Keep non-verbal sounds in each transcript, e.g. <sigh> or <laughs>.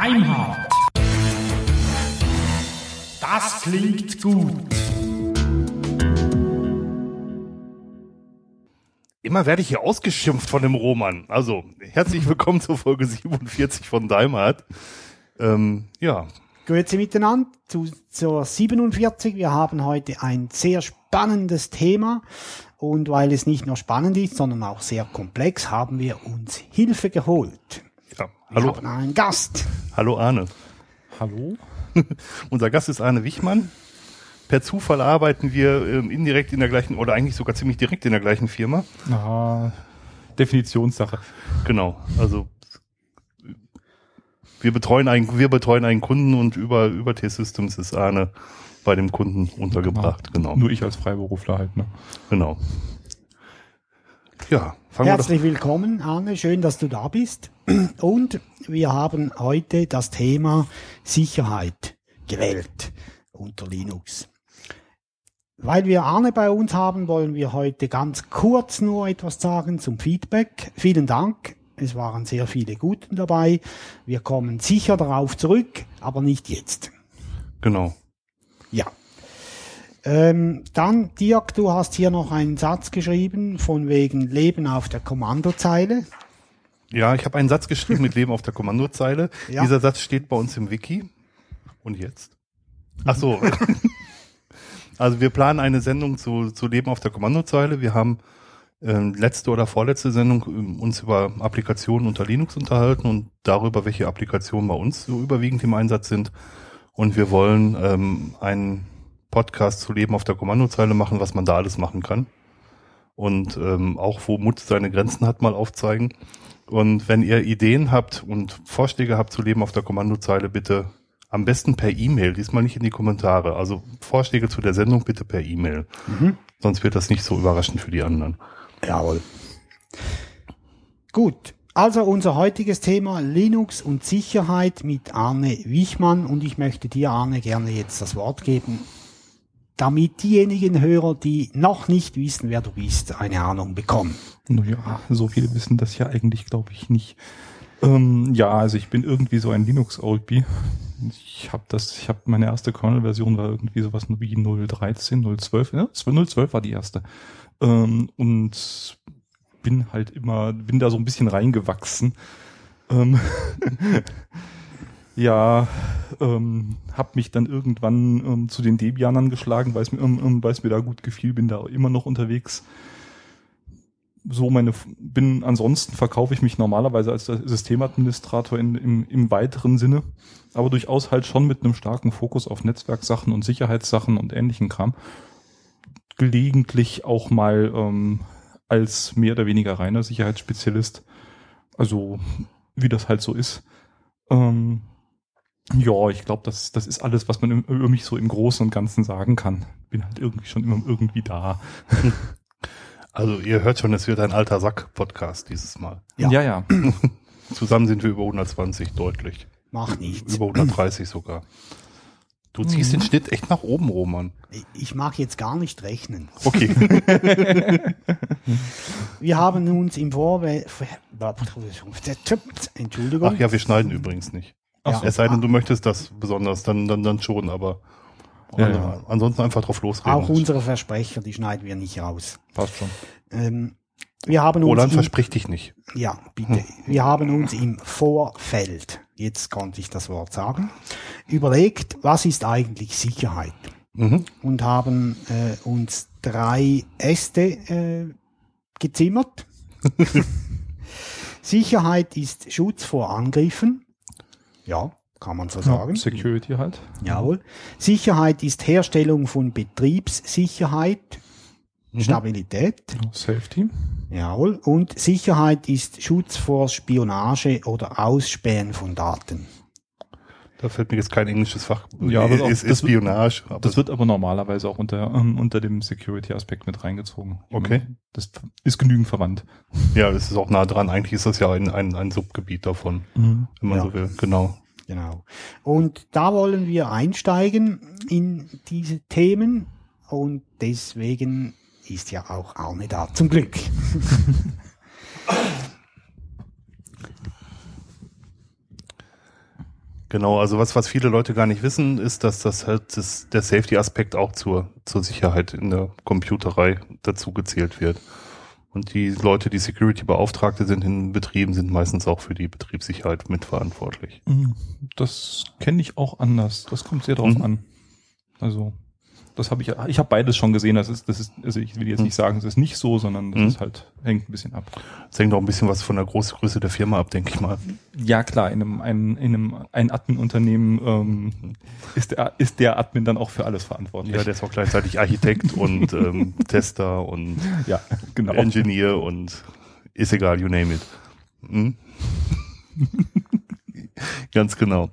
Deimhardt. Das klingt gut. Immer werde ich hier ausgeschimpft von dem Roman. Also, herzlich willkommen zur Folge 47 von Daimhardt. Ähm, ja, Grüezi miteinander zu, zur 47. Wir haben heute ein sehr spannendes Thema. Und weil es nicht nur spannend ist, sondern auch sehr komplex, haben wir uns Hilfe geholt. Wir Hallo, haben einen Gast. hallo Arne. Hallo? <laughs> Unser Gast ist Arne Wichmann. Per Zufall arbeiten wir ähm, indirekt in der gleichen oder eigentlich sogar ziemlich direkt in der gleichen Firma. Aha, Definitionssache. Genau. Also wir betreuen einen, wir betreuen einen Kunden und über über T-Systems ist Arne bei dem Kunden untergebracht. Genau. Nur ich als Freiberufler halt, ne? Genau. Ja, fangen wir doch. Herzlich willkommen, Arne. Schön, dass du da bist. <clears throat> Und wir haben heute das Thema Sicherheit gewählt unter Linux. Weil wir Arne bei uns haben, wollen wir heute ganz kurz nur etwas sagen zum Feedback. Vielen Dank. Es waren sehr viele Guten dabei. Wir kommen sicher darauf zurück, aber nicht jetzt. Genau. Ja. Ähm, dann, Dirk, du hast hier noch einen Satz geschrieben von wegen Leben auf der Kommandozeile. Ja, ich habe einen Satz geschrieben mit Leben auf der Kommandozeile. <laughs> Ja. Dieser Satz steht bei uns im Wiki. Und jetzt? Ach so. <laughs> also wir planen eine Sendung zu, zu Leben auf der Kommandozeile. Wir haben ähm, letzte oder vorletzte Sendung ähm, uns über Applikationen unter Linux unterhalten und darüber, welche Applikationen bei uns so überwiegend im Einsatz sind. Und wir wollen ähm, einen Podcast zu Leben auf der Kommandozeile machen, was man da alles machen kann. Und ähm, auch wo Mut seine Grenzen hat, mal aufzeigen. Und wenn ihr Ideen habt und Vorschläge habt zu Leben auf der Kommandozeile, bitte am besten per E-Mail, diesmal nicht in die Kommentare. Also Vorschläge zu der Sendung bitte per E-Mail. Sonst wird das nicht so überraschend für die anderen. Jawohl. Gut. Also unser heutiges Thema Linux und Sicherheit mit Arne Wichmann und ich möchte dir, Arne, gerne jetzt das Wort geben, damit diejenigen Hörer, die noch nicht wissen, wer du bist, eine Ahnung bekommen. Naja, so viele wissen das ja eigentlich, glaube ich, nicht. Ähm, ja, also ich bin irgendwie so ein Linux-Oldbee. Ich habe das, ich habe meine erste Kernel-Version war irgendwie sowas wie 0.13, 0.12, ja, 0.12 war die erste. Ähm, und bin halt immer, bin da so ein bisschen reingewachsen. Ähm, <laughs> ja, ähm, habe mich dann irgendwann ähm, zu den Debianern geschlagen, weil es mir, ähm, ähm, weil es mir da gut gefiel, bin da immer noch unterwegs. So meine, bin ansonsten verkaufe ich mich normalerweise als Systemadministrator in, im, im weiteren Sinne, aber durchaus halt schon mit einem starken Fokus auf Netzwerksachen und Sicherheitssachen und ähnlichen Kram. Gelegentlich auch mal ähm, als mehr oder weniger reiner Sicherheitsspezialist. Also wie das halt so ist. Ähm, ja, ich glaube, das, das ist alles, was man im- über mich so im Großen und Ganzen sagen kann. Bin halt irgendwie schon immer irgendwie da. Also ihr hört schon, es wird ein alter Sack-Podcast dieses Mal. Ja. ja. ja. Zusammen sind wir über 120 deutlich. Macht nichts. Über 130 sogar. Du ziehst den Schnitt echt nach oben, Roman. Ich mag jetzt gar nicht rechnen. Okay. Wir haben uns im Vorwelt, Entschuldigung. Ach ja, wir schneiden übrigens nicht. Ja. Es sei denn, du möchtest das besonders, dann, dann, dann schon, aber Ja, ja. ansonsten einfach drauf losreden. Auch unsere Versprecher, die schneiden wir nicht raus. Passt schon. Ähm, wir haben uns Roland, im, versprich dich nicht. ja, bitte. Wir haben uns im Vorfeld, jetzt konnte ich das Wort sagen, überlegt, was ist eigentlich Sicherheit? Mhm. Und haben äh, uns drei Äste äh, gezimmert. <laughs> Sicherheit ist Schutz vor Angriffen. Ja, kann man so sagen. Security halt. Jawohl. Sicherheit ist Herstellung von Betriebssicherheit, Stabilität. Safety. Jawohl. Und Sicherheit ist Schutz vor Spionage oder Ausspähen von Daten. Da fällt mir jetzt kein englisches Fach. Ja, aber auch- ist, das ist wird- Spionage. aber Das wird aber normalerweise auch unter, ähm, unter dem Security-Aspekt mit reingezogen. Okay. Das ist genügend verwandt. ja, das ist auch nah dran. Eigentlich ist das ja ein, ein, ein Subgebiet davon, wenn man Ja. so will. Genau. Genau. Und da wollen wir einsteigen in diese Themen und deswegen ist ja auch Arne da, zum Glück. <laughs> Genau, also was, was viele Leute gar nicht wissen, ist, dass das halt das, der Safety-Aspekt auch zur, zur Sicherheit in der Computerei dazu gezählt wird. Und die Leute, die Security-Beauftragte sind in Betrieben, sind meistens auch für die Betriebssicherheit mitverantwortlich. Mhm. Das kenne ich auch anders. Das kommt sehr drauf Mhm. an. Also, das habe ich, ich habe beides schon gesehen. Das ist, das ist, also ich will jetzt Mhm. nicht sagen, es ist nicht so, sondern das Mhm. ist halt, hängt ein bisschen ab. Das hängt auch ein bisschen was von der Großgröße der Firma ab, denke ich mal. Ja, klar, in einem, ein, in einem ein Admin-Unternehmen ähm, ist, der, ist der Admin dann auch für alles verantwortlich. Ja, der ist auch gleichzeitig Architekt und ähm, <laughs> Tester und ja genau. Engineer und ist egal, you name it. Hm? <laughs> Ganz genau.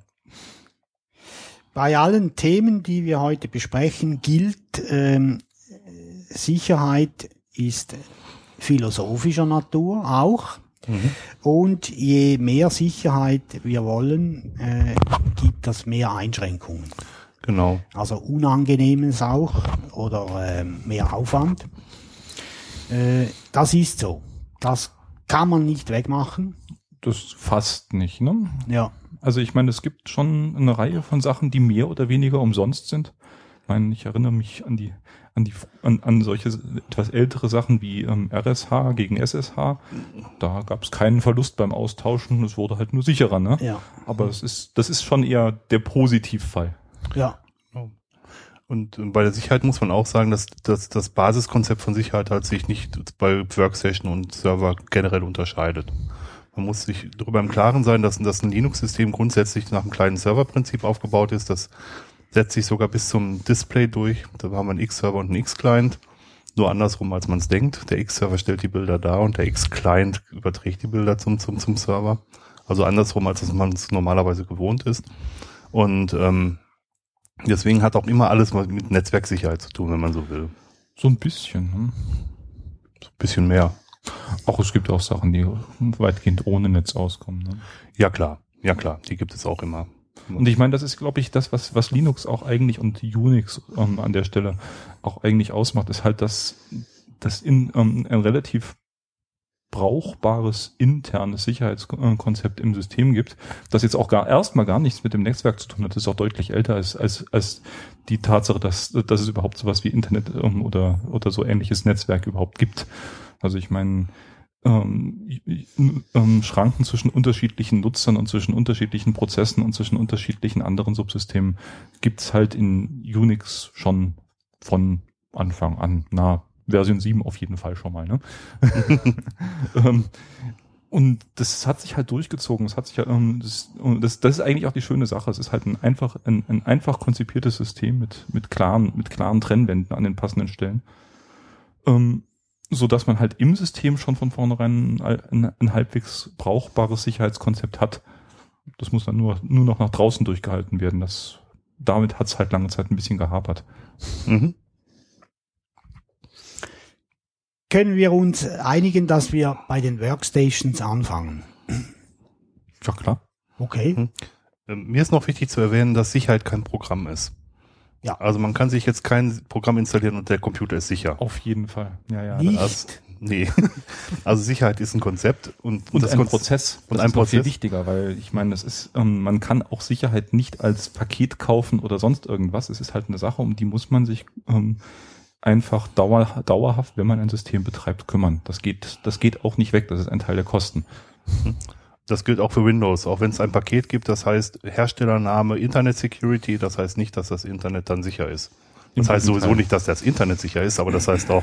Bei allen Themen, die wir heute besprechen, gilt, ähm, Sicherheit ist philosophischer Natur auch. Und je mehr Sicherheit wir wollen, äh, gibt das mehr Einschränkungen. Genau. Also Unangenehmes auch oder ähm, mehr Aufwand. Äh, das ist so. Das kann man nicht wegmachen. Das fast nicht, ne? Ja. Also ich meine, es gibt schon eine Reihe von Sachen, die mehr oder weniger umsonst sind. Ich meine, ich erinnere mich an die an die an, an solche etwas ältere Sachen wie ähm, RSH gegen SSH. Da gab es keinen Verlust beim Austauschen, es wurde halt nur sicherer, ne? Ja. Aber es ist das ist schon eher der Positivfall. Ja. Und äh, bei der Sicherheit muss man auch sagen, dass, dass das Basiskonzept von Sicherheit halt sich nicht bei Workstation und Server generell unterscheidet. Man muss sich darüber im Klaren sein, dass, dass ein Linux-System grundsätzlich nach einem kleinen Serverprinzip aufgebaut ist. Das setzt sich sogar bis zum Display durch. Da haben wir einen X-Server und einen X-Client. Nur andersrum, als man es denkt. Der X-Server stellt die Bilder dar und der X-Client überträgt die Bilder zum, zum, zum Server. Also andersrum, als man es normalerweise gewohnt ist. Und ähm, deswegen hat auch immer alles mit Netzwerksicherheit zu tun, wenn man so will. So ein bisschen. Ne? So ein bisschen mehr. Auch es gibt auch Sachen, die weitgehend ohne Netz auskommen. Ne? Ja klar, ja klar, die gibt es auch immer. Und ich meine, das ist, glaube ich, das, was, was Linux auch eigentlich und Unix ähm, an der Stelle auch eigentlich ausmacht, ist halt, dass das in ähm, ein relativ brauchbares internes Sicherheitskonzept im System gibt, das jetzt auch gar erstmal gar nichts mit dem Netzwerk zu tun hat. Das ist auch deutlich älter als, als, als die Tatsache, dass, dass es überhaupt sowas wie Internet ähm, oder, oder so ähnliches Netzwerk überhaupt gibt. Also ich meine, ähm, ähm, Schranken zwischen unterschiedlichen Nutzern und zwischen unterschiedlichen Prozessen und zwischen unterschiedlichen anderen Subsystemen gibt's halt in Unix schon von Anfang an. Na, Version 7 auf jeden Fall schon mal. Ne? <laughs> ähm, und das hat sich halt durchgezogen. Das hat sich ähm, das, und das, das ist eigentlich auch die schöne Sache. Es ist halt ein einfach, ein, ein einfach konzipiertes System mit, mit klaren, mit klaren Trennwänden an den passenden Stellen. Ähm, so dass man halt im System schon von vornherein ein, ein halbwegs brauchbares Sicherheitskonzept hat. Das muss dann nur, nur noch nach draußen durchgehalten werden. Das, damit hat es halt lange Zeit ein bisschen gehapert. Mhm. Können wir uns einigen, dass wir bei den Workstations anfangen? Ja, klar. Okay. Ähm, Mir ist noch wichtig zu erwähnen, dass Sicherheit kein Programm ist. Ja. Also man kann sich jetzt kein Programm installieren und der Computer ist sicher. Auf jeden Fall. Ja, ja. Nicht. Das, nee. <laughs> Also Sicherheit ist ein Konzept und, Und das ein Konz- Prozess. und das ein ist noch viel Prozess. wichtiger, weil ich meine, das ist, ähm, man kann auch Sicherheit nicht als Paket kaufen oder sonst irgendwas. Es ist halt eine Sache, um die muss man sich ähm, einfach dauer, dauerhaft, wenn man ein System betreibt, kümmern. Das geht, das geht auch nicht weg. Das ist ein Teil der Kosten. Das gilt auch für Windows, auch wenn es ein Paket gibt, das heißt Herstellername Internet Security, das heißt nicht, dass das Internet dann sicher ist. Das Im heißt sowieso Gegenteil. nicht, dass das Internet sicher ist, aber das heißt auch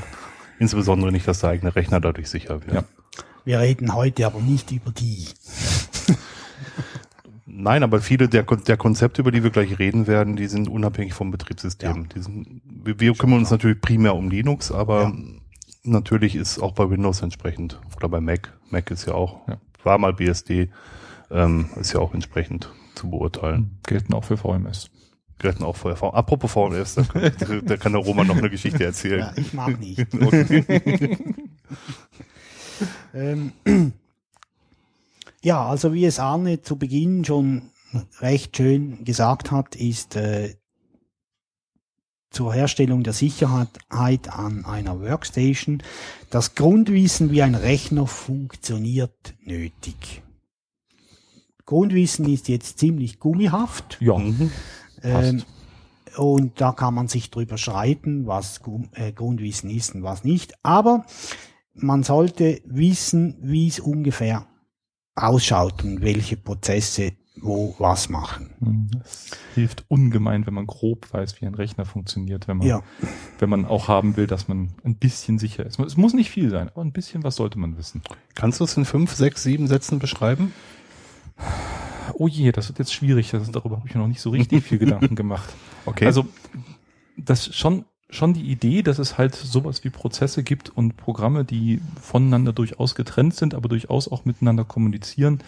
insbesondere nicht, dass der eigene Rechner dadurch sicher wird. Ja. Wir reden heute aber nicht über die. <laughs> Nein, aber viele der, der Konzepte, über die wir gleich reden werden, die sind unabhängig vom Betriebssystem. Die sind, wir, wir kümmern uns natürlich primär um Linux, aber Ja. natürlich ist auch bei Windows entsprechend oder bei Mac. Mac ist ja auch, Ja. war mal BSD, ähm, ist ja auch entsprechend zu beurteilen. Gelten auch für VMS. Gelten auch vorher. Apropos VMS, da, kann- <laughs> da kann der Roman noch eine Geschichte Ja, erzählen. ich mag nicht. <laughs> <laughs> Ähm, ja, also wie es Arne zu Beginn schon recht schön gesagt hat, ist äh, zur Herstellung der Sicherheit an einer Workstation das Grundwissen, wie ein Rechner funktioniert, nötig. Grundwissen ist jetzt ziemlich gummihaft. Ja, Mhm. Ähm, und da kann man sich drüber streiten, was Gu- äh, Grundwissen ist und was nicht. Aber man sollte wissen, wie es ungefähr ausschaut und welche Prozesse wo was machen. Mhm. Das hilft ungemein, wenn man grob weiß, wie ein Rechner funktioniert, wenn man, Ja, wenn man auch haben will, dass man ein bisschen sicher ist. Es muss nicht viel sein, aber ein bisschen was sollte man wissen. Kannst du es in fünf, sechs, sieben Sätzen beschreiben? Oh je, das wird jetzt schwierig. Das, darüber habe ich mir noch nicht so richtig viel Gedanken <laughs> gemacht. Okay. Also das schon schon die Idee, dass es halt sowas wie Prozesse gibt und Programme, die voneinander durchaus getrennt sind, aber durchaus auch miteinander kommunizieren.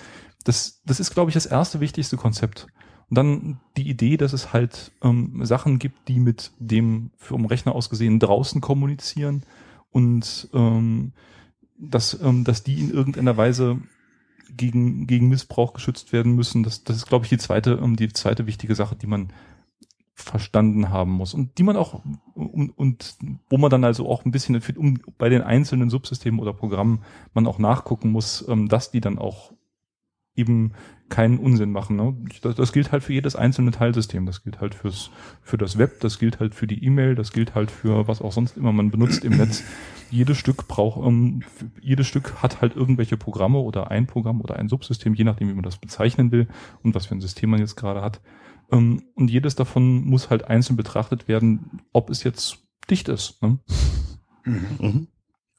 Das, das ist, glaube ich, das erste wichtigste Konzept. Und dann die Idee, dass es halt ähm, Sachen gibt, die mit dem vom Rechner aus gesehen draußen kommunizieren und ähm, dass, ähm, dass die in irgendeiner Weise gegen, gegen Missbrauch geschützt werden müssen. Das, das ist, glaube ich, die zweite, ähm, die zweite wichtige Sache, die man verstanden haben muss und die man auch und, und wo man dann also auch ein bisschen um, bei den einzelnen Subsystemen oder Programmen man auch nachgucken muss, ähm, dass die dann auch eben keinen Unsinn machen. Ne? Das, das gilt halt für jedes einzelne Teilsystem. Das gilt halt fürs für das Web, das gilt halt für die E-Mail, das gilt halt für was auch sonst immer man benutzt im Netz. Jedes Stück braucht, ähm, jedes Stück hat halt irgendwelche Programme oder ein Programm oder ein Subsystem, je nachdem, wie man das bezeichnen will und was für ein System man jetzt gerade hat. Ähm, und jedes davon muss halt einzeln betrachtet werden, ob es jetzt dicht ist. Ne? Mhm.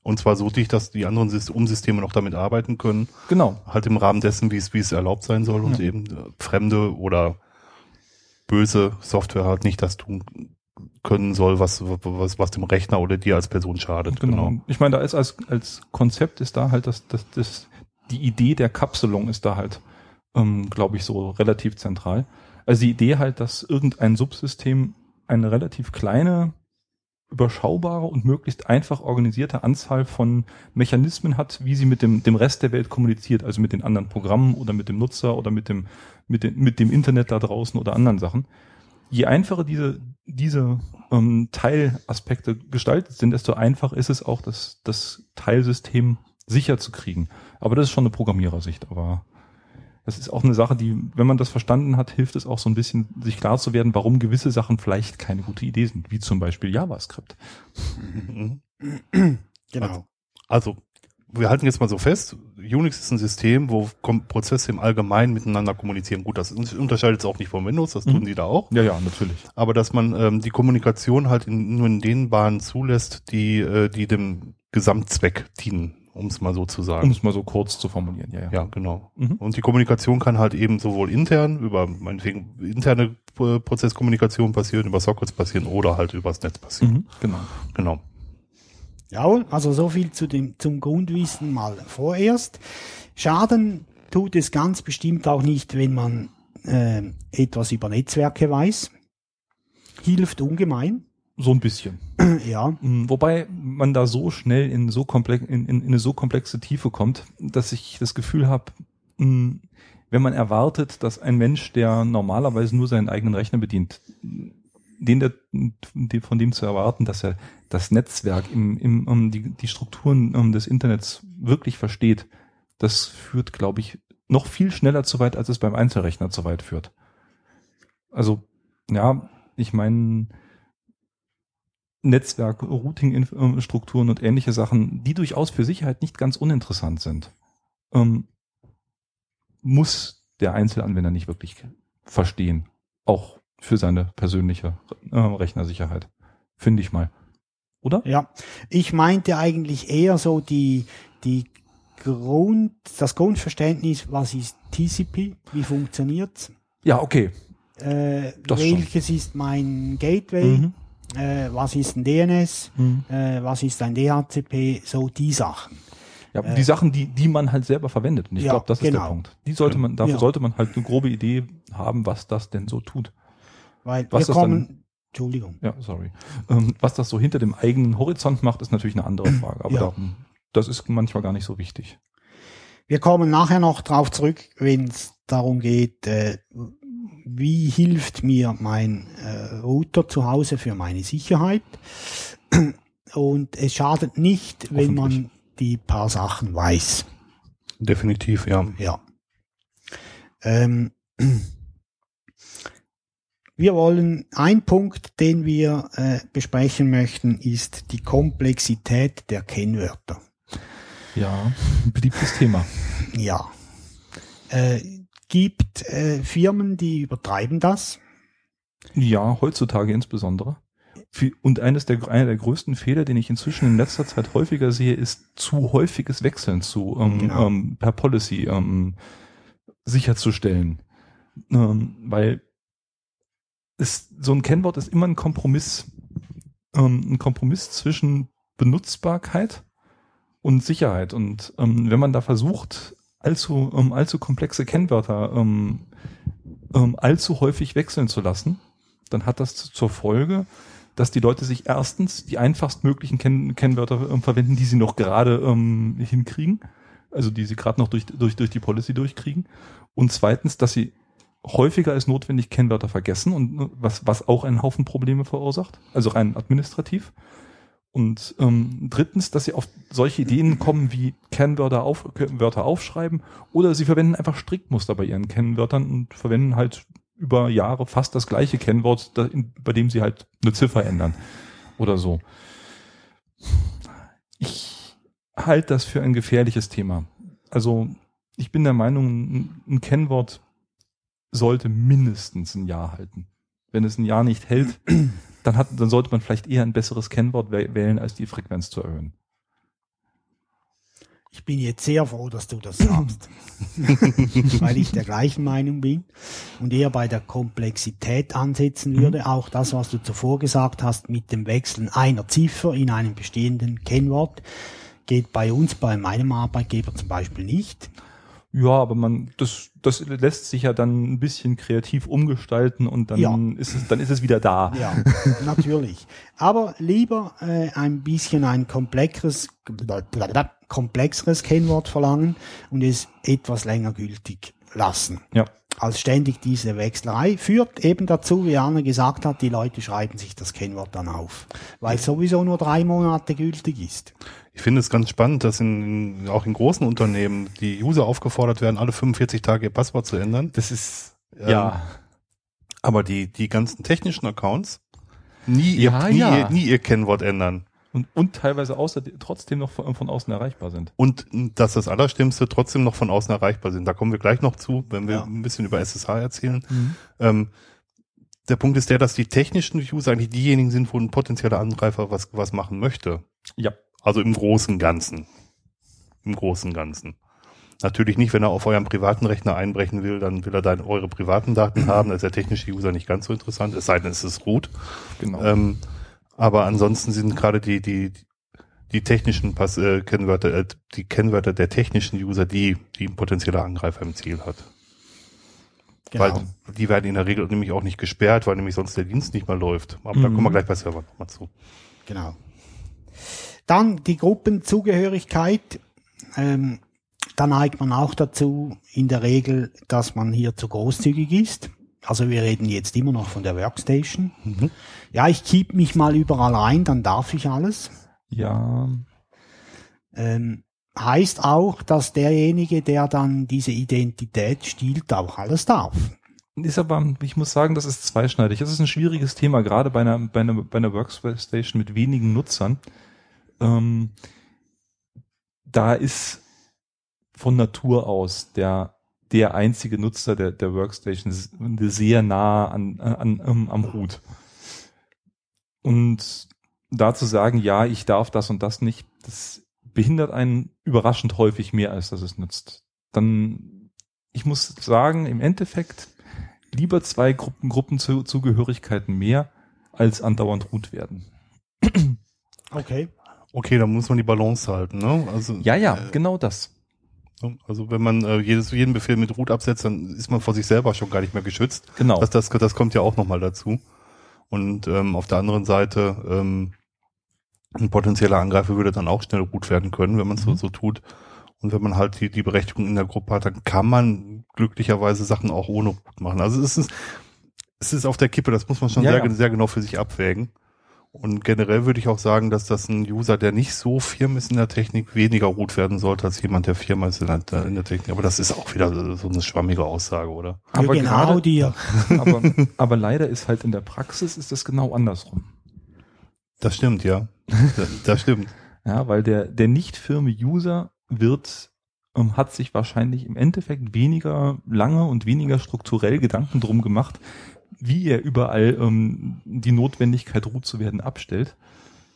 Und zwar so dicht, dass die anderen Syst- Umsysteme noch damit arbeiten können, Genau. halt im Rahmen dessen, wie es, wie es erlaubt sein soll und Ja. eben äh, fremde oder böse Software halt nicht das tun können soll, was, was, was dem Rechner oder dir als Person schadet. Genau. Genau. Ich meine, da ist als, als Konzept ist da halt das, das, das, die Idee der Kapselung ist da halt, ähm, glaube ich, so relativ zentral. Also die Idee halt, dass irgendein Subsystem eine relativ kleine, überschaubare und möglichst einfach organisierte Anzahl von Mechanismen hat, wie sie mit dem, dem Rest der Welt kommuniziert, also mit den anderen Programmen oder mit dem Nutzer oder mit dem, mit dem, mit dem Internet da draußen oder anderen Sachen. Je einfacher diese, diese ähm, Teilaspekte gestaltet sind, desto einfacher ist es auch, das, das Teilsystem sicher zu kriegen. Aber das ist schon eine Programmierersicht. Aber das ist auch eine Sache, die, wenn man das verstanden hat, hilft es auch so ein bisschen, sich klar zu werden, warum gewisse Sachen vielleicht keine gute Idee sind, wie zum Beispiel JavaScript. Mhm. genau. Also, wir halten jetzt mal so fest, Unix ist ein System, wo Prozesse im Allgemeinen miteinander kommunizieren. Gut, das unterscheidet es auch nicht von Windows, das tun Mhm. die da auch. Ja, ja, natürlich. Aber dass man ähm, die Kommunikation halt in, nur in den Bahnen zulässt, die, äh, die dem Gesamtzweck dienen, um es mal so zu Um sagen. es mal so kurz zu formulieren, ja, ja. Ja, genau. Mhm. Und die Kommunikation kann halt eben sowohl intern, über meinetwegen interne äh, Prozesskommunikation passieren, über Sockets passieren oder halt übers Netz passieren. Mhm, genau. Genau. Ja, also so viel zu dem, zum Grundwissen mal vorerst. Schaden tut es ganz bestimmt auch nicht, wenn man äh, etwas über Netzwerke weiß. Hilft ungemein. So ein bisschen. <clears throat> ja, Mm, Wobei man da so schnell in so komplex, in, in, in eine so komplexe Tiefe kommt, dass ich das Gefühl habe, wenn man erwartet, dass ein Mensch, der normalerweise nur seinen eigenen Rechner bedient, den der, von dem zu erwarten, dass er das Netzwerk im, im um die, die Strukturen um, des Internets wirklich versteht, das führt, glaube ich, noch viel schneller zu weit, als es beim Einzelrechner zu weit führt. Also, ja, ich meine, Netzwerk, Routing-Strukturen und ähnliche Sachen, die durchaus für Sicherheit nicht ganz uninteressant sind, ähm, muss der Einzelanwender nicht wirklich verstehen. Auch für seine persönliche äh, Rechnersicherheit. Finde ich mal. Oder? ja. Ich meinte eigentlich eher so die, die Grund, das Grundverständnis, was ist TCP, wie funktioniert's, Ja, okay. äh, Das schon. welches ist mein Gateway, Mhm. Äh, was ist ein DNS, Mhm. äh, was ist ein DHCP, so die Sachen. Ja, die Sachen, die, die man halt selber verwendet. Und ich Ja, glaube, das ist der genau. Punkt. Die sollte man, dafür Ja. sollte man halt eine grobe Idee haben, was das denn so tut. Weil Was wir kommen, Entschuldigung. Ja, sorry. Ähm, was das so hinter dem eigenen Horizont macht, ist natürlich eine andere <clears throat> Frage. Aber Ja. darum, das ist manchmal gar nicht so wichtig. Wir kommen nachher noch drauf zurück, wenn es darum geht, äh, wie hilft mir mein äh, Router zu Hause für meine Sicherheit. Und es schadet nicht, wenn man die paar Sachen weiß. Definitiv, ja. Ja. Ähm, wir wollen, ein Punkt, den wir äh, besprechen möchten, ist die Komplexität der Kennwörter. Ja, ein beliebtes Thema. Ja. Äh, gibt äh, Firmen, die übertreiben das. Ja, heutzutage insbesondere. Und eines der, einer der größten Fehler, den ich inzwischen in letzter Zeit häufiger sehe, ist zu häufiges Wechseln zu ähm, Genau. ähm, per Policy ähm, sicherzustellen. Ähm, weil es, so ein Kennwort ist immer ein Kompromiss. Ähm, ein Kompromiss zwischen Benutzbarkeit und Sicherheit. Und ähm, wenn man da versucht, allzu, ähm, allzu komplexe Kennwörter ähm, ähm, allzu häufig wechseln zu lassen, dann hat das zur Folge, dass die Leute sich erstens die einfachstmöglichen Kenn Kennwörter ähm, verwenden, die sie noch gerade ähm, hinkriegen, also die sie gerade noch durch, durch, durch die Policy durchkriegen. Und zweitens, dass sie häufiger als notwendig Kennwörter vergessen und äh, was, was auch einen Haufen Probleme verursacht, also rein administrativ. Und ähm, drittens, dass sie auf solche Ideen kommen wie Kennwörter, auf, Wörter aufschreiben oder sie verwenden einfach Strickmuster bei ihren Kennwörtern und verwenden halt über Jahre fast das gleiche Kennwort, bei dem sie halt eine Ziffer ändern oder so. Ich halte das für ein gefährliches Thema. Also ich bin der Meinung, ein, ein Kennwort sollte mindestens ein Jahr halten. Wenn es ein Jahr nicht hält, dann, hat, dann sollte man vielleicht eher ein besseres Kennwort wäh- wählen, als die Frequenz zu erhöhen. Ich bin jetzt sehr froh, dass du das sagst, <laughs> weil ich der gleichen Meinung bin und eher bei der Komplexität ansetzen würde. Auch das, was du zuvor gesagt hast, mit dem Wechseln einer Ziffer in einem bestehenden Kennwort, geht bei uns, bei meinem Arbeitgeber zum Beispiel nicht. Ja, aber man, das, das lässt sich ja dann ein bisschen kreativ umgestalten und dann Ja. ist es, dann ist es wieder da. Ja, natürlich. Aber lieber äh, ein bisschen ein komplexeres, komplexeres Kennwort verlangen und es etwas länger gültig lassen. Ja. Als ständig diese Wechslerei führt eben dazu, wie Anna gesagt hat, die Leute schreiben sich das Kennwort dann auf, weil es sowieso nur drei Monate gültig ist. Ich finde es ganz spannend, dass in, in, auch in großen Unternehmen die User aufgefordert werden, alle 45 Tage ihr Passwort zu ändern. Das ist, Ähm, ja. Aber die, die ganzen technischen Accounts nie, Ja, ihr, nie, ja. Ihr, nie ihr Kennwort ändern. Und, und teilweise außer, trotzdem noch von, von außen erreichbar sind. Und dass das Allerschlimmste trotzdem noch von außen erreichbar sind. Da kommen wir gleich noch zu, wenn wir Ja. ein bisschen über SSH erzählen. Ähm, der Punkt ist der, dass die technischen User eigentlich diejenigen sind, wo ein potenzieller Angreifer was, was machen möchte. Ja. Also im großen Ganzen. Im großen Ganzen. Natürlich nicht, wenn er auf eurem privaten Rechner einbrechen will, dann will er dann eure privaten Daten haben. Da ist der technische User nicht ganz so interessant, es sei denn, es ist root. Genau. Ähm, aber ansonsten sind gerade die, die, die technischen Pass, äh, Kennwörter, äh, die Kennwörter der technischen User, die, die ein potenzieller Angreifer im Ziel hat. Genau. Weil die werden in der Regel nämlich auch nicht gesperrt, weil nämlich sonst der Dienst nicht mehr läuft. Aber da Mhm. kommen wir gleich bei Server nochmal zu. Genau. Dann die Gruppenzugehörigkeit. Ähm, da neigt man auch dazu, in der Regel, dass man hier zu großzügig ist. Also wir reden jetzt immer noch von der Workstation. Mhm. Ja, ich keep mich mal überall ein, dann darf ich alles. ja. Ähm, heißt auch, dass derjenige, der dann diese Identität stiehlt, auch alles darf. Ist aber, ich muss sagen, das ist zweischneidig. Es ist ein schwieriges Thema, gerade bei einer, bei einer, bei einer Workstation mit wenigen Nutzern. Ähm, da ist von Natur aus der, der einzige Nutzer der, der Workstation sehr nah an, an, an, am Hut. Und da zu sagen, ja, ich darf das und das nicht, das behindert einen überraschend häufig mehr, als dass es nützt. Dann, ich muss sagen, im Endeffekt lieber zwei Gruppen, Gruppenzugehörigkeiten mehr, als andauernd root werden. Okay. Okay, da muss man die Balance halten, ne? Also, Ja, ja, äh, genau das. Also wenn man äh, jedes, jeden Befehl mit root absetzt, dann ist man vor sich selber schon gar nicht mehr geschützt. Genau. Das, das, das kommt ja auch nochmal dazu. Und ähm, auf der anderen Seite, ähm, ein potenzieller Angreifer würde dann auch schnell root werden können, wenn man es so, Mhm. so tut. Und wenn man halt die, die Berechtigung in der Gruppe hat, dann kann man glücklicherweise Sachen auch ohne root machen. Also es ist, es ist auf der Kippe, das muss man schon Ja, sehr, ja. sehr genau für sich abwägen. Und generell würde ich auch sagen, dass das ein User, der nicht so firm ist in der Technik, weniger gut werden sollte als jemand, der firm ist in der, in der Technik. Aber das ist auch wieder so eine schwammige Aussage, oder? Aber genau gerade- dir. <laughs> aber, aber <laughs> leider ist halt in der Praxis ist das genau andersrum. Das stimmt, ja. Das, das stimmt. Ja, weil der, der nicht firme User wird, ähm, hat sich wahrscheinlich im Endeffekt weniger lange und weniger strukturell Gedanken drum gemacht, wie er überall ähm, die Notwendigkeit, root zu werden, abstellt,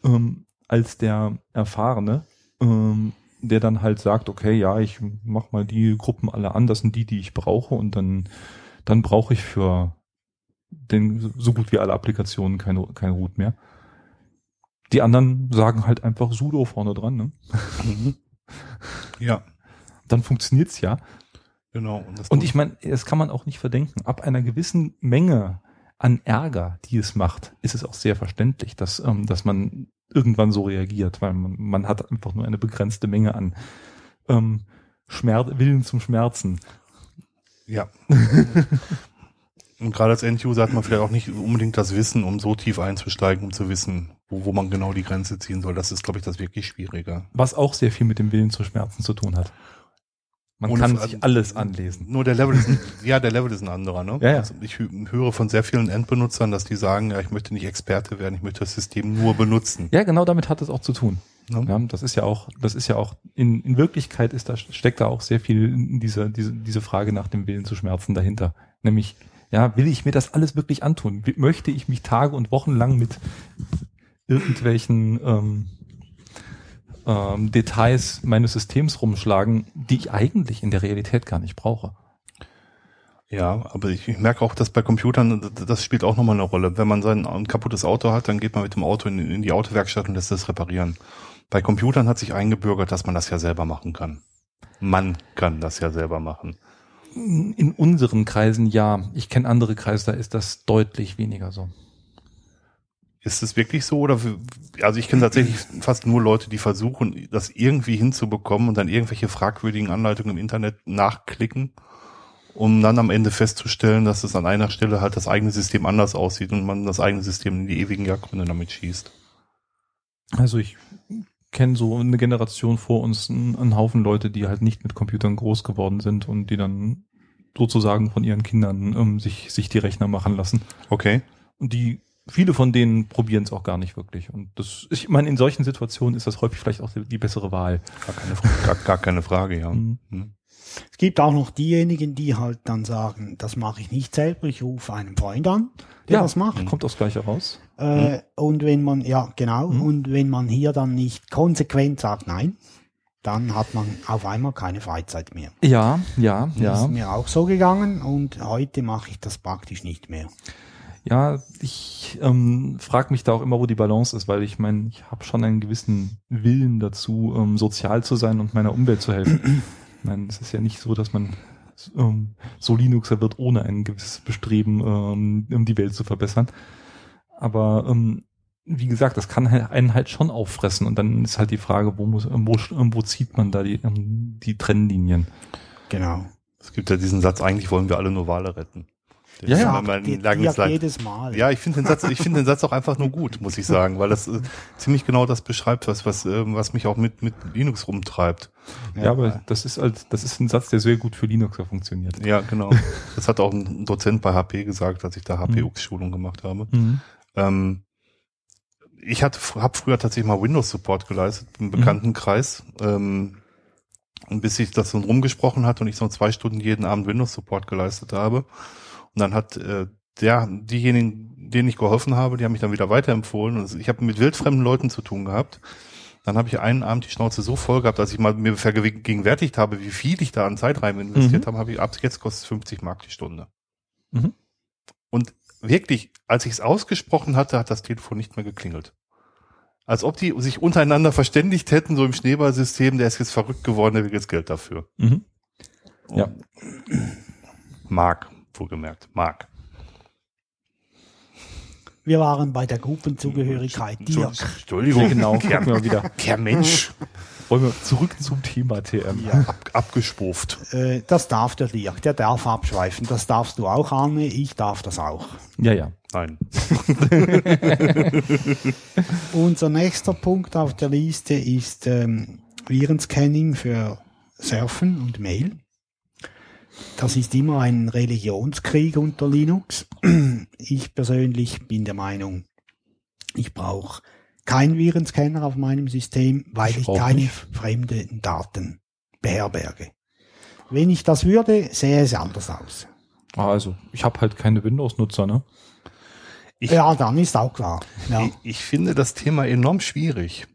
ähm, als der Erfahrene, ähm, der dann halt sagt, okay, ja, ich mach mal die Gruppen alle an, das sind die, die ich brauche und dann, dann brauche ich für den, so gut wie alle Applikationen kein, kein Root mehr. Die anderen sagen halt einfach sudo vorne dran, ne? <laughs> Ja, Dann funktioniert's ja. Genau. das Und ich meine, das kann man auch nicht verdenken. Ab einer gewissen Menge an Ärger, die es macht, ist es auch sehr verständlich, dass, ähm, dass man irgendwann so reagiert, weil man, man hat einfach nur eine begrenzte Menge an ähm, Schmerz, Willen zum Schmerzen. Ja. Und gerade als End-User hat man vielleicht auch nicht unbedingt das Wissen, um so tief einzusteigen, um zu wissen, wo, wo man genau die Grenze ziehen soll. Das ist, glaube ich, das wirklich Schwierige. Was auch sehr viel mit dem Willen zu Schmerzen zu tun hat. Man Ohne kann Fra- sich alles anlesen. Nur der Level ist ein, ja, der Level ist ein anderer, ne? Ja, ja. Also ich hö- höre von sehr vielen Endbenutzern, dass die sagen, ja, ich möchte nicht Experte werden, ich möchte das System nur benutzen. Ja, genau damit hat es auch zu tun. Ne? Ja, das ist ja auch, das ist ja auch, in, in Wirklichkeit ist da, steckt da auch sehr viel in dieser, diese, diese Frage nach dem Willen zu schmerzen dahinter. Nämlich, ja, will ich mir das alles wirklich antun? Möchte ich mich Tage und Wochen lang mit irgendwelchen ähm, ähm, Details meines Systems rumschlagen, die ich eigentlich in der Realität gar nicht brauche? Ja, aber ich, ich merke auch, dass bei Computern, das spielt auch nochmal eine Rolle. Wenn man sein ein kaputtes Auto hat, dann geht man mit dem Auto in, in die Autowerkstatt und lässt es reparieren. Bei Computern hat sich eingebürgert, dass man das ja selber machen kann. Man kann das ja selber machen. In unseren Kreisen ja. Ich kenne andere Kreise, da ist das deutlich weniger so. Ist es wirklich so oder also ich kenne tatsächlich fast nur Leute, die versuchen, das irgendwie hinzubekommen und dann irgendwelche fragwürdigen Anleitungen im Internet nachklicken, um dann am Ende festzustellen, dass es an einer Stelle halt das eigene System anders aussieht und man das eigene System in die ewigen Jagdgründe damit schießt. Also ich kenne so eine Generation vor uns einen, einen Haufen Leute, die halt nicht mit Computern groß geworden sind und die dann sozusagen von ihren Kindern ähm, sich, sich die Rechner machen lassen. Okay. Und die, viele von denen probieren es auch gar nicht wirklich. Und das, ich meine, in solchen Situationen ist das häufig vielleicht auch die, die bessere Wahl. Gar keine, gar, gar keine Frage, ja. Mhm. Hm. Es gibt auch noch diejenigen, die halt dann sagen, das mache ich nicht selber, ich rufe einen Freund an, der das macht. kommt aufs Gleiche raus. Äh, Und wenn man, ja genau, Mhm. und wenn man hier dann nicht konsequent sagt nein, dann hat man auf einmal keine Freizeit mehr. Ja, ja, Das ja. ist mir auch so gegangen und heute mache ich das praktisch nicht mehr. Ja, ich ähm, frage mich da auch immer, wo die Balance ist, weil ich meine, ich habe schon einen gewissen Willen dazu, ähm, sozial zu sein und meiner Umwelt zu helfen. meine, es ist ja nicht so, dass man ähm, so Linuxer wird, ohne ein gewisses Bestreben, ähm, um die Welt zu verbessern. Aber ähm, wie gesagt, das kann einen halt schon auffressen und dann ist halt die Frage, wo muss, wo, wo zieht man da die, ähm, die Trennlinien? Genau. Es gibt ja diesen Satz, eigentlich wollen wir alle nur Wale retten. Ja, ja. langes Dirk Zeit- jedes Mal. Ja, ich finde den Satz, ich finde den Satz auch einfach nur gut, muss ich sagen, weil das äh, ziemlich genau das beschreibt, was was ähm, was mich auch mit mit Linux rumtreibt. Ja, aber das ist halt, das ist ein Satz, der sehr gut für Linuxer funktioniert. Ja, genau. Das hat auch ein Dozent bei HP gesagt, als ich da HPUX-Schulung gemacht habe. Mhm. Ähm, ich hatte, habe früher tatsächlich mal Windows-Support geleistet im Bekanntenkreis. Ähm, und bis ich das so rumgesprochen hatte und ich so zwei Stunden jeden Abend Windows-Support geleistet habe. Und dann hat äh, der, diejenigen, denen ich geholfen habe, die haben mich dann wieder weiterempfohlen. Und ich habe mit wildfremden Leuten zu tun gehabt. Dann habe ich einen Abend die Schnauze so voll gehabt, als ich mal mir vergegenwärtigt habe, wie viel ich da an Zeit rein investiert Mhm. habe, habe ich ab jetzt kostet es 50 Mark die Stunde. Mhm. Und wirklich, als ich es ausgesprochen hatte, hat das Telefon nicht mehr geklingelt. Als ob die sich untereinander verständigt hätten, so im Schneeballsystem, der ist jetzt verrückt geworden, der will jetzt Geld dafür. Mhm. Ja. Mark, wohlgemerkt, Mark. Wir waren bei der Gruppenzugehörigkeit. Dirk. Entschuldigung, genau, Kerl, wir wieder. Kerlmensch. Wollen wir zurück zum Thema TM. Ja. Ab, abgespuft. Äh, das darf der Dirk, der darf abschweifen. Das darfst du auch, Anne, ich darf das auch. Ja, ja. Nein. <laughs> Unser nächster Punkt auf der Liste ist ähm, Virenscanning für Surfen und Mail. Das ist immer ein Religionskrieg unter Linux. <clears throat> Ich persönlich bin der Meinung, ich brauche keinen Virenscanner auf meinem System, weil Ich ich, keine nicht. fremden Daten beherberge. Wenn ich das würde, sähe es anders aus. Also, ich habe halt keine Windows-Nutzer, ne? Ich, Ja, dann ist auch klar. Ja. ich, ich finde das Thema enorm schwierig.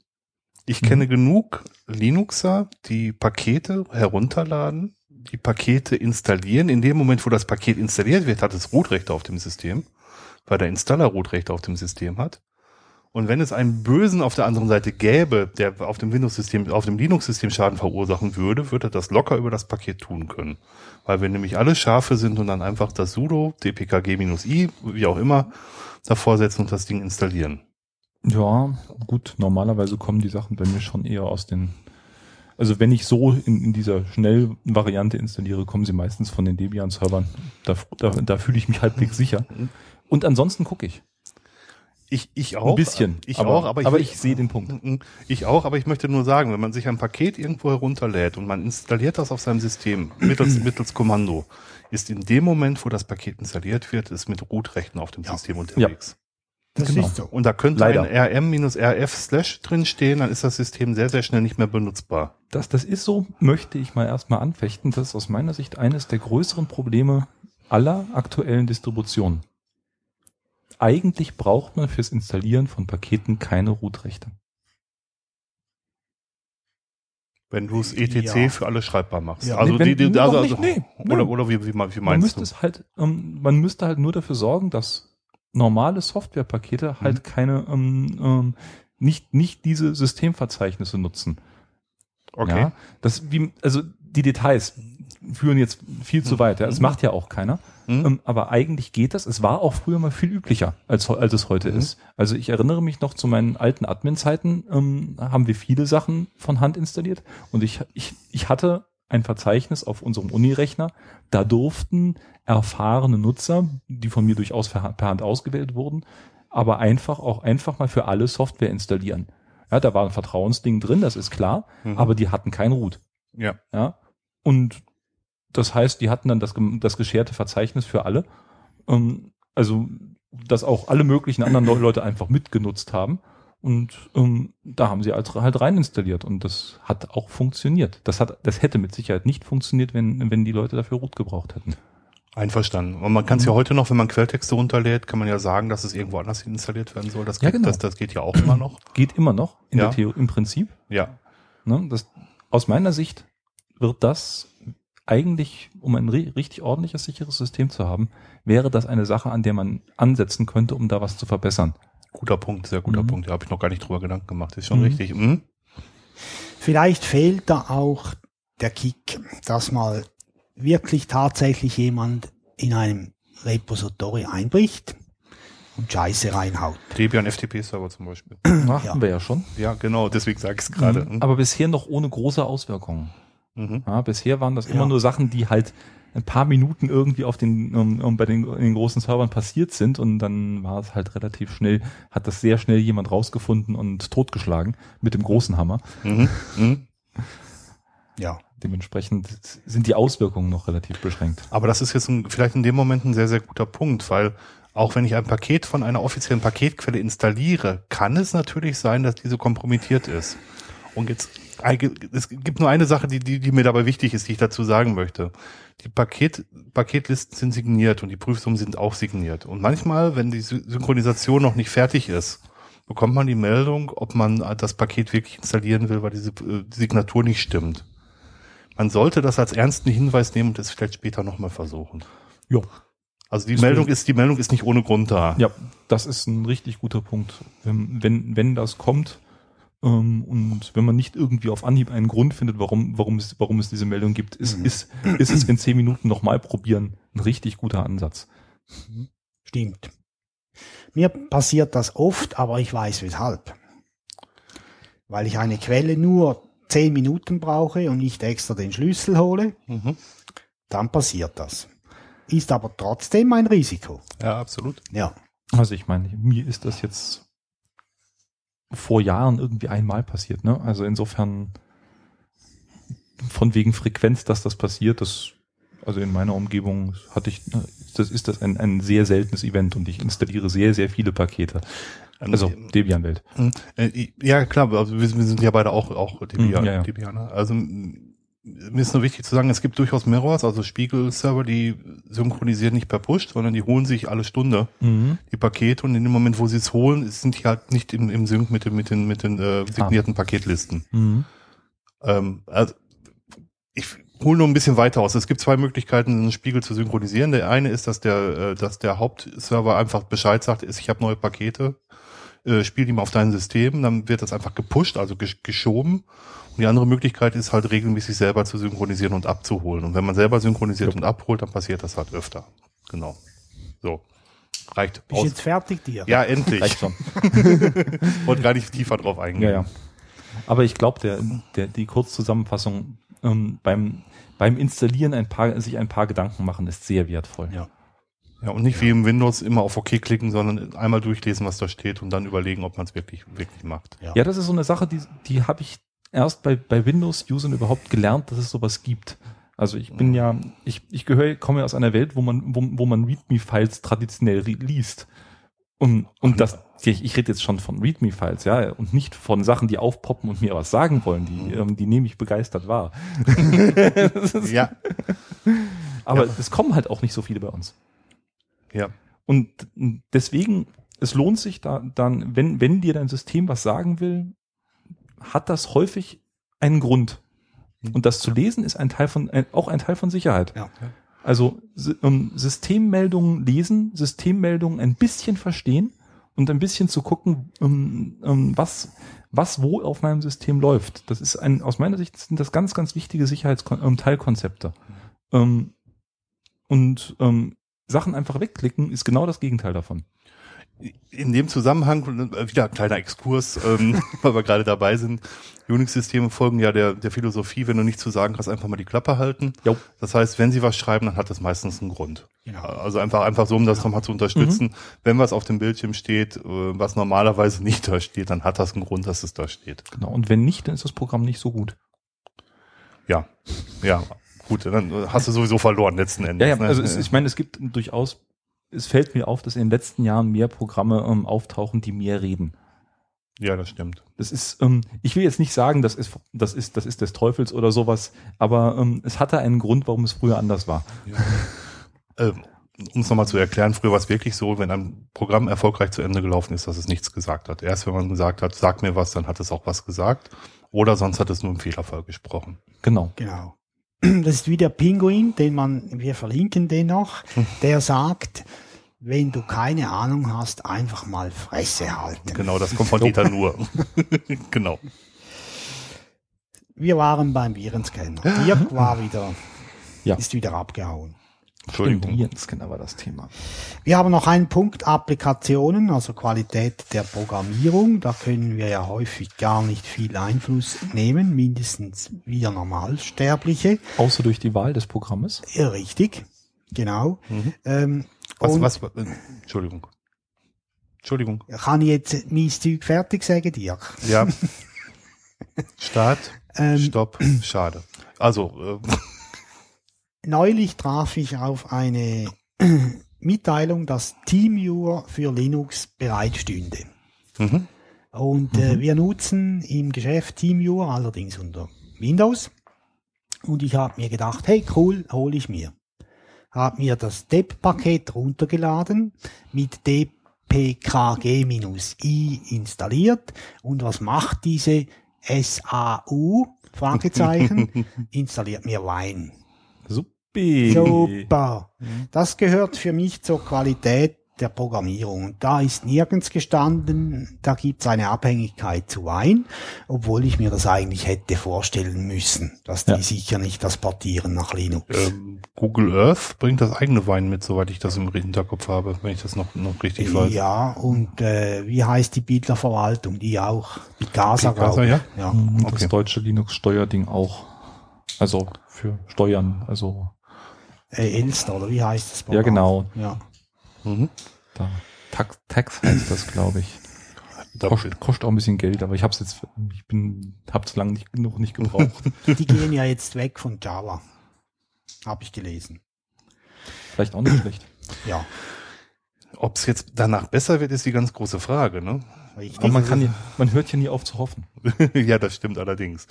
Ich Mhm. kenne genug Linuxer, die Pakete herunterladen, die Pakete installieren. In dem Moment, wo das Paket installiert wird, hat es Rootrechte auf dem System, weil der Installer Rootrechte auf dem System hat. Und wenn es einen Bösen auf der anderen Seite gäbe, der auf dem Windows-System, auf dem Linux-System Schaden verursachen würde, würde er das locker über das Paket tun können. Weil wir nämlich alle Schafe sind und dann einfach das sudo dpkg-i, wie auch immer, davor setzen und das Ding installieren. Ja, gut, normalerweise kommen die Sachen bei mir schon eher aus den. Also wenn ich so in, in dieser Schnellvariante installiere, kommen sie meistens von den Debian-Servern. Da, da, da fühle ich mich halbwegs sicher. Und ansonsten gucke ich. Ich, ich auch. Ein bisschen. Ich aber, auch, aber ich, aber will- ich sehe den Punkt. Mhm. Ich auch, aber ich möchte nur sagen, wenn man sich ein Paket irgendwo herunterlädt und man installiert das auf seinem System mittels, <clears throat> mittels Kommando, ist in dem Moment, wo das Paket installiert wird, ist mit Root-Rechten auf dem System unterwegs. Das Genau. ist so. Und da könnte Leider. ein rm-rf slash drin stehen, dann ist das System sehr, sehr schnell nicht mehr benutzbar. Das, das ist so, möchte ich mal erstmal anfechten. Das ist aus meiner Sicht eines der größeren Probleme aller aktuellen Distributionen. Eigentlich braucht man fürs Installieren von Paketen keine Root-Rechte. Wenn du es etc Ja. für alle schreibbar machst. Ja. also Nee, wenn- die, die, also, nicht, also, nee, oder, nee. oder wie, wie, wie Man meinst müsste du? es halt, ähm, man müsste halt nur dafür sorgen, dass normale Softwarepakete halt keine, ähm, ähm, nicht, nicht diese Systemverzeichnisse nutzen. Okay. Ja, das wie, also die Details führen jetzt viel zu weit. Ja. Das Mhm. macht ja auch keiner. Mhm. Ähm, aber eigentlich geht das. Es war auch früher mal viel üblicher, als, als es heute Mhm. ist. Also ich erinnere mich noch zu meinen alten Admin-Zeiten, ähm, haben wir viele Sachen von Hand installiert. Und ich, ich, ich hatte ein Verzeichnis auf unserem Unirechner. Da durften erfahrene Nutzer, die von mir durchaus per Hand ausgewählt wurden, aber einfach auch einfach mal für alle Software installieren. Ja, da war ein Vertrauensding drin, das ist klar, Mhm. aber die hatten kein Root. Ja. Ja. Und das heißt, die hatten dann das, das gescherte Verzeichnis für alle. Ähm, also, dass auch alle möglichen anderen Leu- Leute einfach mitgenutzt haben. Und ähm, da haben sie halt, halt rein installiert und das hat auch funktioniert. Das hat, das hätte mit Sicherheit nicht funktioniert, wenn, wenn die Leute dafür Root gebraucht hätten. Einverstanden. Und man kann es ja heute noch, wenn man Quelltexte runterlädt, kann man ja sagen, dass es irgendwo anders installiert werden soll. Das Ja, geht, genau. das, das geht ja auch immer noch. <clears throat> Geht immer noch in Ja. der Theorie, im Prinzip. Ja. Ne, das, aus meiner Sicht wird das eigentlich, um ein ri- richtig ordentliches, sicheres System zu haben, wäre das eine Sache, an der man ansetzen könnte, um da was zu verbessern. Guter Punkt, sehr guter Mhm. Punkt. Da habe ich noch gar nicht drüber Gedanken gemacht. Ist schon Mhm. richtig. Mhm. Vielleicht fehlt da auch der Kick, dass mal wirklich tatsächlich jemand in einem Repository einbricht und Scheiße reinhaut. Debian FTP-Server zum Beispiel. <clears throat> Machen Ja. wir ja schon. Ja, genau, deswegen sage ich es gerade. Mhm. Aber bisher noch ohne große Auswirkungen. Mhm. Ja, bisher waren das Ja. immer nur Sachen, die halt ein paar Minuten irgendwie auf den, um, um bei den, den großen Servern passiert sind und dann war es halt relativ schnell, hat das sehr schnell jemand rausgefunden und totgeschlagen mit dem großen Hammer. Mhm. Mhm. <laughs> Ja. Dementsprechend sind die Auswirkungen noch relativ beschränkt. Aber das ist jetzt ein, vielleicht in dem Moment ein sehr, sehr guter Punkt, weil auch wenn ich ein Paket von einer offiziellen Paketquelle installiere, kann es natürlich sein, dass diese kompromittiert ist. Und jetzt, es gibt nur eine Sache, die, die, die mir dabei wichtig ist, die ich dazu sagen möchte. Die Paket, Paketlisten sind signiert und die Prüfsummen sind auch signiert. Und manchmal, wenn die Sy- Synchronisation noch nicht fertig ist, bekommt man die Meldung, ob man das Paket wirklich installieren will, weil diese äh, Signatur nicht stimmt. Man sollte das als ernsten Hinweis nehmen und es vielleicht später nochmal versuchen. Ja. Also die Meldung ist, die Meldung ist nicht ohne Grund da. Ja, das ist ein richtig guter Punkt. Wenn, wenn, wenn das kommt ähm, und wenn man nicht irgendwie auf Anhieb einen Grund findet, warum, warum, es, warum es diese Meldung gibt, ist, ist, ist es in zehn Minuten nochmal probieren ein richtig guter Ansatz. Stimmt. Mir passiert das oft, aber ich weiß weshalb. Weil ich eine Quelle nur zehn Minuten brauche und nicht extra den Schlüssel hole, Mhm. dann passiert das. Ist aber trotzdem ein Risiko. Ja, absolut. Ja. Also ich meine, mir ist das jetzt vor Jahren irgendwie einmal passiert, ne? Also insofern von wegen Frequenz, dass das passiert, das also in meiner Umgebung hatte ich, das ist das ein, ein sehr seltenes Event und ich installiere sehr, sehr viele Pakete. Also Debian-Welt. Äh, Ja, klar, also wir, sind ja beide auch, auch Debian, Mhm, ja, ja. Debianer. Also m- mir ist nur wichtig zu sagen, es gibt durchaus Mirrors, also Spiegel-Server, die synchronisieren nicht per Push, sondern die holen sich alle Stunde Mhm. die Pakete und in dem Moment, wo sie es holen, sind die halt nicht im, im Sync mit, dem, mit den, mit den äh, signierten Paketlisten. Mhm. Ähm, also ich hole nur ein bisschen weiter aus. Es gibt zwei Möglichkeiten, einen Spiegel zu synchronisieren. Der eine ist, dass der, äh, dass der Hauptserver einfach Bescheid sagt, ist, ich habe neue Pakete, äh, spiel die mal auf dein System, dann wird das einfach gepusht, also gesch geschoben. Und die andere Möglichkeit ist halt regelmäßig selber zu synchronisieren und abzuholen. Und wenn man selber synchronisiert und abholt, dann passiert das halt öfter. Genau. So. Reicht. Bist Aus. jetzt fertig, dir? Ja, endlich. Reicht schon. <laughs> Wollte gar nicht tiefer drauf eingehen. Ja, ja. Aber ich glaube, der, der, die Kurzzusammenfassung ähm, beim, beim Installieren ein paar, sich ein paar Gedanken machen, ist sehr wertvoll. Ja. Ja, und nicht wie im Windows immer auf OK klicken, sondern einmal durchlesen, was da steht und dann überlegen, ob man es wirklich, wirklich macht. Ja. Ja, das ist so eine Sache, die, die habe ich erst bei, bei Windows-Usern überhaupt gelernt, dass es sowas gibt. Also ich bin ja, ich, ich gehöre, komme aus einer Welt, wo man, wo, wo man README-Files traditionell liest. Und, und das, ich, ich rede jetzt schon von README-Files, ja, und nicht von Sachen, die aufpoppen und mir was sagen wollen. Die, ähm, die nehme ich begeistert wahr. <laughs> Ist- Ja, <laughs> Aber Ja. es kommen halt auch nicht so viele bei uns. Ja. Und deswegen, es lohnt sich da dann, wenn, wenn dir dein System was sagen will, hat das häufig einen Grund. Und das zu lesen ist ein Teil von, ein, auch ein Teil von Sicherheit. Ja. Also ähm, Systemmeldungen lesen, Systemmeldungen ein bisschen verstehen und ein bisschen zu gucken, ähm, ähm, was, was wo auf meinem System läuft. Das ist ein, aus meiner Sicht sind das ganz, ganz wichtige Sicherheitsteilkonzepte. Ähm, und ähm, Sachen einfach wegklicken ist genau das Gegenteil davon. In dem Zusammenhang, äh, wieder ein kleiner Exkurs, ähm, <laughs> weil wir gerade dabei sind. Unix-Systeme folgen ja der, der Philosophie, wenn du nichts zu sagen hast, einfach mal die Klappe halten. Jo. Das heißt, wenn sie was schreiben, dann hat das meistens einen Grund. Genau. Also einfach, einfach so, um das nochmal zu unterstützen. Wenn was auf dem Bildschirm steht, äh, was normalerweise nicht da steht, dann hat das einen Grund, dass es da steht. Genau. Und wenn nicht, dann ist das Programm nicht so gut. Ja, ja, gut, dann hast du sowieso verloren letzten Endes. Ja, ja, ne? also es, ich meine, es gibt durchaus, es fällt mir auf, dass in den letzten Jahren mehr Programme ähm, auftauchen, die mehr reden. ja, das stimmt. Das ist, ähm, ich will jetzt nicht sagen, das ist, das ist, das ist des Teufels oder sowas, aber ähm, es hatte einen Grund, warum es früher anders war. Ähm, um es nochmal zu erklären, früher war es wirklich so, wenn ein Programm erfolgreich zu Ende gelaufen ist, dass es nichts gesagt hat. Erst wenn man gesagt hat, sag mir was, dann hat es auch was gesagt. Oder sonst hat es nur im Fehlerfall gesprochen. Genau. Genau. <clears throat> Das ist wie der Pinguin, den man, wir verlinken den noch, <laughs> der sagt, wenn du keine Ahnung hast, einfach mal Fresse halten. Genau, das kommt von Dieter nur. <laughs> genau. Wir waren beim Virenscanner. Dirk war wieder, Ja. ist wieder abgehauen. Entschuldigung. Virenscanner war das Thema. Wir haben noch einen Punkt Applikationen, also Qualität der Programmierung. Da können wir ja häufig gar nicht viel Einfluss nehmen, mindestens wir Normalsterbliche. Außer durch die Wahl des Programmes. Ja, richtig, genau. Ähm, Was, und was, äh, Entschuldigung. Entschuldigung. kann ich jetzt mein Zeug fertig sagen, Dirk? Ja. <laughs> Start, Ähm, Stopp, schade. Also, äh, Neulich traf ich auf eine <clears throat> Mitteilung, dass TeamViewer für Linux bereitstünde. mhm. Und äh, wir nutzen im Geschäft TeamViewer, allerdings unter Windows. Und ich habe mir gedacht, hey cool, hole ich mir. Habe mir das DEP-Paket runtergeladen, mit dpkg-i installiert. Und was macht diese SAU? Fragezeichen. <laughs> installiert mir Wine. Supi. Super. Das gehört für mich zur Qualität der Programmierung. Und da ist nirgends gestanden, da gibt es eine Abhängigkeit zu Wein, obwohl ich mir das eigentlich hätte vorstellen müssen, dass die Ja. sicher nicht das portieren nach Linux. ähm, Google Earth bringt das eigene Wein mit, soweit ich das im Hinterkopf habe, wenn ich das noch, noch richtig weiß. ja, und äh, wie heißt die Bildlerverwaltung? Die auch. Picasa, Picasa, glaube ich. ja? ja. Und Okay. das deutsche Linux-Steuerding auch. Also für Steuern. Also Äh, Elster, oder wie heißt das? Ja, genau. Ja. Mhm. da Tax, Tax heißt das, glaube ich. Da- Kostet, kostet auch ein bisschen Geld, aber ich habe es jetzt, ich bin, hab's lange nicht genug nicht gebraucht. <laughs> Die gehen ja jetzt weg von Java. Habe ich gelesen. Vielleicht auch nicht schlecht. Ja, Ob es jetzt danach besser wird, ist die ganz große Frage, ne? Richtig. Aber man kann man hört ja nie auf zu hoffen. <laughs> ja, das stimmt allerdings.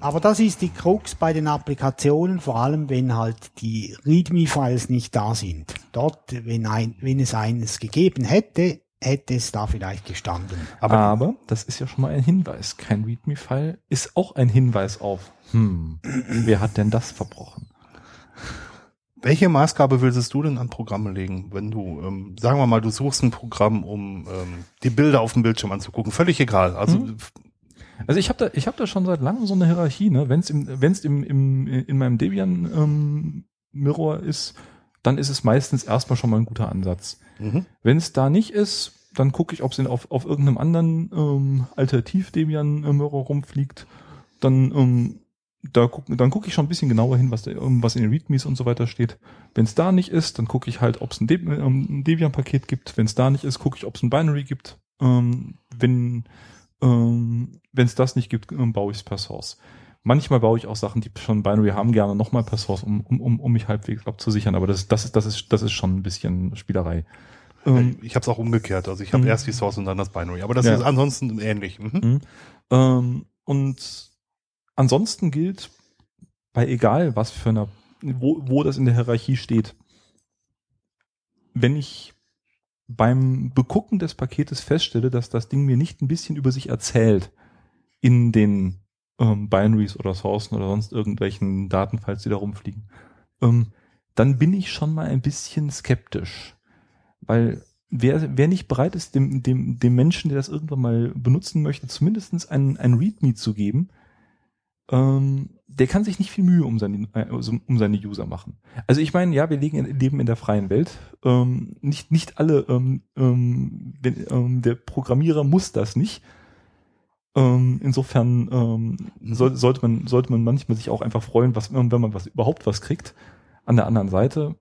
Aber das ist die Krux bei den Applikationen, vor allem wenn halt die README-Files nicht da sind. Dort, wenn, ein, wenn es eines gegeben hätte, hätte es da vielleicht gestanden. Aber, Aber das ist ja schon mal ein Hinweis. Kein README-File ist auch ein Hinweis auf, hm, wer hat denn das verbrochen? Welche Maßgabe würdest du denn an Programme legen, wenn du, ähm, sagen wir mal, du suchst ein Programm, um ähm, die Bilder auf dem Bildschirm anzugucken? Völlig egal. Also Mhm. Also ich habe da, ich habe da schon seit langem so eine Hierarchie, ne? Wenn es im, wenn's im, im, in meinem Debian ähm, Mirror ist, dann ist es meistens erstmal schon mal ein guter Ansatz. mhm. Wenn es da nicht ist, dann gucke ich, ob es in- auf, auf irgendeinem anderen ähm, Alternativ-Debian-Mirror rumfliegt. Dann, ähm, da guck, dann gucke ich schon ein bisschen genauer hin, was, da, was in den Readmes und so weiter steht. Wenn es da nicht ist, dann gucke ich halt, ob es ein, De ähm, ein Debian-Paket gibt. Wenn es da nicht ist, gucke ich, ob es ein Binary gibt. Ähm, wenn ähm, es das nicht gibt, ähm, baue ich es per Source. Manchmal baue ich auch Sachen, die schon Binary haben, gerne nochmal per Source, um, um, um, um mich halbwegs abzusichern. Aber das, das, ist, das, ist, das ist schon ein bisschen Spielerei. Ähm, ich habe es auch umgekehrt. Also ich habe Mhm. erst die Source und dann das Binary. Aber das Ja. ist ansonsten ähnlich. Mhm. Mhm. Ähm, und ansonsten gilt, bei egal was für einer, wo, wo das in der Hierarchie steht, wenn ich beim Begucken des Paketes feststelle, dass das Ding mir nicht ein bisschen über sich erzählt in den ähm, Binaries oder Sourcen oder sonst irgendwelchen Datenfiles, die da rumfliegen, ähm, dann bin ich schon mal ein bisschen skeptisch. Weil wer, wer nicht bereit ist, dem, dem, dem Menschen, der das irgendwann mal benutzen möchte, zumindestens ein, ein README zu geben, ähm, der kann sich nicht viel Mühe um seine, äh, also um seine User machen. Also ich meine, ja, wir in, leben in der freien Welt. Ähm, nicht, nicht alle, ähm, ähm, ähm, der Programmierer muss das nicht. Ähm, insofern ähm, soll, sollte man sollte man manchmal sich auch einfach freuen, was wenn man was überhaupt was kriegt. An der anderen Seite,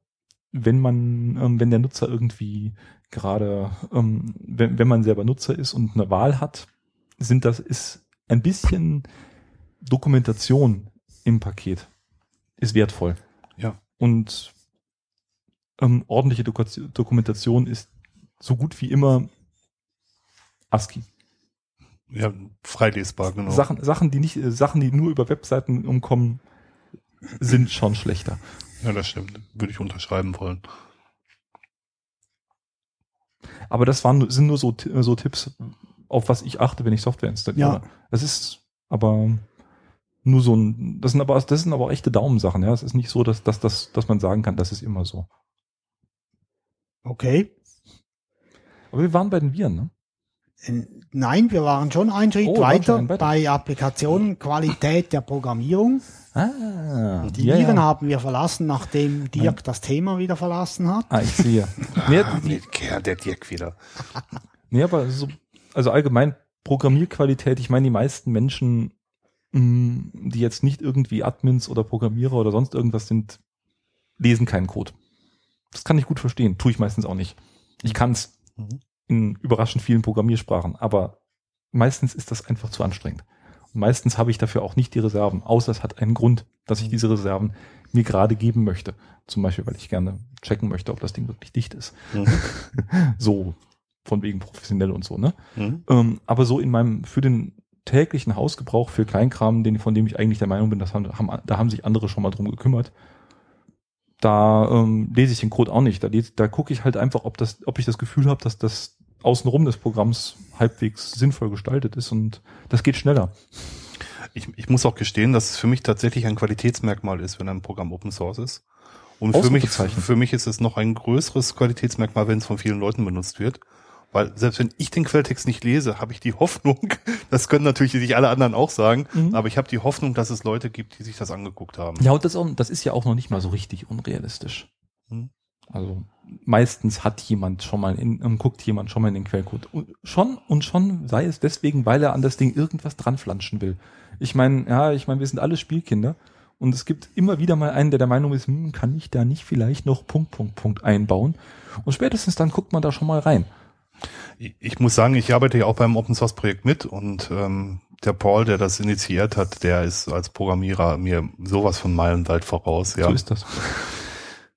wenn man wenn der Nutzer irgendwie gerade wenn, wenn man selber Nutzer ist und eine Wahl hat, sind das ist ein bisschen Dokumentation im Paket ist wertvoll. Ja. Und ähm, ordentliche Doku- Dokumentation ist so gut wie immer ASCII. Ja, freilesbar, genau. Sachen, Sachen, die nicht, äh, Sachen, die nur über Webseiten umkommen, sind schon schlechter. Ja, das stimmt. Würde ich unterschreiben wollen. Aber das waren, sind nur so, so Tipps, auf was ich achte, wenn ich Software installiere. Ja. Das ist aber nur so ein, das sind aber, das sind aber auch echte Daumensachen, ja. Es ist nicht so, dass, dass, dass, dass man sagen kann, das ist immer so. Okay. Aber wir waren bei den Viren, ne? Äh, Nein, wir waren schon einen Schritt Oh, weiter weiter. bei Applikationen Qualität der Programmierung. Ah, Die ja, Viren ja. haben wir verlassen, nachdem Dirk das Thema wieder verlassen hat. Ah, ich sehe. nee, Ah, ja, der Dirk wieder. nee, aber so, also allgemein Programmierqualität, ich meine, die meisten Menschen, die jetzt nicht irgendwie Admins oder Programmierer oder sonst irgendwas sind, lesen keinen Code. Das kann ich gut verstehen. Tue ich meistens auch nicht. Ich kann's Mhm. in überraschend vielen Programmiersprachen, aber meistens ist das einfach zu anstrengend. Und meistens habe ich dafür auch nicht die Reserven, außer es hat einen Grund, dass ich diese Reserven mir gerade geben möchte. Zum Beispiel, weil ich gerne checken möchte, ob das Ding wirklich dicht ist. Mhm. <laughs> So, von wegen professionell und so, ne? Mhm. Ähm, aber so in meinem, für den täglichen Hausgebrauch, für Kleinkram, den, von dem ich eigentlich der Meinung bin, das haben, haben, da haben sich andere schon mal drum gekümmert. Da ähm, lese ich den Code auch nicht. Da, da gucke ich halt einfach, ob das, ob ich das Gefühl habe, dass das außenrum des Programms halbwegs sinnvoll gestaltet ist und das geht schneller. Ich, ich muss auch gestehen, dass es für mich tatsächlich ein Qualitätsmerkmal ist, wenn ein Programm Open Source ist. Und für mich, für mich ist es noch ein größeres Qualitätsmerkmal, wenn es von vielen Leuten benutzt wird. Weil selbst wenn ich den Quelltext nicht lese, habe ich die Hoffnung, <laughs> das können natürlich sich alle anderen auch sagen, Mhm. aber ich habe die Hoffnung, dass es Leute gibt, die sich das angeguckt haben. Ja, und das, auch, das ist ja auch noch nicht mal so richtig unrealistisch. Hm. Also meistens hat jemand schon mal in, ähm, guckt jemand schon mal in den Quellcode. Und schon und schon sei es deswegen, weil er an das Ding irgendwas dran flanschen will. Ich meine, ja, ich meine, wir sind alle Spielkinder und es gibt immer wieder mal einen, der der Meinung ist, hm, kann ich da nicht vielleicht noch Punkt, Punkt, Punkt einbauen? Und spätestens dann guckt man da schon mal rein. Ich, muss sagen, ich arbeite ja auch beim Open Source Projekt mit und ähm, der Paul, der das initiiert hat, der ist als Programmierer mir sowas von meilenweit voraus. Ja. So ist das.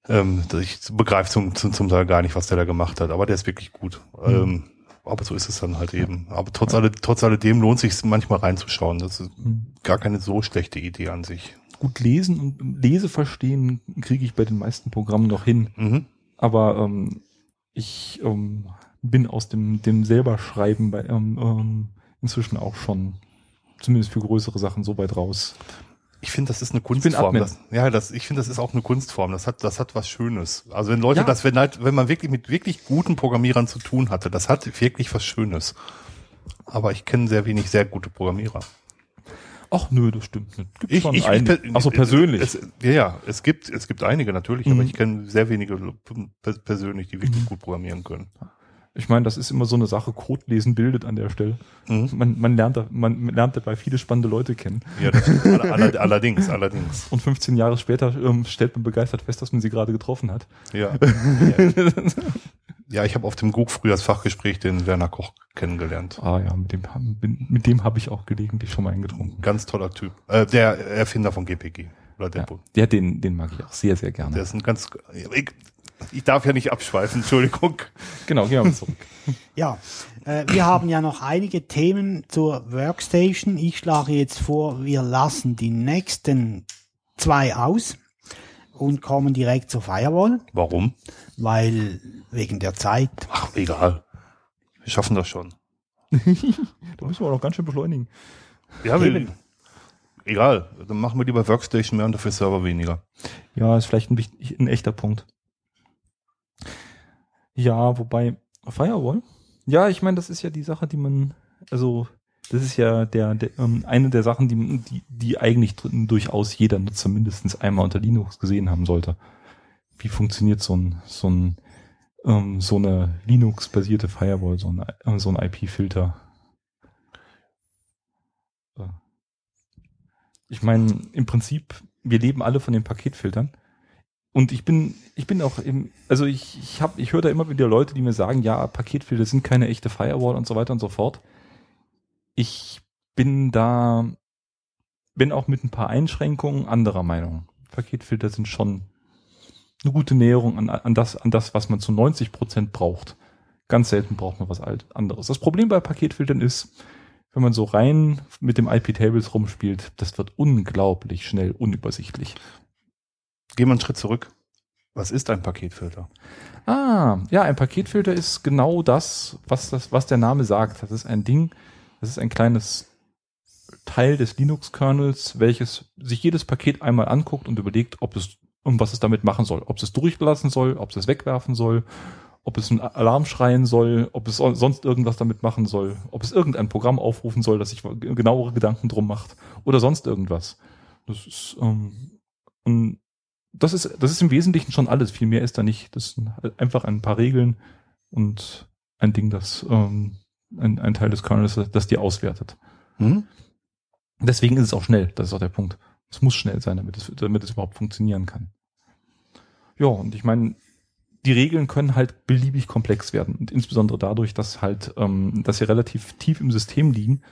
Ähm, ich begreife zum, zum, zum Teil gar nicht, was der da gemacht hat, aber der ist wirklich gut. Mhm. Ähm, aber so ist es dann halt eben. Aber trotz, alle, trotz alledem lohnt sich manchmal reinzuschauen. Das ist Mhm. gar keine so schlechte Idee an sich. Gut lesen und Lese verstehen kriege ich bei den meisten Programmen noch hin. Mhm. Aber ähm, ich ähm, bin aus dem, dem selber Schreiben bei ähm, ähm, inzwischen auch schon zumindest für größere Sachen so weit raus. Ich finde, das ist eine Kunstform. Das, ja, das, ich finde, das ist auch eine Kunstform. Das hat, das hat was Schönes. Also wenn Leute Ja. das, wenn halt, wenn man wirklich mit wirklich guten Programmierern zu tun hatte, das hat wirklich was Schönes. Aber ich kenne sehr wenig sehr gute Programmierer. Ach nö, das stimmt nicht. Gibt schon ich, einige. per- persönlich. Es, ja, ja, es gibt, es gibt einige natürlich, Mhm. aber ich kenne sehr wenige per- persönlich, die wirklich gut programmieren können. Ich meine, das ist immer so eine Sache, Code lesen bildet an der Stelle. Mhm. Man, man, lernt da, man lernt dabei viele spannende Leute kennen. Ja, das, aller- aller- allerdings, allerdings. Und 15 Jahre später ähm, stellt man begeistert fest, dass man sie gerade getroffen hat. Ja. <laughs> Ja, ich habe auf dem GUG Frühjahrsfachgespräch den Werner Koch kennengelernt. Ah ja, mit dem, mit dem habe ich auch gelegentlich schon mal eingetrunken. Ganz toller Typ. Äh, der Erfinder von GPG. Oder Ja, der, den, den mag ich auch sehr, sehr gerne. Der ist ein ganz. Ich, ich darf ja nicht abschweifen, Entschuldigung. genau, gehen wir mal zurück. <laughs> Ja, äh, wir haben ja noch einige Themen zur Workstation. Ich schlage jetzt vor, wir lassen die nächsten zwei aus und kommen direkt zur Firewall, Warum? weil wegen der Zeit. Ach, egal. Wir schaffen das schon. <laughs> Da müssen wir auch noch ganz schön beschleunigen. Ja, wir, egal. Dann machen wir lieber Workstation mehr und dafür Server weniger. Ja, ist vielleicht ein, ein echter Punkt. Ja, wobei, Firewall? Ja, ich meine, das ist ja die Sache, die man, also, das ist ja der, der ähm, eine der Sachen, die, die, die eigentlich durchaus jeder Nutzer mindestens einmal unter Linux gesehen haben sollte. Wie funktioniert so ein, so ein, ähm, so eine Linux-basierte Firewall, so ein, äh, so ein IP-Filter? Äh. Ich meine, im Prinzip, wir leben alle von den Paketfiltern. Und ich bin, ich bin auch im, also ich, ich habe, ich höre da immer wieder Leute, die mir sagen, ja, Paketfilter sind keine echte Firewall und so weiter und so fort. Ich bin da, bin auch mit ein paar Einschränkungen anderer Meinung. Paketfilter sind schon eine gute Näherung an, an das, an das, was man zu 90 Prozent braucht. Ganz selten braucht man was anderes. Das Problem bei Paketfiltern ist, wenn man so rein mit dem IP-Tables rumspielt, das wird unglaublich schnell unübersichtlich. Gehen wir einen Schritt zurück. Was ist ein Paketfilter? Ah, ja, ein Paketfilter ist genau das, was das, was der Name sagt. Das ist ein Ding, das ist ein kleines Teil des Linux-Kernels, welches sich jedes Paket einmal anguckt und überlegt, ob es, um was es damit machen soll. Ob es es durchlassen soll, ob es es wegwerfen soll, ob es einen Alarm schreien soll, ob es sonst irgendwas damit machen soll, ob es irgendein Programm aufrufen soll, das sich genauere Gedanken drum macht oder sonst irgendwas. Das ist, ähm, und das ist, das ist im Wesentlichen schon alles. Viel mehr ist da nicht. Das sind einfach ein paar Regeln und ein Ding, das ähm, ein, ein Teil des Kernels, das dir auswertet. Hm? Deswegen ist es auch schnell. Das ist auch der Punkt. Es muss schnell sein, damit es, damit es überhaupt funktionieren kann. Ja, und ich meine, die Regeln können halt beliebig komplex werden. Und insbesondere dadurch, dass halt, ähm, dass sie relativ tief im System liegen,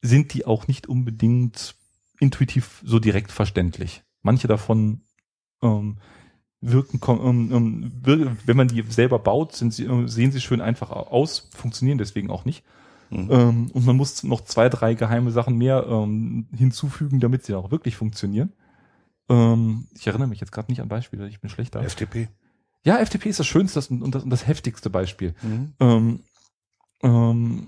sind die auch nicht unbedingt intuitiv so direkt verständlich. Manche davon ähm, wirken, ähm, ähm, wir- wenn man die selber baut, sind sie, äh, sehen sie schön einfach aus, funktionieren deswegen auch nicht. Mhm. Ähm, und man muss noch zwei, drei geheime Sachen mehr ähm, hinzufügen, damit sie auch wirklich funktionieren. Ähm, ich erinnere mich jetzt gerade nicht an Beispiele, ich bin schlecht da. FTP. Ja, FTP ist das schönste und das, und das heftigste Beispiel. Mhm. Ähm, ähm,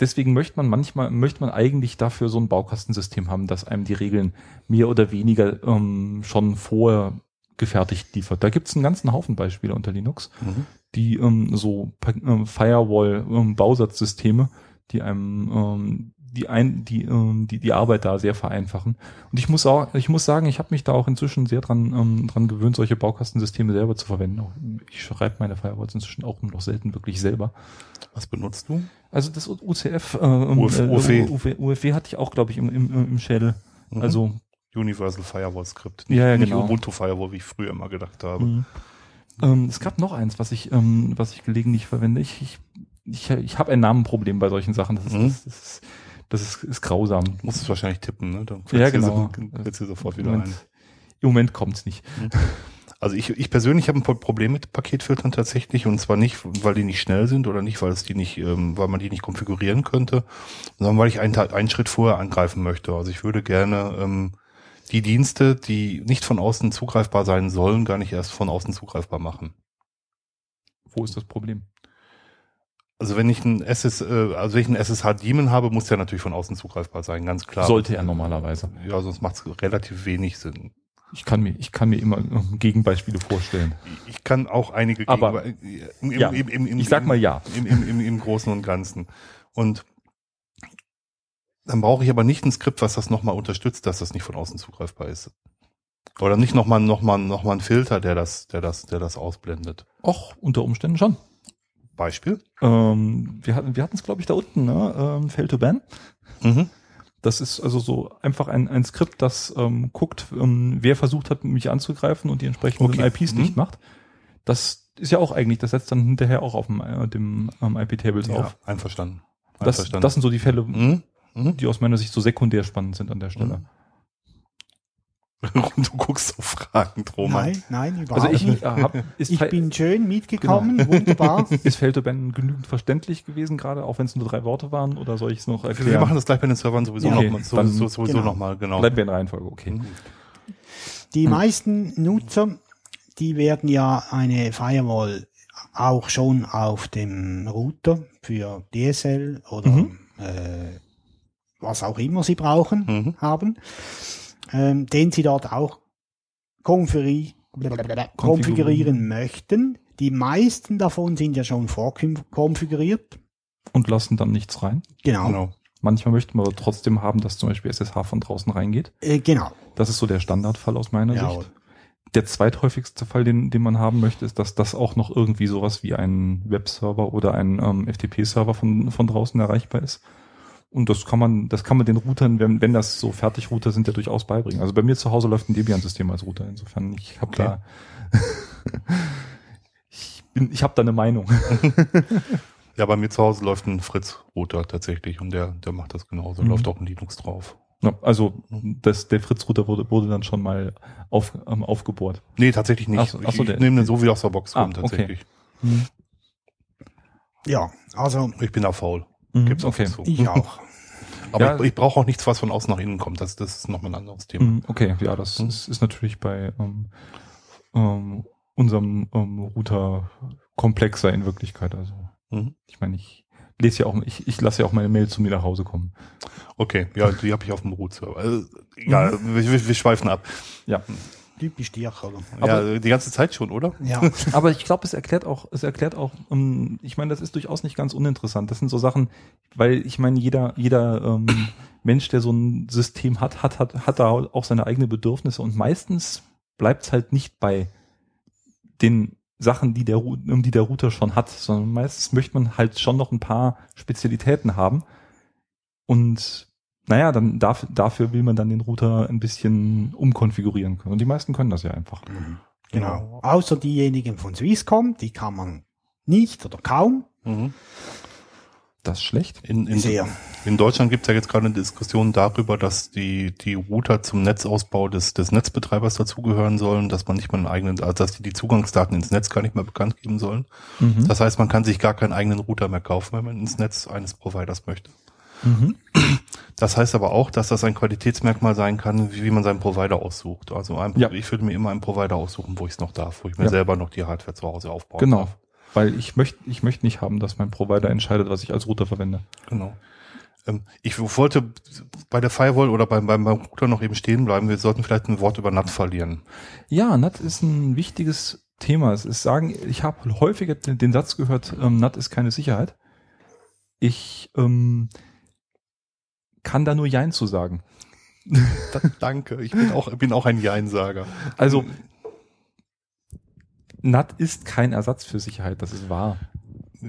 deswegen möchte man manchmal, möchte man eigentlich dafür so ein Baukastensystem haben, das einem die Regeln mehr oder weniger ähm, schon vorgefertigt liefert. Da gibt es einen ganzen Haufen Beispiele unter Linux, Mhm. die ähm, so Pa- ähm, Firewall-Bausatzsysteme, die einem ähm, die ein die, ähm, die die Arbeit da sehr vereinfachen. Und ich muss auch ich muss sagen, ich habe mich da auch inzwischen sehr dran ähm, dran gewöhnt, solche Baukastensysteme selber zu verwenden. Ich schreibe meine Firewalls inzwischen auch nur noch selten wirklich selber. Was benutzt du? Also das UCF, äh, UF- äh, UFW. UFW, hatte ich auch, glaube ich, im, im, im Schädel. Mhm. Also Universal Firewall Script. Ja, ja, nicht genau. Ubuntu Firewall, wie ich früher immer gedacht habe. mh. Ähm, es gab noch eins, was ich, ähm, was ich gelegentlich verwende. Ich, ich, ich, ich habe ein Namenproblem bei solchen Sachen. Das ist, Mhm. das, das ist, das ist, ist grausam. Du musst es wahrscheinlich tippen, ne? Dann Ja, genau. So, fällt's dir sofort wieder Im ein. Moment, Im Moment kommt's nicht. Also ich, ich persönlich habe ein Pro- Problem mit Paketfiltern tatsächlich und zwar nicht, weil die nicht schnell sind oder nicht, weil es die nicht, ähm, weil man die nicht konfigurieren könnte, sondern weil ich einen, einen Schritt vorher angreifen möchte. Also ich würde gerne ähm, die Dienste, die nicht von außen zugreifbar sein sollen, gar nicht erst von außen zugreifbar machen. Wo ist das Problem? Also wenn ich ein SS, äh, also wenn ich einen SSH-Daemon habe, muss der natürlich von außen zugreifbar sein, ganz klar. Sollte er normalerweise. Ja, sonst macht es relativ wenig Sinn. Ich kann mir, ich kann mir immer Gegenbeispiele vorstellen. Ich kann auch einige Aber- Gegenbe- im, Ja, im, im, im, Ich sag mal ja. im, im, im, im Großen und Ganzen. Und dann brauche ich aber nicht ein Skript, was das nochmal unterstützt, dass das nicht von außen zugreifbar ist. Oder nicht nochmal noch mal, noch mal ein Filter, der das, der das, der das ausblendet. Och, unter Umständen schon. Beispiel? Ähm, wir hatten, wir hatten es, glaube ich, da unten, ne? Ähm, Fail to Ban. Mhm. Das ist also so einfach ein, ein Skript, das ähm, guckt, ähm, wer versucht hat, mich anzugreifen und die entsprechenden Okay. IPs Mhm. dicht macht. Das ist ja auch eigentlich, das setzt dann hinterher auch auf dem, äh, dem ähm, IP-Tables Ja, auf. einverstanden. Das, einverstanden. das sind so die Fälle, mhm. Mhm. die aus meiner Sicht so sekundär spannend sind an der Stelle. Du guckst so fragend, Roman. Nein, nein, überhaupt Also ich nicht. hab, ist, Ich bin schön mitgekommen, wunderbar. <laughs> ist Ban genügend verständlich gewesen gerade, auch wenn es nur drei Worte waren, oder soll ich es noch erklären? Wir machen das gleich bei den Servern sowieso Ja. Okay, mal, so, so, sowieso genau. noch mal, genau. Bleiben wir in Reihenfolge, okay. Mhm. Die meisten Nutzer, die werden ja eine Firewall auch schon auf dem Router für DSL oder Mhm. äh, was auch immer sie brauchen, Mhm. haben, ähm, den sie dort auch konfiguri konfigurieren möchten. Die meisten davon sind ja schon vorkonfiguriert. Und lassen dann nichts rein. Genau. Genau. Manchmal möchte man aber trotzdem haben, dass zum Beispiel SSH von draußen reingeht. Äh, genau. Das ist so der Standardfall aus meiner Jawohl. Sicht. Der zweithäufigste Fall, den, den man haben möchte, ist, dass das auch noch irgendwie sowas wie ein Webserver oder ein ähm, FTP-Server von, von draußen erreichbar ist. Und das kann man, das kann man den Routern, wenn, wenn das so Fertigrouter sind, ja durchaus beibringen. Also bei mir zu Hause läuft ein Debian-System als Router. Insofern, ich habe Okay. da, <laughs> ich bin, ich habe da eine Meinung. <laughs> Ja, bei mir zu Hause läuft ein Fritz-Router tatsächlich und der, der macht das genauso. Mhm. Läuft auch ein Linux drauf. Ja, Also das, der Fritz-Router wurde, wurde dann schon mal auf, ähm, aufgebohrt. Nee, tatsächlich nicht. Ach so, ach so, ich der- nehme den so wie aus der Box Ah, rum, tatsächlich. Ja, also Ich bin da faul. Mhm, Gibt's auch okay. dazu. ich auch. Aber Ja. ich, ich brauche auch nichts, was von außen nach innen kommt. Das, das ist nochmal ein anderes Thema. Mhm, Okay, ja, das Mhm. ist, ist natürlich bei ähm, ähm, unserem ähm, Router komplexer in Wirklichkeit. Also Mhm. ich meine, ich lese ja auch, ich, ich lasse ja auch meine Mail zu mir nach Hause kommen. Okay, ja, die habe ich auf dem Root-Server. Also, egal, Mhm. wir, wir, wir schweifen ab. Ja, Typisch dir, oder? Aber- ja, die ganze Zeit schon, oder? Ja. <laughs> aber ich glaube, es erklärt auch, es erklärt auch, ähm, ich meine, das ist durchaus nicht ganz uninteressant. Das sind so Sachen, weil ich meine, jeder, jeder ähm, Mensch, der so ein System hat, hat, hat, hat da auch seine eigenen Bedürfnisse und meistens bleibt es halt nicht bei den Sachen, die der, die der Router schon hat, sondern meistens möchte man halt schon noch ein paar Spezialitäten haben und naja, dann darf, dafür will man dann den Router ein bisschen umkonfigurieren können. Und die meisten können das ja einfach. Genau. Außer diejenigen von Swisscom, die kann man nicht oder kaum. Mhm. Das ist schlecht. In, in, Sehr. in Deutschland gibt es ja jetzt gerade eine Diskussion darüber, dass die, die Router zum Netzausbau des, des Netzbetreibers dazugehören sollen, dass man nicht mal einen eigenen, also dass die die Zugangsdaten ins Netz gar nicht mehr bekannt geben sollen. Mhm. Das heißt, man kann sich gar keinen eigenen Router mehr kaufen, wenn man ins Netz eines Providers möchte. Mhm. Das heißt aber auch, dass das ein Qualitätsmerkmal sein kann, wie, wie man seinen Provider aussucht. Also ein, Ja. ich würde mir immer einen Provider aussuchen, wo ich es noch darf, wo ich mir Ja. selber noch die Hardware zu Hause aufbauen Genau. darf. Weil ich möchte, ich möchte nicht haben, dass mein Provider entscheidet, was ich als Router verwende. Genau. Ähm, ich wollte bei der Firewall oder beim, beim, beim Router noch eben stehen bleiben. Wir sollten vielleicht ein Wort über NAT verlieren. Ja, NAT ist ein wichtiges Thema. Es ist sagen, ich habe häufiger den, den Satz gehört, ähm, NAT ist keine Sicherheit. Ich ähm, kann da nur Jein zu sagen. <laughs> Da, danke. Ich bin auch, bin auch ein Jeinsager. Also NAT ist kein Ersatz für Sicherheit, das ist wahr.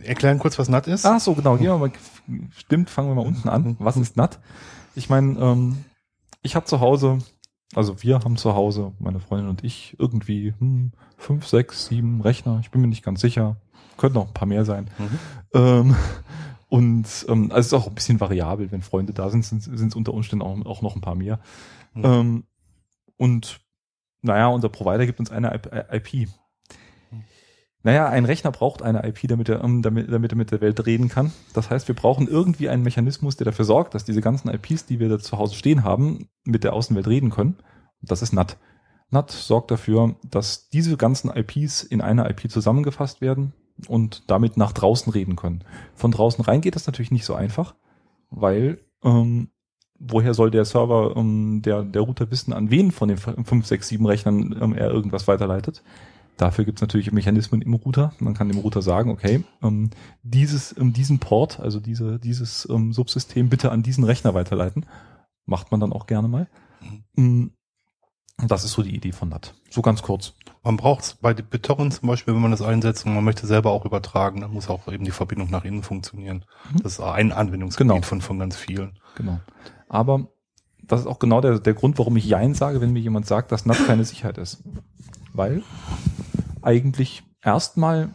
Erklären kurz, was NAT ist. Ach so, genau. Gehen wir mal, stimmt, fangen wir mal unten an. Was ist NAT? Ich meine, ähm, ich habe zu Hause Also wir haben zu Hause, meine Freundin und ich, irgendwie hm, fünf, sechs, sieben Rechner. Ich bin mir nicht ganz sicher. Könnten noch ein paar mehr sein. Mhm. Ähm, und ähm, also es ist auch ein bisschen variabel, wenn Freunde da sind, sind es unter Umständen auch, auch noch ein paar mehr. Mhm. Ähm, und naja, unser Provider gibt uns eine IP. Naja, ein Rechner braucht eine IP, damit er, ähm, damit, damit er mit der Welt reden kann. Das heißt, wir brauchen irgendwie einen Mechanismus, der dafür sorgt, dass diese ganzen IPs, die wir da zu Hause stehen haben, mit der Außenwelt reden können. Das ist NAT. NAT sorgt dafür, dass diese ganzen IPs in einer IP zusammengefasst werden und damit nach draußen reden können. Von draußen rein geht das natürlich nicht so einfach, weil ähm, woher soll der Server, ähm, der, der Router wissen, an wen von den 5, 6, 7 Rechnern ähm, er irgendwas weiterleitet? Dafür gibt es natürlich Mechanismen im Router. Man kann dem Router sagen, okay, ähm, dieses, ähm, diesen Port, also diese, dieses ähm, Subsystem bitte an diesen Rechner weiterleiten. Macht man dann auch gerne mal. Mhm. Das ist so die Idee von NAT. So ganz kurz. Man braucht es bei BitTorrent zum Beispiel, wenn man das einsetzt und man möchte selber auch übertragen, dann muss auch eben die Verbindung nach innen funktionieren. Mhm. Das ist ein Anwendungsgebiet Genau. von, von ganz vielen. Genau. Aber das ist auch genau der, der Grund, warum ich Jein sage, wenn mir jemand sagt, dass NAT keine Sicherheit ist. Weil eigentlich erstmal,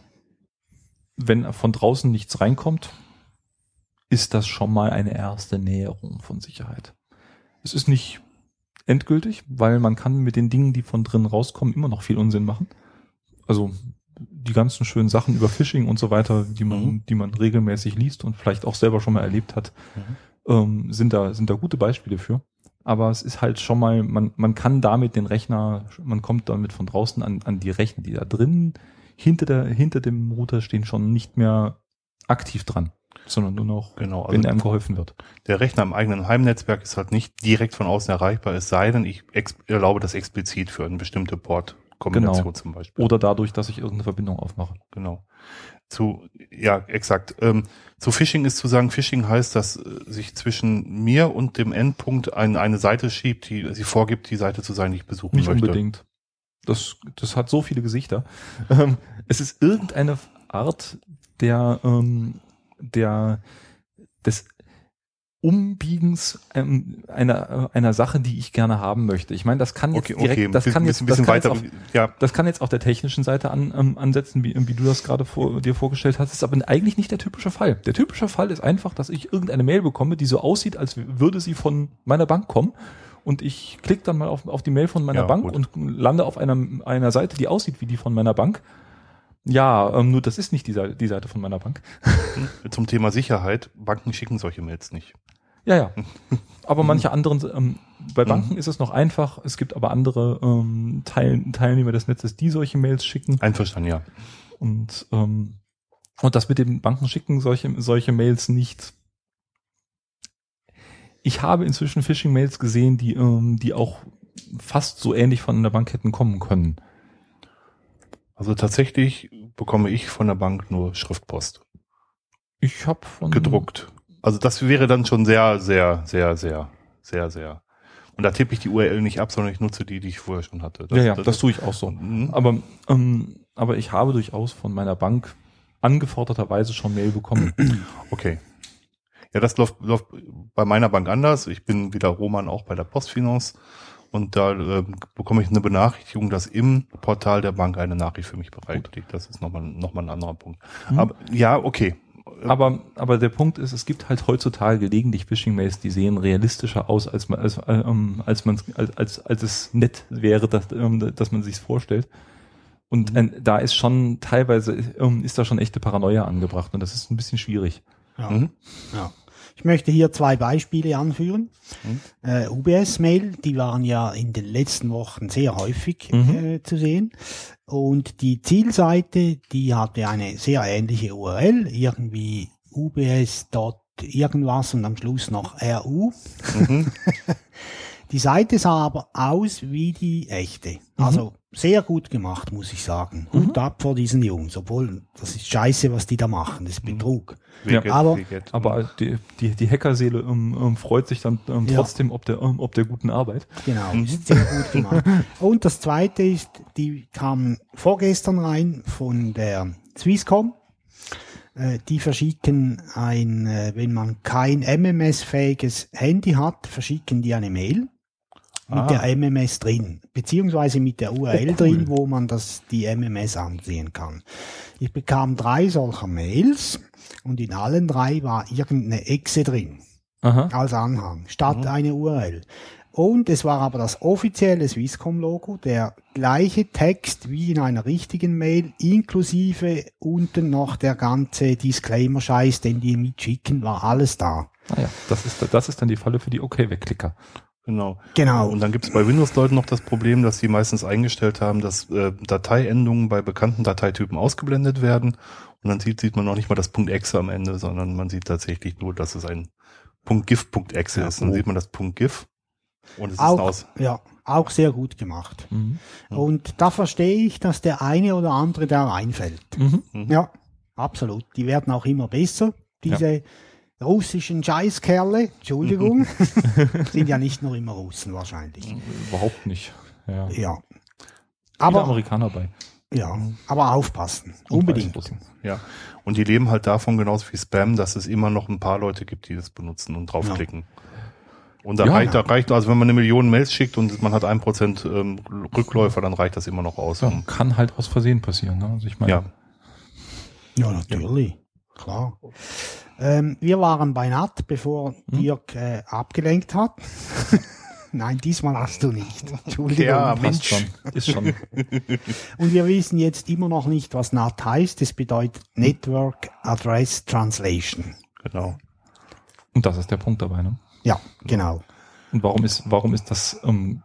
wenn von draußen nichts reinkommt, ist das schon mal eine erste Näherung von Sicherheit. Es ist nicht endgültig, weil man kann mit den Dingen, die von drin rauskommen, immer noch viel Unsinn machen. Also die ganzen schönen Sachen über Phishing und so weiter, die man, Mhm. die man regelmäßig liest und vielleicht auch selber schon mal erlebt hat, ähm, sind da sind da gute Beispiele für. Aber es ist halt schon mal, man, man kann damit den Rechner, man kommt damit von draußen an, an die Rechner, die da drin hinter der hinter dem Router stehen, schon nicht mehr aktiv dran, sondern nur noch, Genau. Also wenn einem geholfen wird. der Rechner im eigenen Heimnetzwerk ist halt nicht direkt von außen erreichbar, es sei denn, ich erlaube das explizit für eine bestimmte Port-Kombination Genau. zum Beispiel. Oder dadurch, dass ich irgendeine Verbindung aufmache. Genau. Zu, ja, exakt. Ähm, zu Phishing ist zu sagen, Phishing heißt, dass äh, sich zwischen mir und dem Endpunkt ein, eine Seite schiebt, die sie vorgibt, die Seite zu sein, die ich besuchen Nicht möchte. unbedingt. Das, das hat so viele Gesichter. Ähm, es ist irgendeine Art der, ähm, der, des Umbiegens ähm, einer, einer Sache, die ich gerne haben möchte. Ich meine, das kann jetzt Okay, direkt, okay, das bisschen, kann jetzt, bisschen, das kann jetzt auf, ja, das kann jetzt auf der technischen Seite an, ähm, ansetzen, wie, wie du das gerade vor, dir vorgestellt hast. Das ist aber eigentlich nicht der typische Fall. Der typische Fall ist einfach, dass ich irgendeine Mail bekomme, die so aussieht, als würde sie von meiner Bank kommen. Und ich klicke dann mal auf, auf die Mail von meiner Ja, Bank gut. und lande auf einer, einer Seite, die aussieht wie die von meiner Bank. Ja, ähm, nur das ist nicht die, Seite- die Seite von meiner Bank. <laughs> zum Thema Sicherheit. Banken schicken solche Mails nicht. Ja, ja. <laughs> Aber manche anderen, ähm, bei Mhm. Banken ist es noch einfach. Es gibt aber andere ähm, Teil, Teilnehmer des Netzes, die solche Mails schicken. Einverstanden, ja. Und, ähm, und das mit den Banken schicken solche, solche Mails nicht. Ich habe inzwischen Phishing-Mails gesehen, die, ähm, die auch fast so ähnlich von der Bank hätten kommen können. Also tatsächlich bekomme ich von der Bank nur Schriftpost. Ich habe von Gedruckt. Also das wäre dann schon sehr, sehr, sehr, sehr, sehr, sehr. Und da tippe ich die URL nicht ab, sondern ich nutze die, die ich vorher schon hatte. ja, ja, das, tue ich auch so. Mhm. Aber, ähm, aber ich habe durchaus von meiner Bank angeforderterweise schon Mail bekommen. <clears throat> Okay. Ja, das läuft, läuft bei meiner Bank anders. Ich bin wieder Roman auch bei der Postfinance und da ähm, bekomme ich eine Benachrichtigung, dass im Portal der Bank eine Nachricht für mich bereit liegt. Das ist nochmal noch mal ein anderer Punkt. Mhm. Aber ja, okay. Aber, aber der Punkt ist, es gibt halt heutzutage gelegentlich Phishing-Mails, die sehen realistischer aus, als man, als, äh, ähm, als man, als, als, als es nett wäre, dass, ähm, dass man sich's vorstellt. Und Mhm. äh, da ist schon teilweise ähm, ist da schon echte Paranoia angebracht und das ist ein bisschen schwierig. Ja. Mhm. Ja. Ich möchte hier zwei Beispiele anführen. Mhm. Äh, UBS-Mail, die waren ja in den letzten Wochen sehr häufig Mhm. äh, zu sehen. Und die Zielseite, die hatte eine sehr ähnliche URL, irgendwie ubs. irgendwas und am Schluss noch ru. Mhm. <laughs> Die Seite sah aber aus wie die echte. Also sehr gut gemacht, muss ich sagen. Hut ab vor diesen Jungs, obwohl das ist scheiße, was die da machen, das ist Betrug. Ja, aber-. Aber die, die, die Hackerseele ähm, ähm, freut sich dann ähm, Ja. trotzdem ob der, ähm, ob der guten Arbeit. Genau, ist sehr gut <laughs> gemacht. Und das zweite ist, die kam vorgestern rein von der Swisscom. Äh, Die verschicken ein, äh, wenn man kein MMS-fähiges Handy hat, verschicken die eine Mail. Mit Ah. der MMS drin, beziehungsweise mit der URL drin, wo man das, die MMS ansehen kann. Ich bekam drei solcher Mails und in allen drei war irgendeine Exe drin Aha. als Anhang, statt eine URL. Und es war aber das offizielle Swisscom-Logo, der gleiche Text wie in einer richtigen Mail, inklusive unten noch der ganze Disclaimer-Scheiß, den die mitschicken, war alles da. Ah ja, das ist, das ist dann die Falle für die OK-Wegklicker. Genau. Genau. Und dann gibt es bei Windows-Leuten noch das Problem, dass sie meistens eingestellt haben, dass äh, Dateiendungen bei bekannten Dateitypen ausgeblendet werden. Und dann sieht, sieht man noch nicht mal das .exe am Ende, sondern man sieht tatsächlich nur, dass es ein .gif.exe Ja, ist. Dann oh. sieht man das .gif und es ist auch, aus. ja, auch sehr gut gemacht. Mhm. Und da verstehe ich, dass der eine oder andere da reinfällt. Mhm. Ja, absolut. Die werden auch immer besser. Diese russischen Scheißkerle, Entschuldigung, <laughs> <laughs> sind ja nicht nur immer Russen wahrscheinlich. Überhaupt nicht. Ja. Ja. Aber Amerikaner bei. ja, aber aufpassen. Und Unbedingt. Ja. Und die leben halt davon genauso wie Spam, dass es immer noch ein paar Leute gibt, die das benutzen und draufklicken. Und da Ja. reicht, da reicht, also wenn man eine Million Mails schickt und man hat ein Prozent ähm, Rückläufer, dann reicht das immer noch aus. Ja, kann halt aus Versehen passieren. Ne? Also ich meine, ja. Ja, natürlich. Klar. Ähm, wir waren bei NAT, bevor Hm? Dirk äh, abgelenkt hat. <laughs> Nein, diesmal hast du nicht. Entschuldigung. Ja, passt Mensch. schon. Ist schon. <laughs> Und wir wissen jetzt immer noch nicht, was NAT heißt. Es bedeutet Network Address Translation. Genau. Und das ist der Punkt dabei. Ne? Ja, genau. Und warum ist, warum ist das ähm,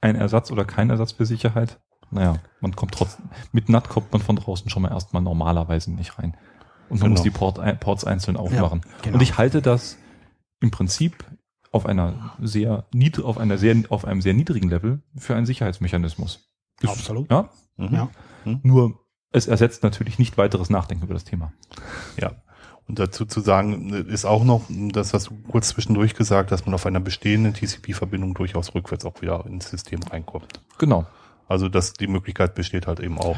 ein Ersatz oder kein Ersatz für Sicherheit? Naja, man kommt trotzdem, mit NAT kommt man von draußen schon mal erstmal normalerweise nicht rein. Und man Genau. muss die Port, Ports einzeln aufmachen. genau. Und ich halte das im Prinzip auf einer sehr auf einer sehr, auf einem sehr niedrigen Level für einen Sicherheitsmechanismus. Ist- Absolut. Ja, Mhm. Ja. nur es ersetzt natürlich nicht weiteres Nachdenken über das Thema. Ja. Und dazu zu sagen ist auch noch, das hast du kurz zwischendurch gesagt, dass man auf einer bestehenden TCP-Verbindung durchaus rückwärts auch wieder ins System reinkommt. Genau. Also dass die Möglichkeit besteht halt eben auch.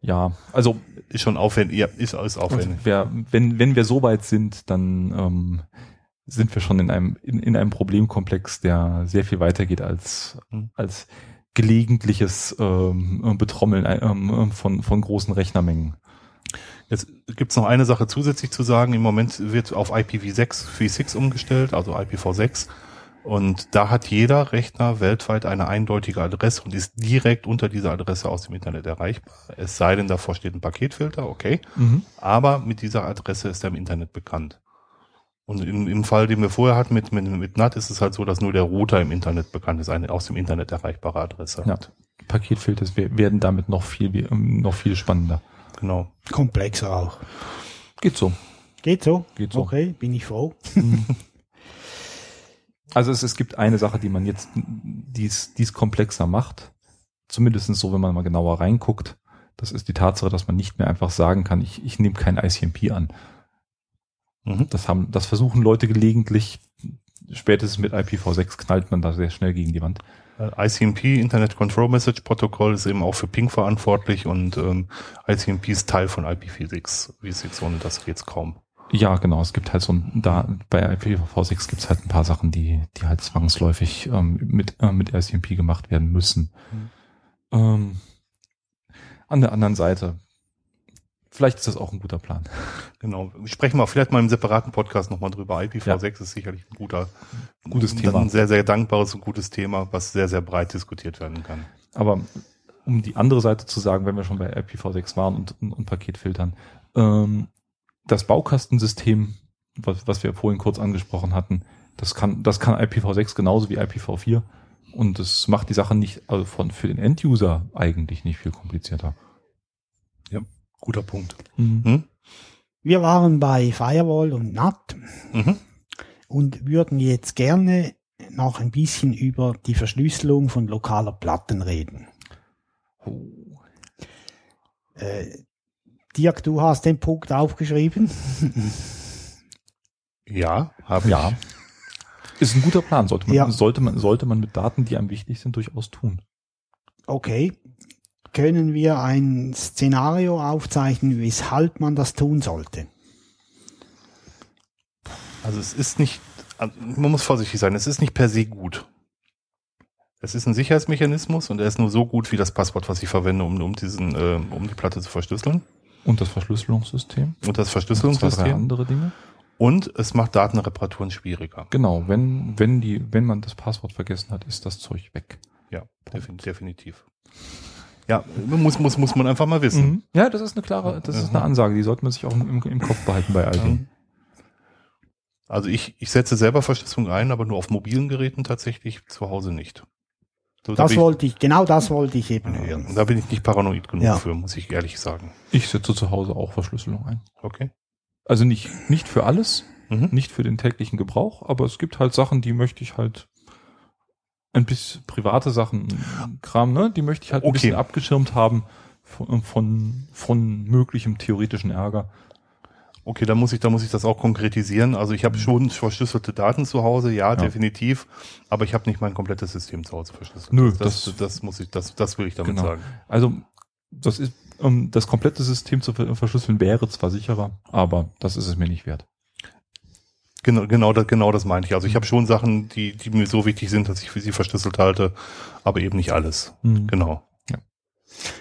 Ja, also Ist schon aufwendig, ja, ist alles aufwendig. wer, wenn, wenn wir so weit sind, dann ähm, sind wir schon in einem, in, in einem Problemkomplex, der sehr viel weitergeht als, Hm. als gelegentliches ähm, Betrommeln ähm, von, von großen Rechnermengen. Jetzt gibt's noch eine Sache zusätzlich zu sagen. Im Moment wird auf IPv6 V6 umgestellt, also IPv6. Und da hat jeder Rechner weltweit eine eindeutige Adresse und ist direkt unter dieser Adresse aus dem Internet erreichbar. Es sei denn, davor steht ein Paketfilter, okay. Aber mit dieser Adresse ist er im Internet bekannt. Und im, im Fall, den wir vorher hatten mit, mit, mit NAT, ist es halt so, dass nur der Router im Internet bekannt ist, eine aus dem Internet erreichbare Adresse. Ja, hat. Paketfilter we- werden damit noch viel, ähm, noch viel spannender. Genau. Komplexer auch. Geht so. Geht so? Geht so. Okay, bin ich froh. <laughs> Also es, es gibt eine Sache, die man jetzt, die es, die es komplexer macht. Zumindest so, wenn man mal genauer reinguckt. Das ist die Tatsache, dass man nicht mehr einfach sagen kann, ich, ich nehme kein ICMP an. Mhm. Das haben, das versuchen Leute gelegentlich. Spätestens mit IPv6 knallt man da sehr schnell gegen die Wand. Äh, ICMP, Internet Control Message Protocol, ist eben auch für Ping verantwortlich und ähm, ICMP ist Teil von IPv6. V6 ohne das geht's kaum. Ja, genau. Es gibt halt so ein, da bei IPv6 gibt es halt ein paar Sachen, die, die halt zwangsläufig ähm, mit, äh, mit ICMP gemacht werden müssen. Ähm, an der anderen Seite, vielleicht ist das auch ein guter Plan. Genau. Sprechen wir vielleicht mal im separaten Podcast nochmal drüber. IPv6 ist sicherlich ein guter, Gutes Thema. Ein sehr, sehr dankbares und gutes Thema, was sehr, sehr breit diskutiert werden kann. Aber um die andere Seite zu sagen, wenn wir schon bei IPv6 waren und, und, und Paketfiltern, ähm, das Baukastensystem, was, was wir vorhin kurz angesprochen hatten, das kann, das kann IPv6 genauso wie IPv4. Und es macht die Sache nicht, also von, für den Enduser eigentlich nicht viel komplizierter. Guter Punkt. Mhm. Hm? Wir waren bei Firewall und NAT Mhm. und würden jetzt gerne noch ein bisschen über die Verschlüsselung von lokaler Platten reden. Äh, Dirk, du hast den Punkt aufgeschrieben. Ja, habe ich. Ja. Ist ein guter Plan, sollte man, Ja. sollte man, sollte man mit Daten, die einem wichtig sind, durchaus tun. Okay. Können wir ein Szenario aufzeichnen, weshalb man das tun sollte? Also es ist nicht, also man muss vorsichtig sein, es ist nicht per se gut. Es ist ein Sicherheitsmechanismus und er ist nur so gut wie das Passwort, was ich verwende, um, um diesen, äh, um die Platte zu verschlüsseln. Und das Verschlüsselungssystem. Und das Verschlüsselungssystem. andere Dinge. Und es macht Datenreparaturen schwieriger. Genau, wenn, wenn die, wenn man das Passwort vergessen hat, ist das Zeug weg. Ja, defin definitiv. Ja, muss, muss, muss man einfach mal wissen. Mhm. Ja, das ist eine klare, das ist eine Ansage, die sollte man sich auch im, im Kopf behalten bei all dem. Also ich, ich setze selber Verschlüsselung ein, aber nur auf mobilen Geräten tatsächlich, zu Hause nicht. So, da Das bin wollte ich, genau das wollte ich eben ich, hören. da bin ich nicht paranoid genug Ja. für, muss ich ehrlich sagen. Ich setze zu Hause auch Verschlüsselung ein. Okay. Also nicht, nicht für alles, Mhm. nicht für den täglichen Gebrauch, aber es gibt halt Sachen, die möchte ich halt ein bisschen private Sachen, Kram, ne? Die möchte ich halt ein Okay. bisschen abgeschirmt haben von, von, von möglichem theoretischen Ärger. Okay, da muss ich, da muss ich das auch konkretisieren. Also ich habe schon verschlüsselte Daten zu Hause, ja, definitiv, aber ich habe nicht mein komplettes System zu Hause verschlüsselt. Nö, das, das- das, muss ich, das, das will ich damit Genau. sagen. Also das ist, um, das komplette System zu ver- verschlüsseln wäre zwar sicherer, aber das ist es mir nicht wert. Genau, genau, das, genau das meinte ich. Also ich habe schon Sachen, die, die mir so wichtig sind, dass ich für sie verschlüsselt halte, aber eben nicht alles. Mhm. Genau.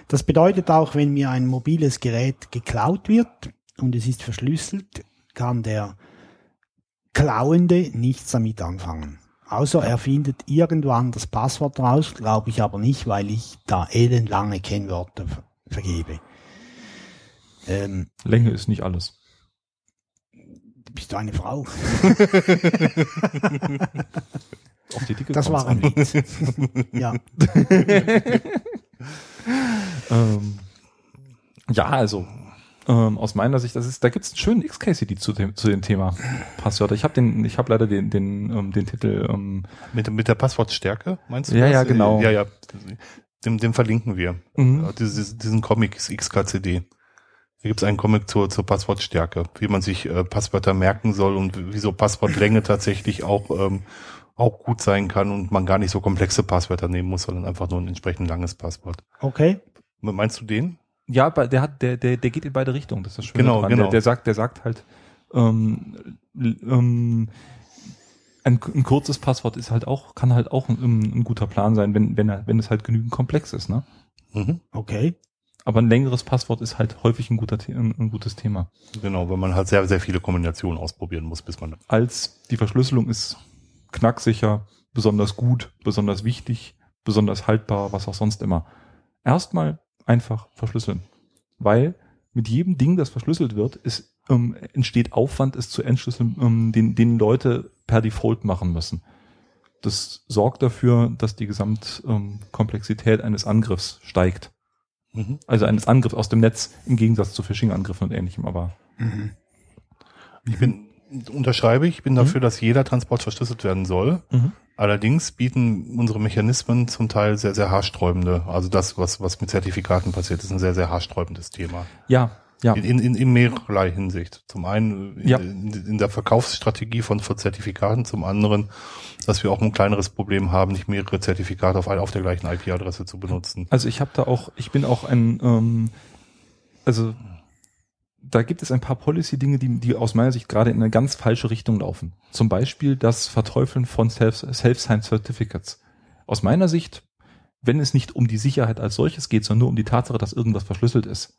Das bedeutet auch, wenn mir ein mobiles Gerät geklaut wird und es ist verschlüsselt, kann der Klauende nichts damit anfangen. Außer er findet irgendwann das Passwort raus, glaube ich aber nicht, weil ich da elendlange Kennwörter ver- vergebe. Ähm, Länge ist nicht alles. bist du eine Frau? <laughs> Auf die Dicke Das war ein. Witz. <laughs> ja. <laughs> Ähm, ja, also ähm, aus meiner Sicht, das ist, da gibt's einen schönen XKCD zu dem, zu dem Thema Passwörter. Ich habe den, ich habe leider den, den, ähm, den Titel. Ähm, Mit, mit der Passwortstärke, meinst du Ja, das? ja, genau. Ja, ja. Dem, dem verlinken wir. mhm. Ja, Dieses, diesen Comic ist XKCD. Da gibt es einen Comic zur, zur Passwortstärke, wie man sich äh, Passwörter merken soll und wieso Passwortlänge <laughs> tatsächlich auch, ähm, auch gut sein kann und man gar nicht so komplexe Passwörter nehmen muss, sondern einfach nur ein entsprechend langes Passwort. Okay. Meinst du den? Ja, der hat, der, der, der geht in beide Richtungen. Das ist das Schöne Genau, dran. genau. Der, der sagt, der sagt halt, ähm, ähm, ein, ein kurzes Passwort ist halt auch, kann halt auch ein, ein guter Plan sein, wenn, wenn er, wenn es halt genügend komplex ist, ne? Mhm. Okay. Aber ein längeres Passwort ist halt häufig ein guter, ein gutes Thema. Genau, weil man halt sehr, sehr viele Kombinationen ausprobieren muss, bis man. Als die Verschlüsselung ist knacksicher, besonders gut, besonders wichtig, besonders haltbar, was auch sonst immer. Erstmal einfach verschlüsseln. Weil mit jedem Ding, das verschlüsselt wird, ist, ähm, entsteht Aufwand, es zu entschlüsseln, ähm, den, den Leute per Default machen müssen. Das sorgt dafür, dass die Gesamtkomplexität eines Angriffs steigt. Mhm. Also eines Angriffs aus dem Netz im Gegensatz zu Phishing-Angriffen und ähnlichem. Aber Mhm. Ich bin, unterschreibe ich, bin dafür, dass jeder Transport verschlüsselt werden soll. Allerdings bieten unsere Mechanismen zum Teil sehr, sehr haarsträubende, also das, was, was mit Zertifikaten passiert, ist ein sehr, sehr haarsträubendes Thema. ja, ja. In, in, in mehrerlei Hinsicht. Zum einen in, Ja. in, in der Verkaufsstrategie von, von Zertifikaten, zum anderen, dass wir auch ein kleineres Problem haben, nicht mehrere Zertifikate auf, ein- auf der gleichen IP-Adresse zu benutzen. Also ich habe da auch, ich bin auch ein, ähm, also da gibt es ein paar Policy-Dinge, die, die aus meiner Sicht gerade in eine ganz falsche Richtung laufen. Zum Beispiel das Verteufeln von Self- Self-Signed Certificates. Aus meiner Sicht, wenn es nicht um die Sicherheit als solches geht, sondern nur um die Tatsache, dass irgendwas verschlüsselt ist,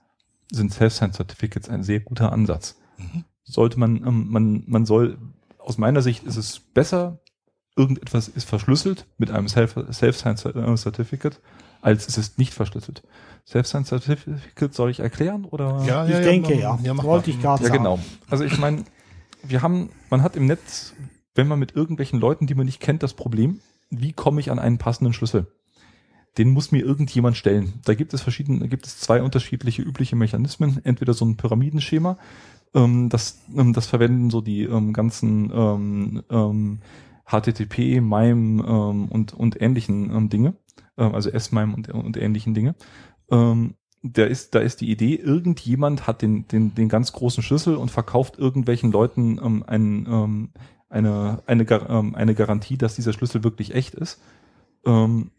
sind Self-Signed Certificates ein sehr guter Ansatz. Mhm. Sollte man, ähm, man, man soll, aus meiner Sicht ist es besser, irgendetwas ist verschlüsselt mit einem Self- Self-Signed Cer- Certificate, als es ist nicht verschlüsselt. Self-Signed Certificate soll ich erklären oder? Ja, Ich denke, ja. mach mal. Wollte ich gerade Ja, sagen. genau. Also ich meine, wir haben, man hat im Netz, wenn man mit irgendwelchen Leuten, die man nicht kennt, das Problem, wie komme ich an einen passenden Schlüssel? Den muss mir irgendjemand stellen. Da gibt es verschiedene, da gibt es zwei unterschiedliche übliche Mechanismen. Entweder so ein Pyramidenschema, ähm, das, ähm, das verwenden so die ähm, ganzen ähm, ähm, HTTP, MIME ähm, und, und ähnlichen ähm, Dinge, also S-MIME und, und ähnlichen Dinge. Ähm, da ist, da ist die Idee, irgendjemand hat den, den, den ganz großen Schlüssel und verkauft irgendwelchen Leuten ähm, ein, ähm, eine, eine, ähm, eine Garantie, dass dieser Schlüssel wirklich echt ist. Ähm,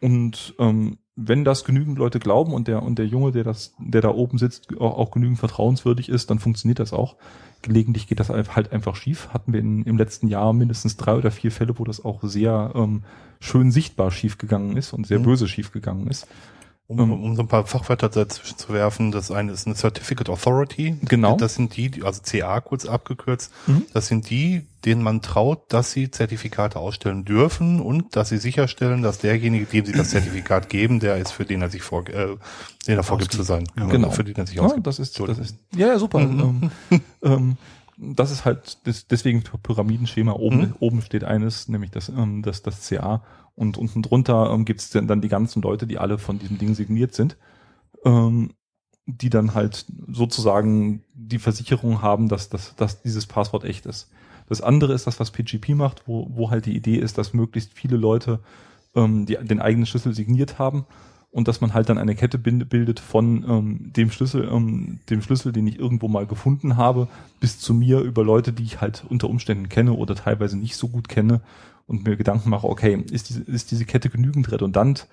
und ähm, wenn das genügend Leute glauben und der und der Junge, der das, der da oben sitzt, auch, auch genügend vertrauenswürdig ist, dann funktioniert das auch. Gelegentlich geht das halt einfach schief. Hatten wir in, im letzten Jahr mindestens drei oder vier Fälle, wo das auch sehr ähm, schön sichtbar schief gegangen ist und sehr Mhm. böse schief gegangen ist. Um, Ähm. um so ein paar Fachwörter dazwischen zu werfen, das eine ist eine Certificate Authority. Genau. Das sind die, also CA kurz abgekürzt, Mhm. das sind die, denen man traut, dass sie Zertifikate ausstellen dürfen und dass sie sicherstellen, dass derjenige, dem sie das Zertifikat <clears throat> geben, der ist, für den er sich vor, äh, den er vorgibt zu sein. Genau. Für den er sich Ja, ausgibt. das ist, das ist, ja, ja, super. Mhm. <laughs> Ähm, ähm, das ist halt des, deswegen Pyramidenschema. Oben, Mhm. oben steht eines, nämlich das, ähm, das, das CA. Und unten drunter ähm, gibt es dann, die ganzen Leute, die alle von diesem Ding signiert sind, ähm, die dann halt sozusagen die Versicherung haben, dass, dass, dass dieses Passwort echt ist. Das andere ist das, was PGP macht, wo, wo halt die Idee ist, dass möglichst viele Leute ähm, die, den eigenen Schlüssel signiert haben und dass man halt dann eine Kette bildet von ähm, dem Schlüssel, ähm, dem Schlüssel, den ich irgendwo mal gefunden habe, bis zu mir über Leute, die ich halt unter Umständen kenne oder teilweise nicht so gut kenne und mir Gedanken mache, okay, ist diese, ist diese Kette genügend redundant,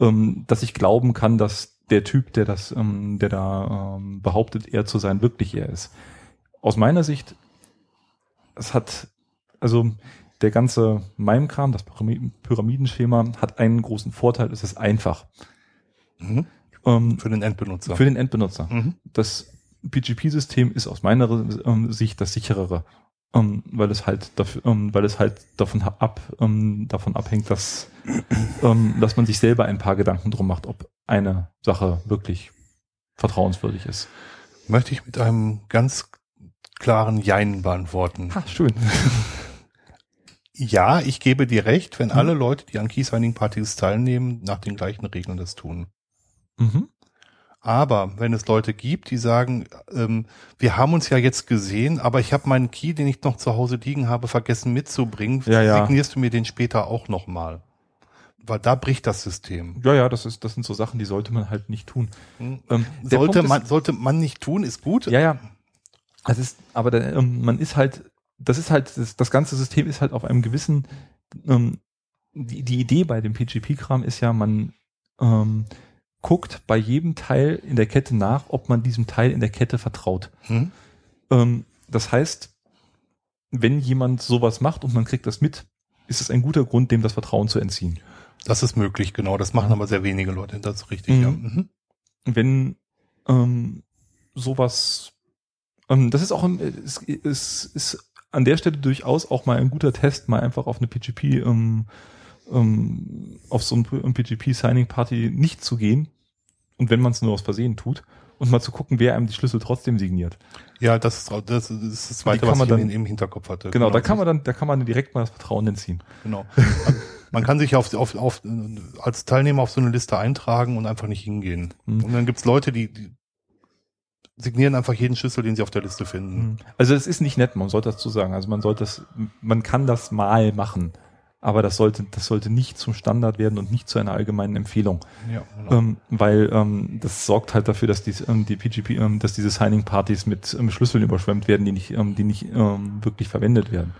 ähm, dass ich glauben kann, dass der Typ, der das, ähm, der da ähm, behauptet, er zu sein, wirklich er ist. Aus meiner Sicht, es hat, also der ganze Mime-Kram, das Pyramiden- Pyramidenschema hat einen großen Vorteil, es ist einfach. Mhm. Ähm, Für den Endbenutzer. für den Endbenutzer. mhm. Das PGP-System ist aus meiner ähm, Sicht das sicherere, ähm, weil es halt dafür, ähm, weil es halt davon ab, ähm, davon abhängt, dass, <clears throat> ähm, dass man sich selber ein paar Gedanken drum macht, ob eine Sache wirklich vertrauenswürdig ist. Möchte ich mit einem ganz klaren Jein beantworten. Ha, schön. <laughs> Ja, ich gebe dir recht, wenn Mhm. alle Leute, die an Key-Signing-Partys teilnehmen, nach den gleichen Regeln das tun. Mhm. Aber wenn es Leute gibt, die sagen, ähm, wir haben uns ja jetzt gesehen, aber ich habe meinen Key, den ich noch zu Hause liegen habe, vergessen mitzubringen, Ja, ja. signierst du mir den später auch nochmal. Weil da bricht das System. Ja, ja, das ist, das sind so Sachen, die sollte man halt nicht tun. Hm. Ähm, Sollte man, ist- sollte man nicht tun, ist gut. Ja, ja. Das ist, aber der, ähm, man ist halt, das ist halt, das, das ganze System ist halt auf einem gewissen, ähm, die, die Idee bei dem PGP-Kram ist ja, man ähm, guckt bei jedem Teil in der Kette nach, ob man diesem Teil in der Kette vertraut. Hm? Ähm, das heißt, wenn jemand sowas macht und man kriegt das mit, ist es ein guter Grund, dem das Vertrauen zu entziehen. Das ist möglich, genau. Das machen aber sehr wenige Leute. Das ist richtig, Mhm. ja. Mhm. wenn ähm, sowas, ähm, das ist auch, ein- es ist, ist an der Stelle durchaus auch mal ein guter Test, mal einfach auf eine PGP, ähm, ähm, auf so ein PGP-Signing-Party nicht zu gehen und wenn man es nur aus Versehen tut und mal zu gucken, wer einem die Schlüssel trotzdem signiert. Ja, das ist, das ist das Zweite, was man ich dann- im, im Hinterkopf hatte. Genau, da kann man dann, da kann man direkt mal das Vertrauen entziehen. Genau. Man kann sich auf, auf, auf, als Teilnehmer auf so eine Liste eintragen und einfach nicht hingehen. Mhm. Und dann gibt's Leute, die, die signieren einfach jeden Schlüssel, den sie auf der Liste finden. Also es ist nicht nett, man sollte dazu sagen. Also man sollte das, man kann das mal machen, aber das sollte, das sollte nicht zum Standard werden und nicht zu einer allgemeinen Empfehlung. Ja, genau. Ähm, weil ähm, das sorgt halt dafür, dass die, ähm, die PGP, ähm, dass diese Signing-Partys mit ähm, Schlüsseln überschwemmt werden, die nicht, ähm, die nicht ähm, wirklich verwendet werden.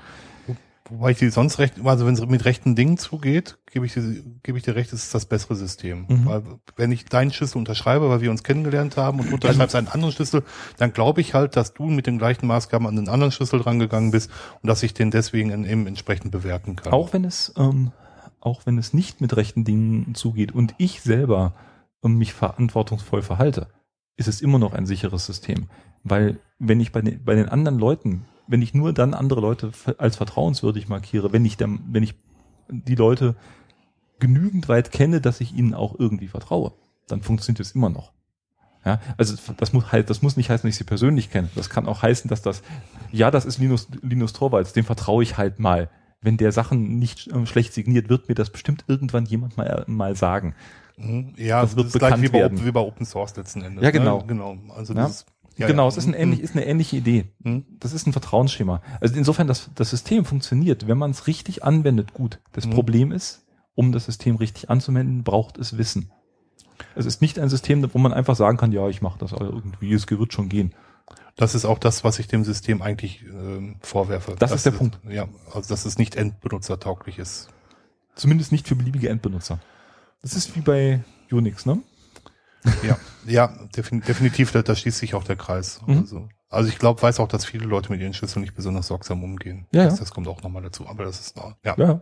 Wobei ich dir sonst recht, also wenn es mit rechten Dingen zugeht, gebe ich dir, gebe ich dir recht, es ist das bessere System. Mhm. Weil wenn ich deinen Schlüssel unterschreibe, weil wir uns kennengelernt haben und du unterschreibst einen anderen Schlüssel, dann glaube ich halt, dass du mit den gleichen Maßgaben an den anderen Schlüssel rangegangen bist und dass ich den deswegen in, eben entsprechend bewerten kann. Auch wenn es, ähm, auch wenn es nicht mit rechten Dingen zugeht und ich selber ähm, mich verantwortungsvoll verhalte, ist es immer noch ein sicheres System. Weil wenn ich bei den, bei den anderen Leuten, wenn ich nur dann andere Leute als vertrauenswürdig markiere, wenn ich dann, wenn ich die Leute genügend weit kenne, dass ich ihnen auch irgendwie vertraue, dann funktioniert es immer noch. Ja, also das muss halt, das muss nicht heißen, dass ich sie persönlich kenne. Das kann auch heißen, dass das, ja, das ist Linus, Linus Torvalds, dem vertraue ich halt mal. Wenn der Sachen nicht ähm, schlecht signiert, wird mir das bestimmt irgendwann jemand mal, mal sagen. Mhm. Ja, Das das, wird ist gleich bekannt wie bei, werden. Open, wie bei Open Source letzten Endes. Ja, genau. Ne? Genau. Also Ja. das ist, ja, genau, ja. es ist, ein ähnlich, ist eine ähnliche Idee. Mhm. Das ist ein Vertrauensschema. Also insofern, das, das System funktioniert, wenn man es richtig anwendet, gut. Das Mhm. Problem ist, um das System richtig anzuwenden, braucht es Wissen. Es ist nicht ein System, wo man einfach sagen kann, ja, ich mache das irgendwie, es wird schon gehen. Das ist auch das, was ich dem System eigentlich ähm, vorwerfe. Das ist der Punkt. Ja, also dass es nicht endbenutzertauglich ist. Zumindest nicht für beliebige Endbenutzer. Das ist wie bei, Unix, ne? Ja, ja defin definitiv, da, da schließt sich auch der Kreis. Mhm. Also, also ich glaube, weiß auch, dass viele Leute mit ihren Schlüsseln nicht besonders sorgsam umgehen. Ja, das, das kommt auch nochmal dazu. Aber das ist noch, ja. Ja.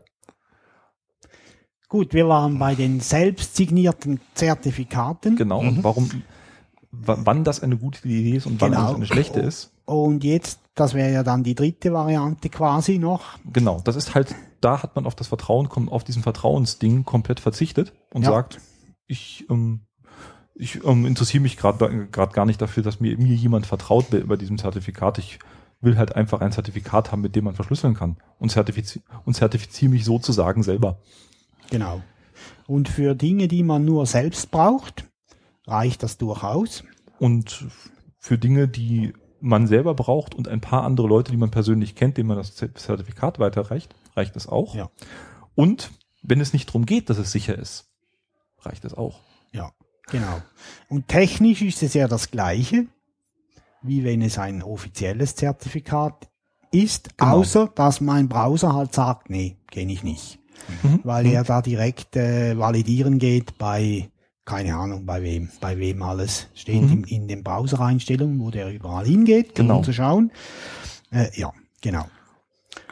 Gut, wir waren bei den selbst signierten Zertifikaten. Genau. Und warum, wann das eine gute Idee ist und wann Genau. das eine schlechte ist. Und jetzt, das wäre ja dann die dritte Variante quasi noch. Genau. Das ist halt, da hat man auf das Vertrauen, auf diesen Vertrauensding komplett verzichtet und Ja. sagt, ich, ähm, ich ähm, interessiere mich gerade gerade gar nicht dafür, dass mir, mir jemand vertraut bei, diesem Zertifikat. Ich will halt einfach ein Zertifikat haben, mit dem man verschlüsseln kann und zertifiziere und zertifiziere mich sozusagen selber. Genau. Und für Dinge, die man nur selbst braucht, reicht das durchaus. Und für Dinge, die man selber braucht und ein paar andere Leute, die man persönlich kennt, denen man das Zertifikat weiterreicht, reicht es auch. Ja. Und wenn es nicht darum geht, dass es sicher ist, reicht es auch. Ja, genau. Und technisch ist es ja das Gleiche, wie wenn es ein offizielles Zertifikat ist, Genau. außer dass mein Browser halt sagt, nee, kenne ich nicht. Mhm. Weil er da direkt äh, validieren geht bei, keine Ahnung, bei wem, bei wem alles steht Mhm. in, in den Browser-Einstellungen, wo der überall hingeht, Genau. um zu schauen. Äh, ja, genau.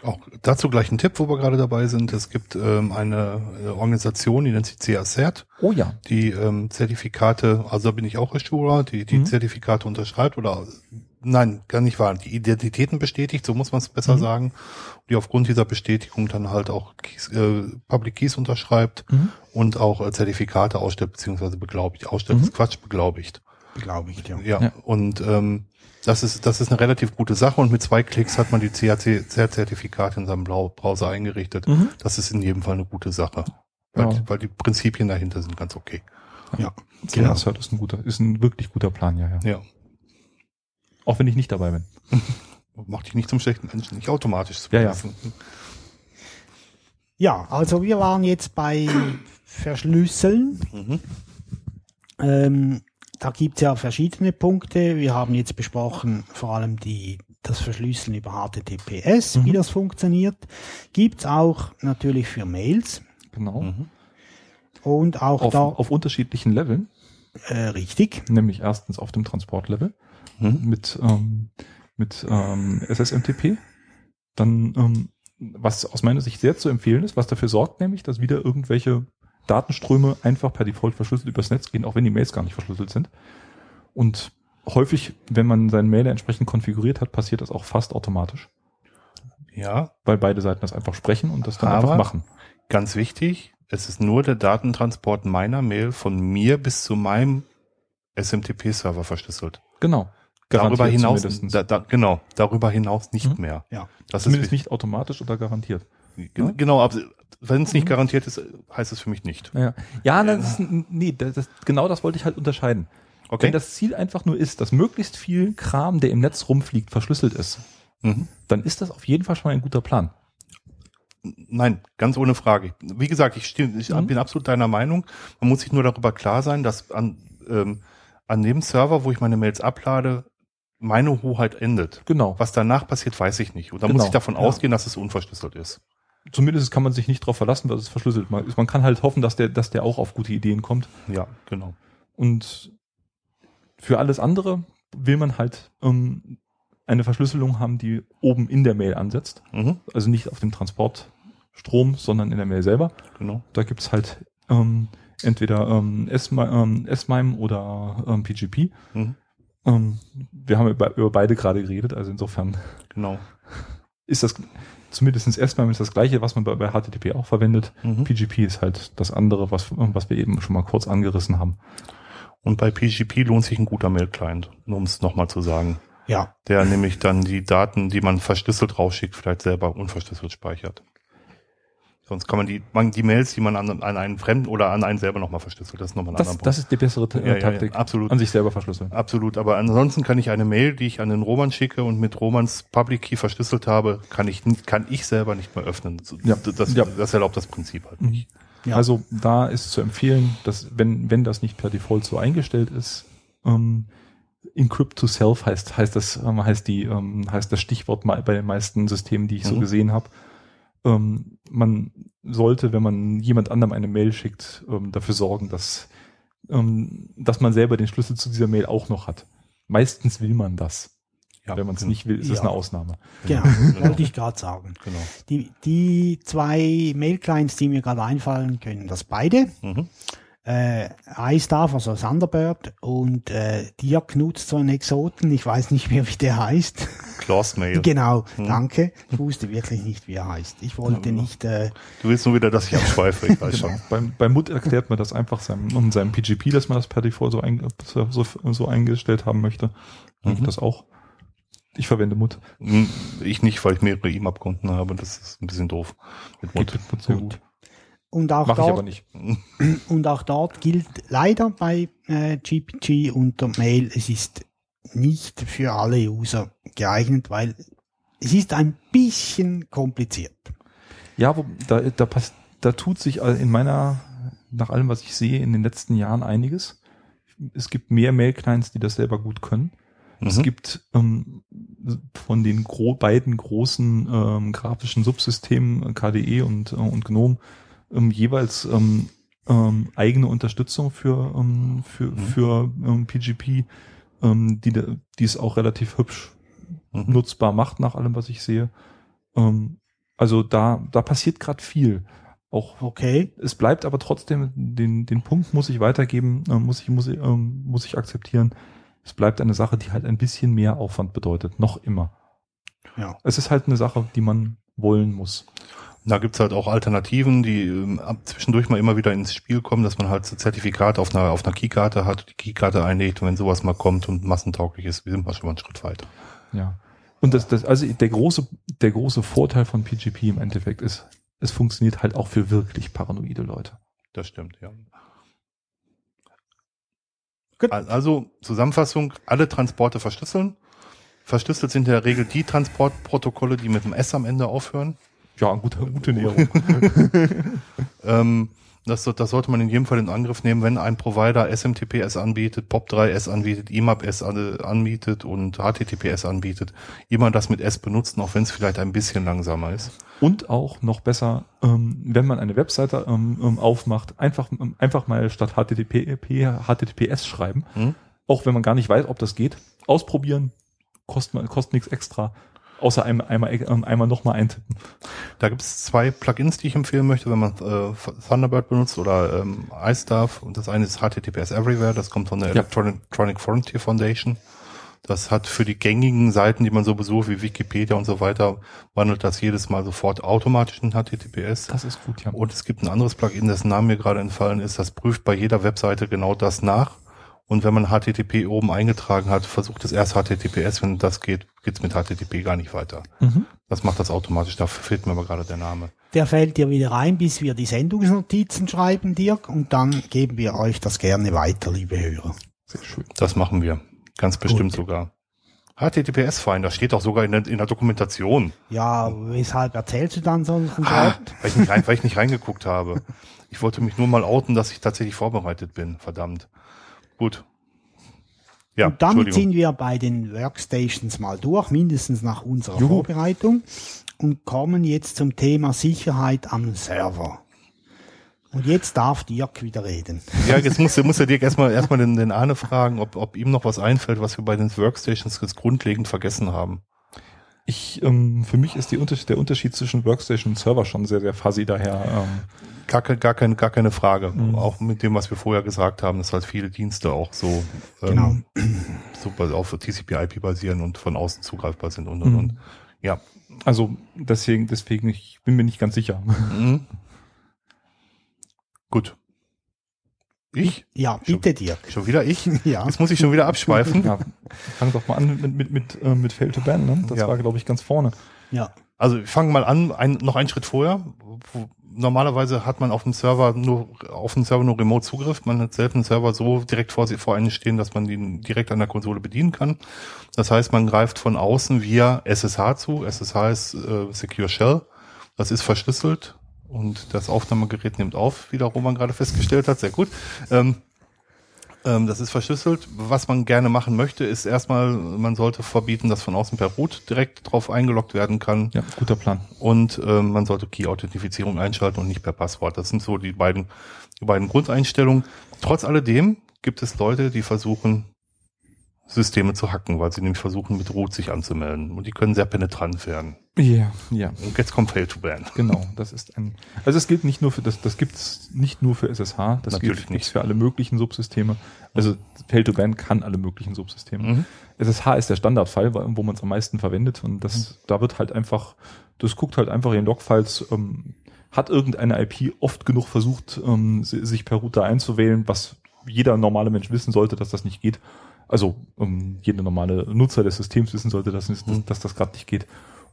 Auch dazu gleich ein Tipp, wo wir gerade dabei sind. Es gibt ähm, eine äh, Organisation, die nennt sich CACERT, Oh ja. die ähm, Zertifikate, also da bin ich auch Assurer, die die Mhm. Zertifikate unterschreibt oder nein, gar nicht wahr, die Identitäten bestätigt, so muss man es besser Mhm. sagen, die aufgrund dieser Bestätigung dann halt auch Keys, äh, Public Keys unterschreibt Mhm. und auch äh, Zertifikate ausstellt beziehungsweise beglaubigt. Ausstellt Mhm. ist Quatsch, beglaubigt. Glaube ich, ja. Ja, Ja. und ähm, das ist das ist eine relativ gute Sache und mit zwei Klicks hat man die CAC-Zertifikate in seinem Browser eingerichtet. Mhm. Das ist in jedem Fall eine gute Sache, weil, Ja. weil die Prinzipien dahinter sind ganz okay. Ja, Genau. genau. Das ist ein guter, ist ein wirklich guter Plan, ja, ja. Ja, Auch wenn ich nicht dabei bin. <laughs> macht dich nicht zum schlechten Menschen, nicht automatisch zu Ja, ja. vergessen. Ja, also wir waren jetzt bei Verschlüsseln. Mhm. Ähm, da gibt's ja verschiedene Punkte. Wir haben jetzt besprochen vor allem die, das Verschlüsseln über HTTPS, wie Mhm. das funktioniert. Gibt's auch natürlich für Mails Genau. Mhm. und auch Auf, da auf unterschiedlichen Leveln, äh, richtig. nämlich erstens auf dem Transportlevel Mhm. mit, ähm, mit ähm, SSMTP. Dann, ähm, was aus meiner Sicht sehr zu empfehlen ist, was dafür sorgt, nämlich, dass wieder irgendwelche Datenströme einfach per Default verschlüsselt übers Netz gehen, auch wenn die Mails gar nicht verschlüsselt sind. Und häufig, wenn man seinen Mail entsprechend konfiguriert hat, passiert das auch fast automatisch, Ja, weil beide Seiten das einfach sprechen und das dann Aber- einfach machen. ganz wichtig, es ist nur der Datentransport meiner Mail von mir bis zu meinem SMTP-Server verschlüsselt. Genau. Darüber Garantiert hinaus, zumindestens. da, da, genau, darüber hinaus nicht Mhm. mehr. Ja. Das Zumindest ist nicht automatisch oder garantiert. Gen- Genau, aber wenn es nicht Mhm. garantiert ist, heißt es für mich nicht. Ja, ja das ist, nee, das, das, genau das wollte ich halt unterscheiden. Okay. Wenn das Ziel einfach nur ist, dass möglichst viel Kram, der im Netz rumfliegt, verschlüsselt ist, mhm. dann ist das auf jeden Fall schon mal ein guter Plan. Nein, ganz ohne Frage. Wie gesagt, ich, stimme, ich Mhm. bin absolut deiner Meinung. Man muss sich nur darüber klar sein, dass an, ähm, an dem Server, wo ich meine Mails ablade, meine Hoheit endet. Genau. Was danach passiert, weiß ich nicht. Und da Genau, muss ich davon ja. ausgehen, dass es unverschlüsselt ist. Zumindest kann man sich nicht darauf verlassen, dass es verschlüsselt ist. Man kann halt hoffen, dass der, dass der auch auf gute Ideen kommt. Ja, genau. Und für alles andere will man halt ähm, eine Verschlüsselung haben, die oben in der Mail ansetzt. Mhm, Also nicht auf dem Transportstrom, sondern in der Mail selber. genau. Da gibt's halt ähm, entweder ähm, S-Mi- ähm, S-MIME oder ähm, PGP. Mhm, Ähm, wir haben über, über beide gerade geredet, also insofern genau. ist das zumindest S-MIME ist das gleiche, was man bei, bei HTTP auch verwendet. Mhm. PGP ist halt das andere, was, was wir eben schon mal kurz angerissen haben. Und bei PGP lohnt sich ein guter Mail-Client, nur um es nochmal zu sagen. Ja, Der nämlich dann die Daten, die man verschlüsselt rausschickt, vielleicht selber unverschlüsselt speichert. Sonst kann man die, man, die Mails, die man an, an einen Fremden oder an einen selber nochmal verschlüsselt, das ist nochmal ein Das, anderer das ist die bessere Ta- Ja, ja, ja, Taktik. absolut. An sich selber verschlüsseln. Absolut, aber ansonsten kann ich eine Mail, die ich an den Roman schicke und mit Romans Public Key verschlüsselt habe, kann ich kann ich selber nicht mehr öffnen. So- Ja. Das, Ja. das erlaubt das Prinzip halt nicht. Ja. Also da ist zu empfehlen, dass wenn, wenn das nicht per Default so eingestellt ist, ähm, Encrypt to Self heißt, heißt das, ähm, heißt die, ähm, heißt das Stichwort mal bei den meisten Systemen, die ich so Mhm. gesehen habe. Ähm, man sollte, wenn man jemand anderem eine Mail schickt, ähm, dafür sorgen, dass ähm, dass man selber den Schlüssel zu dieser Mail auch noch hat. Meistens will man das. Ja, Wenn man es genau. nicht will, ist es Ja. eine Ausnahme. Genau, wollte ich gerade sagen. Genau. Die, die zwei Mail-Clients, die mir gerade einfallen, können das beide. Mhm. Äh, iStaff, also Thunderbird und äh, Dirk nutzt so einen Exoten, ich weiß nicht mehr, wie der heißt. Claws Mail. genau, danke. Ich wusste wirklich nicht, wie er heißt. Ich wollte nicht, äh, Du willst nur wieder, dass ich abschweife, ich weiß <laughs> Genau. schon. Beim, bei Mut erklärt man das einfach seinem, und seinem PGP, dass man das per Default so, ein, so, so eingestellt haben möchte. Mache ich Mhm. das auch. Ich verwende Mut. Hm, Ich nicht, weil ich mehrere IMAP-Kunden habe. Das ist ein bisschen doof. Mit Geht Mut. mit Mut sehr Gut. Und auch aber dort, nicht. <clears throat> und auch dort gilt leider bei äh, GPG unter Mail, es ist nicht für alle User geeignet, weil es ist ein bisschen kompliziert. Ja, wo, da, da, pass, da tut sich all- in meiner, nach allem, was ich sehe, in den letzten Jahren einiges. Es gibt mehr Mail-Clients, die das selber gut können. Es Mhm. gibt ähm, von den gro beiden großen ähm, grafischen Subsystemen äh, KDE und, äh, und GNOME ähm, jeweils ähm, ähm, eigene Unterstützung für, ähm, für, Mhm. für ähm, PGP, ähm, die, die es auch relativ hübsch Mhm. nutzbar macht, nach allem, was ich sehe. Ähm, also da, da passiert gerade viel. Auch Okay, es bleibt aber trotzdem, den, den Punkt muss ich weitergeben, äh, muss ich, muss ich, ähm, muss ich akzeptieren. Es bleibt eine Sache, die halt ein bisschen mehr Aufwand bedeutet, noch immer. ja. Es ist halt eine Sache, die man wollen muss. Da gibt's halt auch Alternativen, die ähm, zwischendurch mal immer wieder ins Spiel kommen, dass man halt so Zertifikate auf einer, auf einer Keykarte hat, die Keykarte einlegt und wenn sowas mal kommt und massentauglich ist, wir sind mal schon mal einen Schritt weiter. Ja. Und das, das, also der große, der große Vorteil von PGP im Endeffekt ist, es funktioniert halt auch für wirklich paranoide Leute. Das stimmt, ja. Al- Also Zusammenfassung, alle Transporte verschlüsseln. Verschlüsselt sind in der Regel die Transportprotokolle, die mit dem S am Ende aufhören. Ja, gute, gute Näherung. <laughs> Ähm, das, das sollte man in jedem Fall in Angriff nehmen, wenn ein Provider SMTPS anbietet, POP3S anbietet, IMAP-S an, anbietet und HTTPS anbietet. Immer das mit S benutzen, auch wenn es vielleicht ein bisschen langsamer ist. Und auch noch besser, ähm, wenn man eine Webseite ähm, ähm, aufmacht, einfach, einfach mal statt HTTP, HTTPS schreiben. Hm? Auch wenn man gar nicht weiß, ob das geht. Ausprobieren, kostet, kostet nichts extra. Außer einmal, einmal, ähm, einmal nochmal eintippen. Da gibt es zwei Plugins, die ich empfehlen möchte, wenn man äh, Thunderbird benutzt oder ähm, iStuff. Und das eine ist HTTPS Everywhere, das kommt von der Ja. Electronic, Electronic Frontier Foundation. Das hat für die gängigen Seiten, die man so besucht, wie Wikipedia und so weiter, wandelt das jedes Mal sofort automatisch in HTTPS. Das ist gut, ja. Und es gibt ein anderes Plugin, dessen Name mir gerade entfallen ist, das prüft bei jeder Webseite genau das nach. Und wenn man HTTP oben eingetragen hat, versucht es erst HTTPS. Wenn das geht, geht's mit HTTP gar nicht weiter. Mhm. Das macht das automatisch. Dafür fehlt mir aber gerade der Name. Der fällt dir wieder ein, bis wir die Sendungsnotizen schreiben, Dirk, und dann geben wir euch das gerne weiter, liebe Hörer. Sehr schön. Das machen wir. Ganz bestimmt sogar. HTTPS-Finder steht auch sogar in der, in der Dokumentation. Ja, weshalb erzählst du dann solchen Ah, weil, ich nicht rein, weil ich nicht <laughs> reingeguckt habe. Ich wollte mich nur mal outen, dass ich tatsächlich vorbereitet bin. Verdammt. Gut. Ja, und damit sind wir bei den Workstations mal durch, mindestens nach unserer Juhu. Vorbereitung, und kommen jetzt zum Thema Sicherheit am Server. Und jetzt darf Dirk wieder reden. Ja, jetzt muss, muss der Dirk <laughs> erstmal, erstmal den, den Arne fragen, ob, ob ihm noch was einfällt, was wir bei den Workstations jetzt grundlegend vergessen haben. Ich, ähm, für mich ist die Unterschied, der Unterschied zwischen Workstation und Server schon sehr, sehr fuzzy, daher, ähm, Gar, ke- gar, keine, gar keine Frage. Mhm. Auch mit dem, was wir vorher gesagt haben, dass halt viele Dienste auch so Genau. ähm, super auf TCP/IP basieren und von außen zugreifbar sind und und Mhm. und. Ja. also deswegen, deswegen, ich bin mir nicht ganz sicher. Mhm. Gut. Ich? Ja, bitte Dirk. Schon wieder ich? <laughs> Ja. Jetzt muss ich schon wieder abschweifen. Ja, fang doch mal an mit, mit, mit, äh, mit Fail to Ban, ne? Das Ja. war, glaube ich, ganz vorne. Ja. Also wir fangen mal an, ein, noch einen Schritt vorher. Normalerweise hat man auf dem Server nur auf dem Server nur Remote Zugriff. Man hat selten einen Server so direkt vor sich vor einen stehen, dass man den direkt an der Konsole bedienen kann. Das heißt, man greift von außen via SSH zu. SSH ist äh, Secure Shell. Das ist verschlüsselt und das Aufnahmegerät nimmt auf, wie der Roman gerade festgestellt hat. Sehr gut. Ähm, Ähm, das ist verschlüsselt. Was man gerne machen möchte, ist erstmal, man sollte verbieten, dass von außen per Root direkt drauf eingeloggt werden kann. Ja, guter Plan. Und ähm, man sollte Key-Authentifizierung einschalten und nicht per Passwort. Das sind so die beiden, die beiden Grundeinstellungen. Trotz alledem gibt es Leute, die versuchen, Systeme zu hacken, weil sie nämlich versuchen, mit Root sich anzumelden. Und die können sehr penetrant werden. Ja, ja. Und jetzt kommt Fail to Ban. Genau, das ist ein. Also es gilt nicht nur für das, das gibt's nicht nur für SSH, das Natürlich gilt nicht. für alle möglichen Subsysteme. Also Fail to Ban kann alle möglichen Subsysteme. Mhm. SSH ist der Standardfall, wo man es am meisten verwendet und das, da wird halt einfach, das guckt halt einfach in Logfiles, ähm, hat irgendeine IP oft genug versucht, ähm, si- sich per Router einzuwählen, was jeder normale Mensch wissen sollte, dass das nicht geht. Also ähm, jeder normale Nutzer des Systems wissen sollte, dass, dass, dass das gerade nicht geht.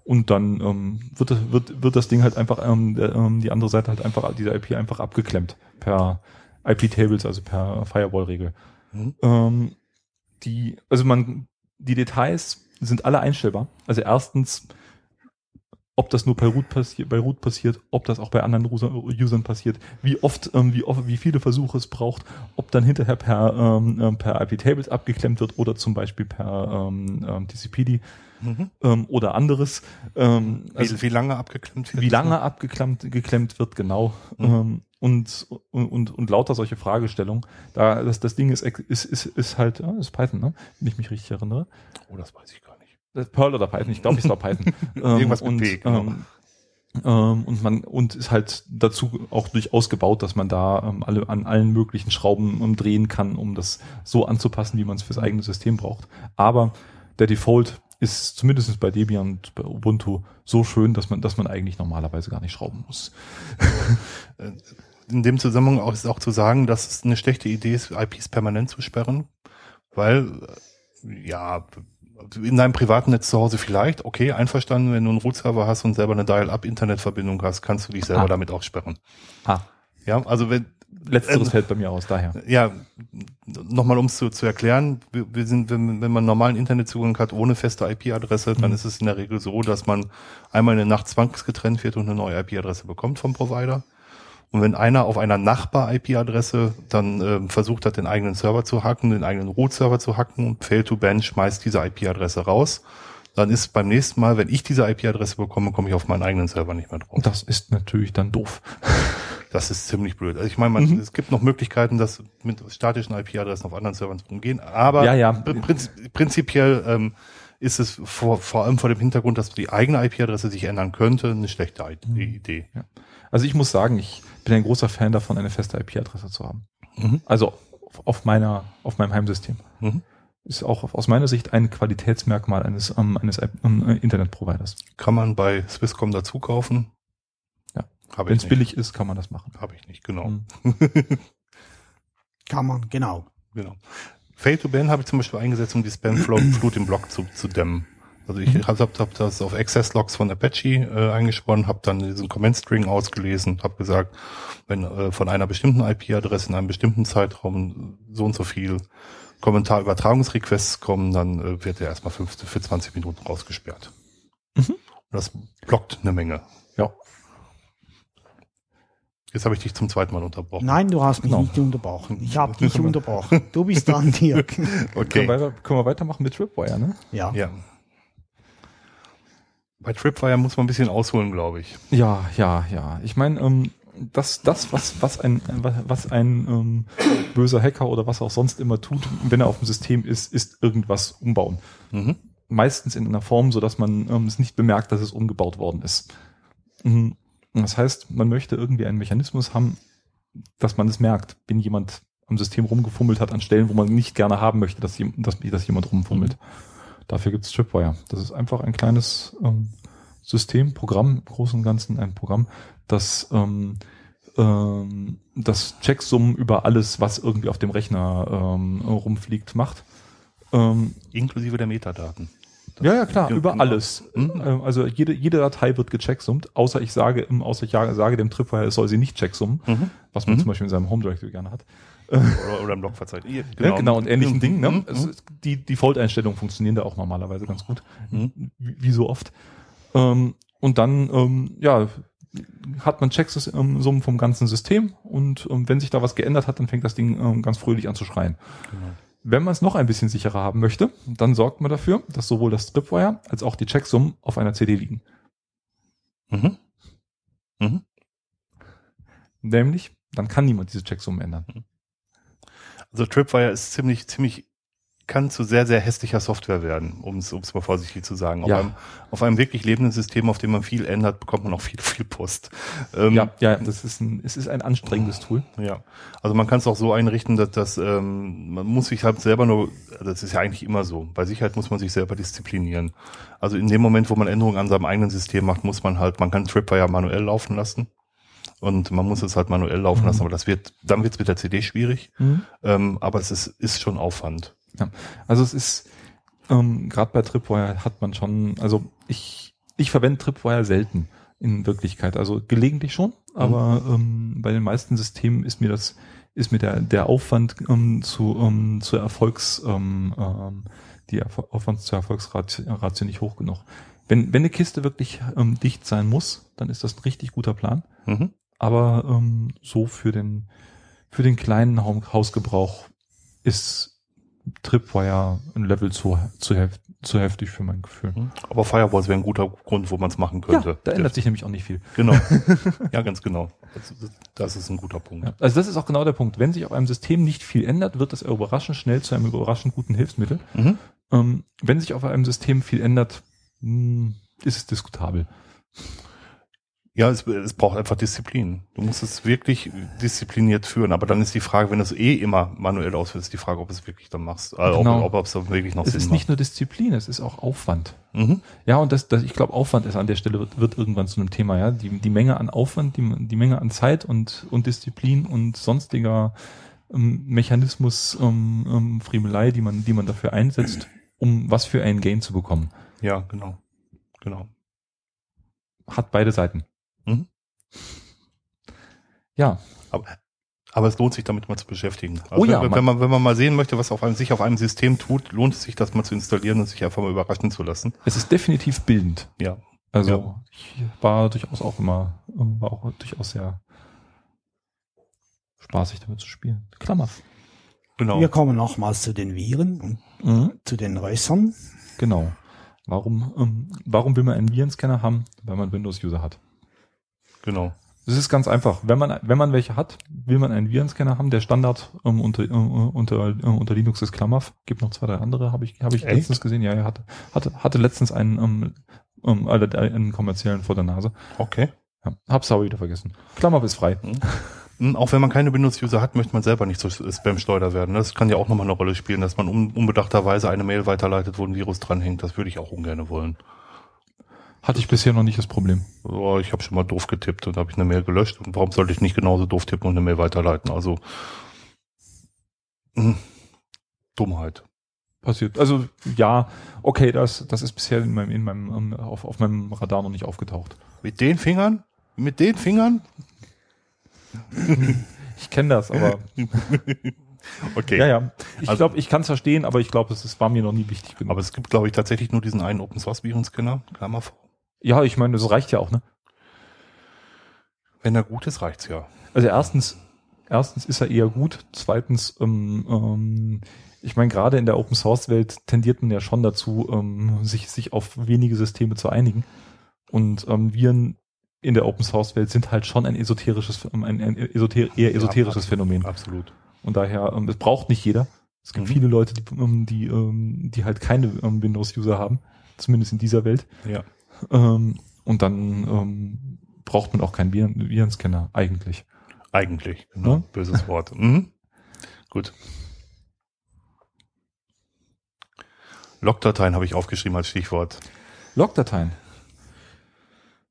Und dann ähm, wird, das- wird, wird das Ding halt einfach, ähm, ähm, die andere Seite halt einfach, diese IP einfach abgeklemmt per IP-Tables, also per Firewall-Regel. Mhm. Ähm, die, also man, die Details sind alle einstellbar. Also erstens, ob das nur bei Root, passi bei Root passiert, ob das auch bei anderen User Usern passiert, wie oft, ähm, wie oft, wie viele Versuche es braucht, ob dann hinterher per, ähm, ähm, per IP-Tables abgeklemmt wird oder zum Beispiel per ähm, ähm, TCP/D Mhm. ähm, oder anderes. Ähm, Wie, also wie lange abgeklemmt wird? wie lange abgeklemmt geklemmt wird, genau. Mhm. Und, und, und, lauter solche Fragestellungen. Da das, das Ding ist, ist, ist, ist halt, ja, ist Python, ne? Wenn ich mich richtig erinnere. Oh, das weiß ich gar nicht. Perl oder Python, ich glaube, es war Python. <laughs> ähm, Irgendwas mit und, P, genau. ähm, ähm, und man und ist halt dazu auch durchaus gebaut, dass man da ähm, alle an allen möglichen Schrauben ähm, drehen kann, um das so anzupassen, wie man es fürs eigene System braucht. Aber der Default ist zumindest bei Debian und bei Ubuntu so schön, dass man, dass man eigentlich normalerweise gar nicht schrauben muss. <laughs> In dem Zusammenhang auch ist auch zu sagen, dass es eine schlechte Idee ist, IPs permanent zu sperren, weil äh, ja in deinem privaten Netz zu Hause vielleicht, okay, einverstanden, wenn du einen Root-Server hast und selber eine Dial-Up-Internetverbindung hast, kannst du dich selber Ah. damit auch sperren. Ah, Ja, also wenn, letzteres Ähm, fällt bei mir aus, daher. ja, nochmal um es zu, zu erklären, wir, wir sind, wenn, wenn man normalen Internetzugang hat ohne feste IP-Adresse, dann Mhm. ist es in der Regel so, dass man einmal in der Nacht zwangsgetrennt wird und eine neue IP-Adresse bekommt vom Provider. Und wenn einer auf einer Nachbar-IP-Adresse dann ähm, versucht hat, den eigenen Server zu hacken, den eigenen Root-Server zu hacken und Fail to Ban schmeißt diese IP-Adresse raus, dann ist beim nächsten Mal, wenn ich diese IP-Adresse bekomme, komme ich auf meinen eigenen Server nicht mehr drauf. Das ist natürlich dann doof. <laughs> Das ist ziemlich blöd. Also ich meine, man, Mhm. es gibt noch Möglichkeiten, das mit statischen IP-Adressen auf anderen Servern zu umgehen, aber Ja, ja. pr- prinzip, prinzipiell ähm, ist es vor, vor allem vor dem Hintergrund, dass die eigene IP-Adresse sich ändern könnte, eine schlechte I- Mhm. Idee. Ja. Also ich muss sagen, ich bin ein großer Fan davon, eine feste IP-Adresse zu haben. Mhm. Also auf- meiner, auf meinem Heimsystem. Mhm. Ist auch aus meiner Sicht ein Qualitätsmerkmal eines, ähm, eines ähm, äh, Internetproviders. Kann man bei Swisscom dazu kaufen? Ja. Habe Wenn ich es billig ist, kann man das machen. Habe ich nicht, genau. Mhm. <laughs> Kann man, genau. genau. Fail to Ban habe ich zum Beispiel eingesetzt, um die Spam-Flut im Block zu, zu dämmen. Also ich Mhm. habe hab das auf Access-Logs von Apache äh, eingesponnen, habe dann diesen Comment-String ausgelesen, habe gesagt, wenn äh, von einer bestimmten IP-Adresse in einem bestimmten Zeitraum so und so viel Kommentarübertragungsrequests kommen, dann äh, wird er erstmal fünf, für 20 Minuten rausgesperrt. Mhm. Und das blockt eine Menge. Ja. Jetzt habe ich dich zum zweiten Mal unterbrochen. Nein, du hast mich Genau. nicht unterbrochen. Ich habe <laughs> dich unterbrochen. Du bist dran, Dirk. <laughs> Können, Okay. wir, können wir weitermachen mit Tripwire, ne? Ja. Ja. Bei Tripwire muss man ein bisschen ausholen, glaube ich. Ja, ja, ja. Ich meine, ähm, das, das, was, was ein, was was ein ähm, böser Hacker oder was auch sonst immer tut, wenn er auf dem System ist, ist irgendwas umbauen. Mhm. Meistens in einer Form, so dass man ähm, es nicht bemerkt, dass es umgebaut worden ist. Mhm. Das heißt, man möchte irgendwie einen Mechanismus haben, dass man es merkt, wenn jemand am System rumgefummelt hat an Stellen, wo man nicht gerne haben möchte, dass, dass, dass jemand rumfummelt. Dafür gibt es Tripwire. Das ist einfach ein kleines ähm, System, Programm, im Großen und Ganzen ein Programm, das ähm, ähm, das Checksummen über alles, was irgendwie auf dem Rechner ähm, rumfliegt, macht. Ähm, Inklusive der Metadaten. Das- ja, ja, klar, über genau. alles. Mhm. Also jede, jede Datei wird gechecksummt, außer ich sage, außer ich sage dem Tripwire, es soll sie nicht checksummen, Mhm. was man Mhm. zum Beispiel in seinem Home Directory gerne hat. Oder, oder im Logverzeichnis. Ja, Genau, genau und ähnlichen Mhm. Dingen. Ne? Mhm. Es ist- die Default-Einstellungen funktionieren da auch normalerweise ganz gut, Mhm. wie, wie so oft. Ähm, und dann, ähm, ja, hat man Checksummen ähm, vom ganzen System und ähm, wenn sich da was geändert hat, dann fängt das Ding ähm, ganz fröhlich an zu schreien. Genau. Wenn man es noch ein bisschen sicherer haben möchte, dann sorgt man dafür, dass sowohl das Tripwire als auch die Checksummen auf einer CD liegen. Mhm. Mhm. Nämlich, dann kann niemand diese Checksummen ändern. Also Tripwire ist ziemlich, ziemlich, kann zu sehr, sehr hässlicher Software werden, um es mal vorsichtig zu sagen. Auf, Ja. einem, auf einem wirklich lebenden System, auf dem man viel ändert, bekommt man auch viel, viel Post. Ähm, Ja, ja, das ist ein, es ist ein anstrengendes Tool. Ja, also man kann es auch so einrichten, dass das, ähm, man muss sich halt selber nur, das ist ja eigentlich immer so, bei Sicherheit muss man sich selber disziplinieren. Also in dem Moment, wo man Änderungen an seinem eigenen System macht, muss man halt, man kann Tripwire manuell laufen lassen und man muss es halt manuell laufen Mhm. lassen, aber das wird, dann wird es mit der CD schwierig, ähm, aber es ist, ist schon Aufwand. Also es ist, ähm, gerade bei Tripwire hat man schon, also ich, ich verwende Tripwire selten in Wirklichkeit. Also gelegentlich schon, aber ähm, bei den meisten Systemen ist mir das, ist mir der, der Aufwand ähm, zu, ähm, zur Erfolgs, ähm, ähm, die Erfol Aufwand zur Erfolgsratio nicht hoch genug. Wenn, wenn eine Kiste wirklich ähm, dicht sein muss, dann ist das ein richtig guter Plan. Mhm. Aber ähm, so für den, für den kleinen Hau- Hausgebrauch ist Tripwire ein Level zu, zu, hef zu heftig für mein Gefühl. Aber Firewalls wäre ein guter Grund, wo man es machen Ja, könnte. da ändert sich nämlich auch nicht viel. Genau. <laughs> ja, ganz genau. Das, das ist ein guter Punkt. Ja, also das ist auch genau der Punkt. Wenn sich auf einem System nicht viel ändert, wird das überraschend schnell zu einem überraschend guten Hilfsmittel. Mhm. Ähm, wenn sich auf einem System viel ändert, mh, ist es diskutabel. Ja, es, es braucht einfach Disziplin. Du musst es wirklich diszipliniert führen. Aber dann ist die Frage, wenn du es eh immer manuell ausführst, ist die Frage, ob es wirklich dann machst. Also Genau. ob, ob es dann wirklich noch Es Sinn ist macht. nicht nur Disziplin, es ist auch Aufwand. Mhm. Ja, und das, das ich glaube, Aufwand ist an der Stelle wird, wird irgendwann zu einem Thema, ja. Die, die Menge an Aufwand, die, die Menge an Zeit und, und Disziplin und sonstiger ähm, Mechanismus, ähm, ähm, Friemelei, die man, die man dafür einsetzt, um was für einen Gain zu bekommen, Ja, genau. Genau. hat beide Seiten. Mhm. Ja, Aber, aber es lohnt sich damit mal zu beschäftigen. Also Oh ja, wenn, man- wenn man wenn man mal sehen möchte, was auf einem sich auf einem System tut, lohnt es sich, das mal zu installieren und sich einfach mal überraschen zu lassen. es ist definitiv bildend. Ja. Also Ja. ich war durchaus auch immer, war auch durchaus sehr spaßig damit zu spielen. Klammer. Genau. Wir kommen nochmals zu den Viren und Mhm. zu den Rössern. Genau. Warum, ähm, warum will man einen Virenscanner haben? Weil man Windows-User hat. Genau. Das ist ganz einfach. Wenn man, wenn man welche hat, will man einen Virenscanner haben. Der Standard ähm, unter, äh, unter, äh, unter Linux ist Klammerf. Gibt noch zwei, drei andere, habe ich, habe ich Echt? letztens gesehen. Ja, er hatte, hatte, hatte letztens einen, ähm, ähm, äh, einen kommerziellen vor der Nase. Okay. Ja, hab's aber wieder vergessen. Klammerf ist frei. Hm, Auch wenn man keine Windows-User hat, möchte man selber nicht so Spam-Schleuder werden. Das kann ja auch nochmal eine Rolle spielen, dass man un unbedachterweise eine Mail weiterleitet, wo ein Virus dranhängt. Das würde ich auch ungern wollen. Hatte ich bisher noch nicht das Problem. Oh, ich habe schon mal doof getippt und habe ich eine Mail gelöscht. Und warum sollte ich nicht genauso doof tippen und eine Mail weiterleiten? Also hm, Dummheit. Passiert. Also ja, okay, das, das ist bisher in meinem, in meinem, ähm, auf, auf meinem Radar noch nicht aufgetaucht. Mit den Fingern? Mit den Fingern? Ich kenne das, aber <laughs> Okay. ja, ja. Ich Also- glaube, ich kann es verstehen, aber ich glaube, es ist, war mir noch nie wichtig genug. Aber es gibt, glaube ich, tatsächlich nur diesen einen Open Source Virenscanner. Klammer vor. Ja, ich meine, das reicht ja auch, ne? Wenn er gut ist, reicht's ja. Also erstens, erstens ist er eher gut. Zweitens, ähm, ähm, ich meine, gerade in der Open Source Welt tendiert man ja schon dazu, ähm, sich, sich auf wenige Systeme zu einigen. Und ähm, Viren in der Open Source Welt sind halt schon ein esoterisches, ähm, ein, ein esoter eher esoterisches Ja, Phänomen. Absolut. Und daher, ähm, es braucht nicht jeder. Es gibt Mhm. viele Leute, die, ähm, die, ähm, die halt keine Windows-User haben, zumindest in dieser Welt. Ja. Ähm, und dann ähm, braucht man auch keinen Viren Virenscanner eigentlich. Eigentlich. Genau. Ja. Böses Wort. Mhm. Gut. Logdateien habe ich aufgeschrieben als Stichwort. Logdateien.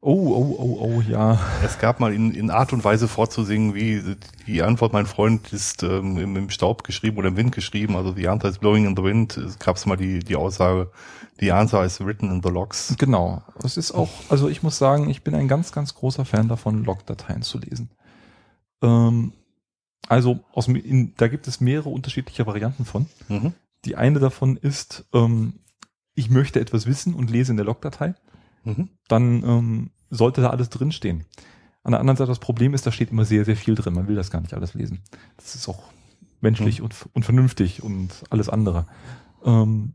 Oh, oh, oh, oh, ja. Es gab mal in, in Art und Weise vorzusingen, wie die Antwort, mein Freund ist ähm, im, im Staub geschrieben oder im Wind geschrieben, also the answer is blowing in the wind, es gab mal die, die Aussage, the answer is written in the logs. Genau. Es ist auch, also ich muss sagen, ich bin ein ganz, ganz großer Fan davon, Logdateien zu lesen. Ähm, also aus, in, da gibt es mehrere unterschiedliche Varianten von. Mhm. Die eine davon ist, ähm, ich möchte etwas wissen und lese in der Logdatei. Mhm. Dann ähm, sollte da alles drinstehen. An der anderen Seite, das Problem ist, da steht immer sehr, sehr viel drin. Man will das gar nicht alles lesen. Das ist auch menschlich und, und vernünftig und alles andere. Ähm,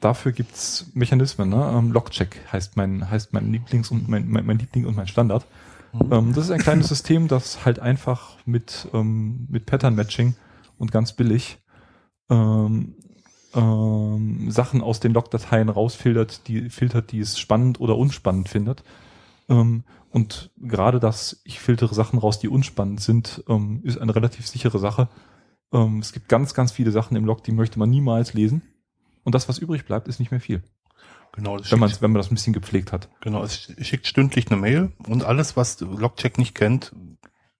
dafür gibt's Mechanismen. Ne? Ähm, Logcheck heißt mein, heißt mein Lieblings- und mein, mein, mein Liebling und mein Standard. Ähm, das ist ein kleines System, das halt einfach mit, ähm, mit Pattern-Matching und ganz billig ähm, ähm, Sachen aus den Logdateien rausfiltert, die filtert, die es spannend oder unspannend findet. Ähm, und gerade das, ich filtere Sachen raus, die unspannend sind, ähm, ist eine relativ sichere Sache. Ähm, es gibt ganz, ganz viele Sachen im Log, die möchte man niemals lesen. Und das, was übrig bleibt, ist nicht mehr viel. Genau, Wenn man, wenn man das ein bisschen gepflegt hat. genau, es schickt stündlich eine Mail und alles, was Logcheck nicht kennt,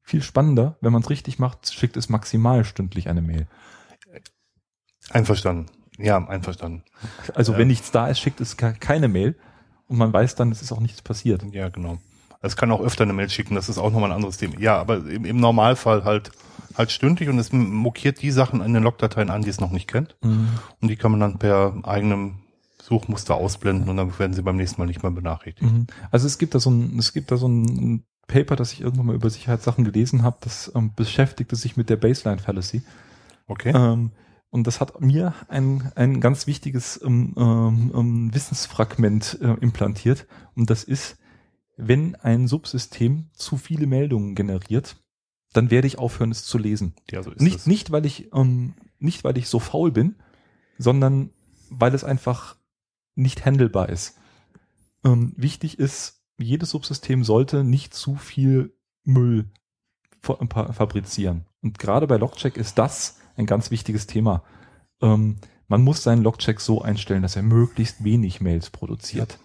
Viel spannender, wenn man es richtig macht, schickt es maximal stündlich eine Mail. einverstanden. Ja, einverstanden. Also Ja. wenn nichts da ist, schickt es ke- keine Mail und man weiß dann, es ist auch nichts passiert. Ja, genau. Es kann auch öfter eine Mail schicken, das ist auch nochmal ein anderes Thema. Ja, aber im, im Normalfall halt halt stündlich und es mokiert die Sachen in den Logdateien an, die es noch nicht kennt. Mhm. Und die kann man dann per eigenem Suchmuster ausblenden und dann werden sie beim nächsten Mal nicht mehr benachrichtigt. Mhm. Also es gibt da so ein, es gibt da so ein Paper, das ich irgendwann mal über Sicherheitssachen gelesen habe, das ähm, beschäftigte sich mit der Baseline Fallacy. Okay? Ähm, und das hat mir ein, ein ganz wichtiges ähm, ähm, ähm, Wissensfragment äh, implantiert. Und das ist, wenn ein Subsystem zu viele Meldungen generiert, dann werde ich aufhören, es zu lesen. ja, so ist Nicht, es. nicht, weil ich, ähm, nicht, weil ich so faul bin, sondern weil es einfach nicht handelbar ist. Ähm, wichtig ist, jedes Subsystem sollte nicht zu viel Müll fa- fa- fabrizieren. Und gerade bei Logcheck ist das ein ganz wichtiges Thema. Ähm, man muss seinen Logcheck so einstellen, dass er möglichst wenig Mails produziert.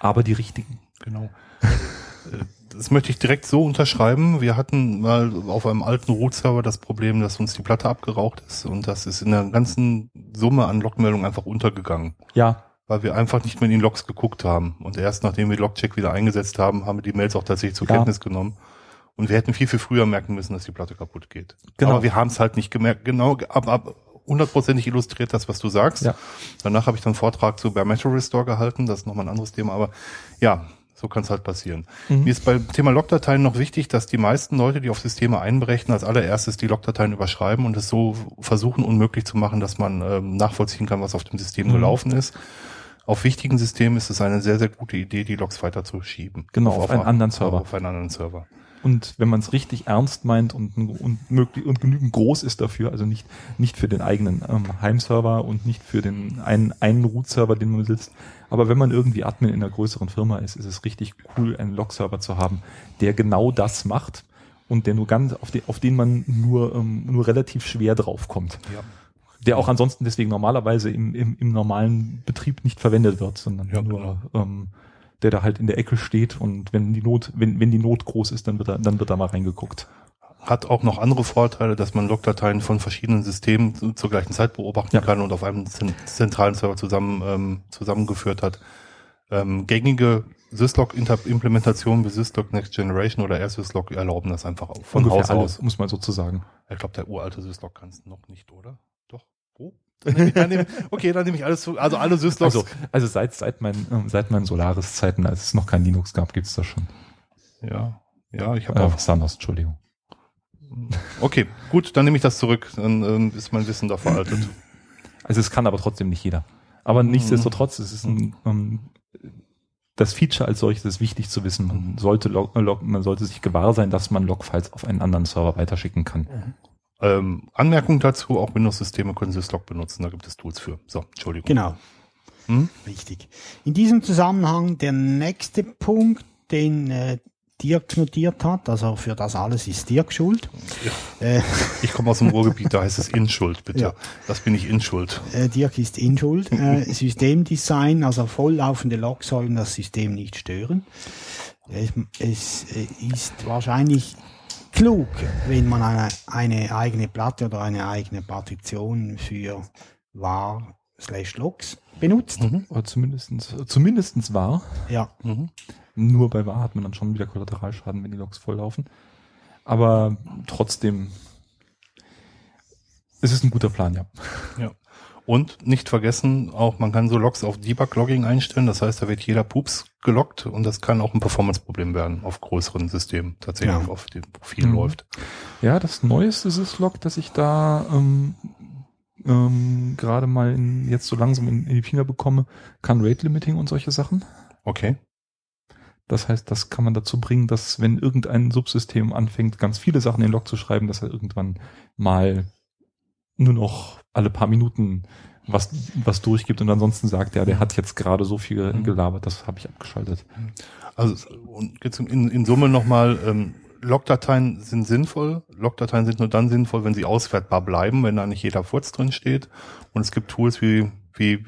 Aber die richtigen. Genau. Äh, Das möchte ich direkt so unterschreiben. Wir hatten mal auf einem alten Root-Server das Problem, dass uns die Platte abgeraucht ist und das ist in der ganzen Summe an Logmeldungen einfach untergegangen, Ja, weil wir einfach nicht mehr in die Logs geguckt haben. Und erst nachdem wir Logcheck wieder eingesetzt haben, haben wir die Mails auch tatsächlich zur Ja. Kenntnis genommen. Und wir hätten viel, viel früher merken müssen, dass die Platte kaputt geht. Genau. Aber wir haben es halt nicht gemerkt. Genau, ab, ab hundertprozentig illustriert das, was du sagst. Ja. Danach habe ich dann einen Vortrag zu Bare Metal Restore gehalten. Das ist nochmal ein anderes Thema. Aber ja, so kann es halt passieren. Mhm. Mir ist beim Thema Logdateien noch wichtig, dass die meisten Leute, die auf Systeme einberechnen, als allererstes die Logdateien überschreiben und es so versuchen, unmöglich zu machen, dass man ähm, nachvollziehen kann, was auf dem System Mhm. gelaufen ist. Auf wichtigen Systemen ist es eine sehr, sehr gute Idee, die Logs weiter zu schieben. Genau, auf einen anderen Server. Auf einen anderen Server. Und wenn man es richtig ernst meint und, und, möglich, und genügend groß ist dafür, also nicht, nicht für den eigenen ähm, Heimserver und nicht für den einen, einen Root-Server, den man besitzt, aber wenn man irgendwie Admin in einer größeren Firma ist, ist es richtig cool, einen Log-Server zu haben, der genau das macht und der nur ganz, auf den, auf den man nur, ähm, nur relativ schwer draufkommt. Ja. Der auch ansonsten deswegen normalerweise im, im, im normalen Betrieb nicht verwendet wird, sondern Ja, nur genau. ähm, der da halt in der Ecke steht und wenn die Not, wenn, wenn die Not groß ist, dann wird da, dann wird da mal reingeguckt. Hat auch noch andere Vorteile, dass man Logdateien von verschiedenen Systemen zu- zur gleichen Zeit beobachten Ja. kann und auf einem zen- zentralen Server zusammen, ähm, zusammengeführt hat. Ähm, gängige Syslog-Implementationen wie Syslog Next Generation oder RSyslog erlauben das einfach auch von Ungefähr Haus alle, aus. muss man sozusagen. Ich glaube, der uralte Syslog kann es noch nicht, oder? Dann nehme ich- dann nehme ich- okay, dann nehme ich alles. Also alle Syslogs. Also, also seit, seit meinen, ähm, seit meinen Solaris-Zeiten, als es noch kein Linux gab, gibt's das schon. ja, ja, ich habe Äh, auch. Sanos, Entschuldigung. Okay, gut, dann nehme ich das zurück. Dann ähm, ist mein Wissen da veraltet. Also es kann aber trotzdem nicht jeder. Aber Mhm. nichtsdestotrotz, es ist ein, ähm, das Feature als solches ist wichtig zu wissen. Man sollte, log, äh, log, man sollte sich gewahr sein, dass man Logfiles auf einen anderen Server weiterschicken kann. Ähm, Anmerkung dazu, auch Windows-Systeme können Syslog benutzen, da gibt es Tools für. So, Entschuldigung. Genau. Hm? Richtig. In diesem Zusammenhang der nächste Punkt, den äh, Dirk notiert hat, also für das alles ist Dirk schuld. Äh, Ich komme aus dem Ruhrgebiet, da heißt es Inschuld, bitte. Ja. Das bin ich Inschuld. äh, Dirk ist in Schuld. Äh, <laughs> Systemdesign, also volllaufende Logs sollen das System nicht stören. Es, es äh, ist wahrscheinlich klug, wenn man eine, eine eigene Platte oder eine eigene Partition für var slash logs benutzt. Oder zumindestens, zumindestens war. Ja, Mhm. Nur bei war hat man dann schon wieder Kollateralschaden, wenn die Logs volllaufen. Aber trotzdem, es ist ein guter Plan, ja. Ja. Und nicht vergessen, auch man kann so Logs auf Debug-Logging einstellen. Das heißt, da wird jeder Pups geloggt und das kann auch ein Performance-Problem werden auf größeren Systemen, tatsächlich Ja. auf dem Profil Mhm. läuft. Ja, das neueste Syslog, das ich da ähm, ähm, gerade mal in, jetzt so langsam in, in die Finger bekomme, kann Rate Limiting und solche Sachen. Okay. Das heißt, das kann man dazu bringen, dass wenn irgendein Subsystem anfängt, ganz viele Sachen in den Log zu schreiben, dass er irgendwann mal nur noch alle paar Minuten was, was durchgibt und ansonsten sagt, ja, der hat jetzt gerade so viel Mhm. gelabert, das habe ich abgeschaltet. Also und jetzt in, in Summe nochmal, ähm, Logdateien sind sinnvoll. Logdateien sind nur dann sinnvoll, wenn sie auswertbar bleiben, wenn da nicht jeder Furz drin steht. Und es gibt Tools wie, wie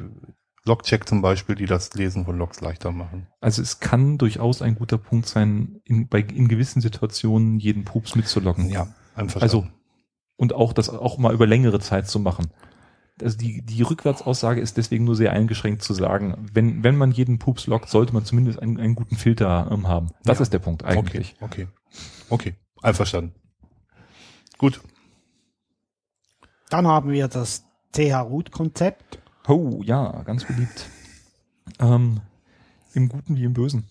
Logcheck zum Beispiel, die das Lesen von Logs leichter machen. Also es kann durchaus ein guter Punkt sein, in, bei, in gewissen Situationen jeden Pups mitzuloggen. Ja, einfach. Also und auch das auch mal über längere Zeit zu machen. Also die, die Rückwärtsaussage ist deswegen nur sehr eingeschränkt zu sagen, wenn, wenn man jeden Pups loggt, sollte man zumindest einen, einen guten Filter ähm, haben. Das Ja. ist der Punkt eigentlich. Okay, okay. Okay, einverstanden. Gut. Dann haben wir das CH-Root-Konzept. Oh, ja, ganz beliebt. Ähm, Im Guten wie im Bösen.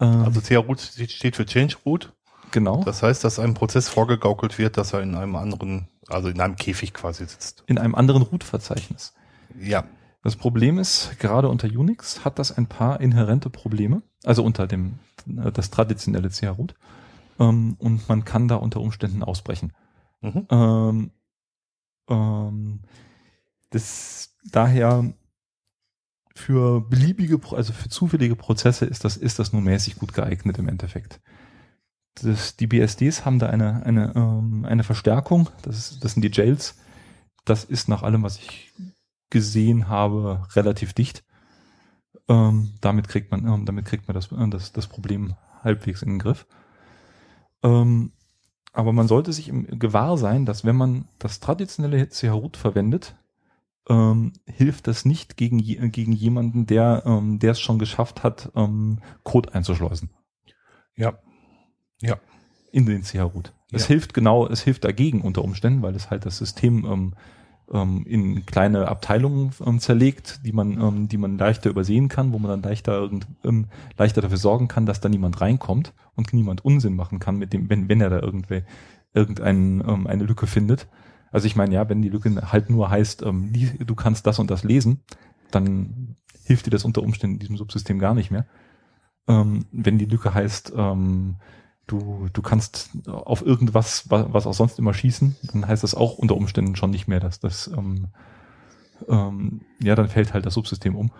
Ähm, Also CR-Root steht für Change Root. Genau. Das heißt, dass einem Prozess vorgegaukelt wird, dass er in einem anderen, also in einem Käfig quasi sitzt. in einem anderen Root-Verzeichnis. Ja. Das Problem ist, gerade unter Unix hat das ein paar inhärente Probleme, also unter dem äh, das traditionelle CH-Root. Ähm, und man kann da unter Umständen ausbrechen. Mhm. Ähm, ähm, das daher für beliebige, also für zufällige Prozesse ist das, ist das nur mäßig gut geeignet im Endeffekt. Das, die BSDs haben da eine, eine, ähm, eine Verstärkung, das, ist, das sind die Jails. Das ist nach allem, was ich gesehen habe, relativ dicht. Ähm, damit kriegt man, ähm, damit kriegt man das, äh, das, das Problem halbwegs in den Griff. Ähm, aber man sollte sich im Gewahr sein, dass wenn man das traditionelle CH-Root verwendet, ähm, hilft das nicht gegen, gegen jemanden, der ähm, es schon geschafft hat, ähm, Code einzuschleusen Ja. Ja. in den CH-Root. Es Ja. hilft genau, es hilft dagegen unter Umständen, weil es halt das System ähm, ähm, in kleine Abteilungen ähm, zerlegt, die man, ähm, die man leichter übersehen kann, wo man dann leichter ähm, leichter dafür sorgen kann, dass da niemand reinkommt und niemand Unsinn machen kann mit dem, wenn, wenn er da irgendwie irgendein, ähm, eine Lücke findet. Also ich meine, ja, wenn die Lücke halt nur heißt, ähm, du kannst das und das lesen, dann hilft dir das unter Umständen in diesem Subsystem gar nicht mehr. Ähm, wenn die Lücke heißt, ähm, du, du kannst auf irgendwas, wa- was auch sonst immer schießen, dann heißt das auch unter Umständen schon nicht mehr, dass das, ähm, ähm, ja, dann fällt halt das Subsystem um.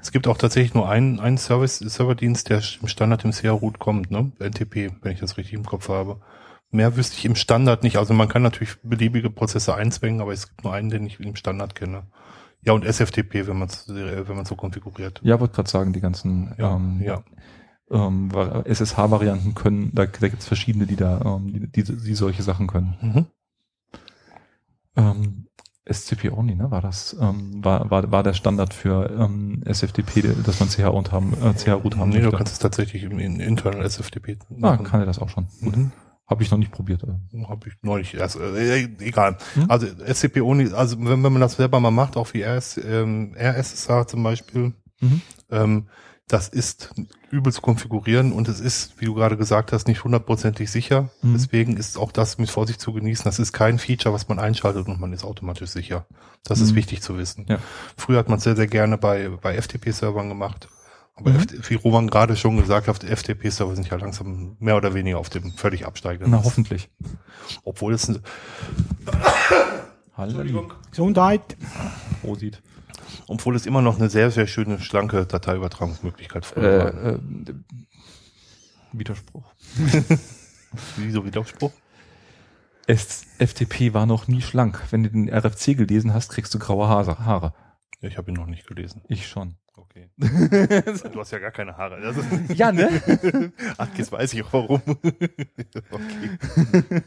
Es gibt auch tatsächlich nur einen, einen Service, Serverdienst, der im Standard im CR-Root kommt, ne? NTP, wenn ich das richtig im Kopf habe. Mehr wüsste ich im Standard nicht. Also man kann natürlich beliebige Prozesse einzwängen, aber es gibt nur einen, den ich im Standard kenne. Ja, und SFTP, wenn man es wenn man so konfiguriert. Ja, wollte gerade sagen, die ganzen Ja, ähm, ja. Ähm, Va- SSH-Varianten können, da, da gibt es verschiedene, die da, ähm, die, die, die solche Sachen können. Mhm. Ähm, SCP Only, ne? War das, ähm, war, war, war der Standard für ähm, SFTP, dass man CH und haben, äh, CH root haben Nee, du möchte? kannst es tatsächlich im in Internal SFTP Ah, machen. kann er das auch schon. Gut. Mhm. Habe ich noch nicht probiert. äh. Habe ich neulich erst, äh, egal. Hm? Also SCP Only, also wenn, wenn man das selber mal macht, auch wie RS, ähm, RSSH zum Beispiel, Mhm. ähm, das ist übel zu konfigurieren und es ist, wie du gerade gesagt hast, nicht hundertprozentig sicher. Mhm. Deswegen ist auch das mit Vorsicht zu genießen. Das ist kein Feature, was man einschaltet und man ist automatisch sicher. Das ist Mhm. wichtig zu wissen. Ja. Früher hat man es sehr, sehr gerne bei, bei FTP-Servern gemacht. Aber Mhm. Wie Roman gerade schon gesagt hat, FTP-Server sind ja langsam mehr oder weniger auf dem völlig absteigenden. Na, hoffentlich. Obwohl es, Halleluja. Gesundheit. Prosit. Obwohl es immer noch eine sehr, sehr schöne, schlanke Dateiübertragungsmöglichkeit früher war. Äh, äh, Widerspruch. <laughs> Wieso Widerspruch? Es, FTP war noch nie schlank. Wenn du den RFC gelesen hast, kriegst du graue Haare. Haare. Ich habe ihn noch nicht gelesen. Ich schon. Okay. <laughs> Du hast ja gar keine Haare. Ja, ne? <laughs> ach, jetzt weiß ich auch warum. okay.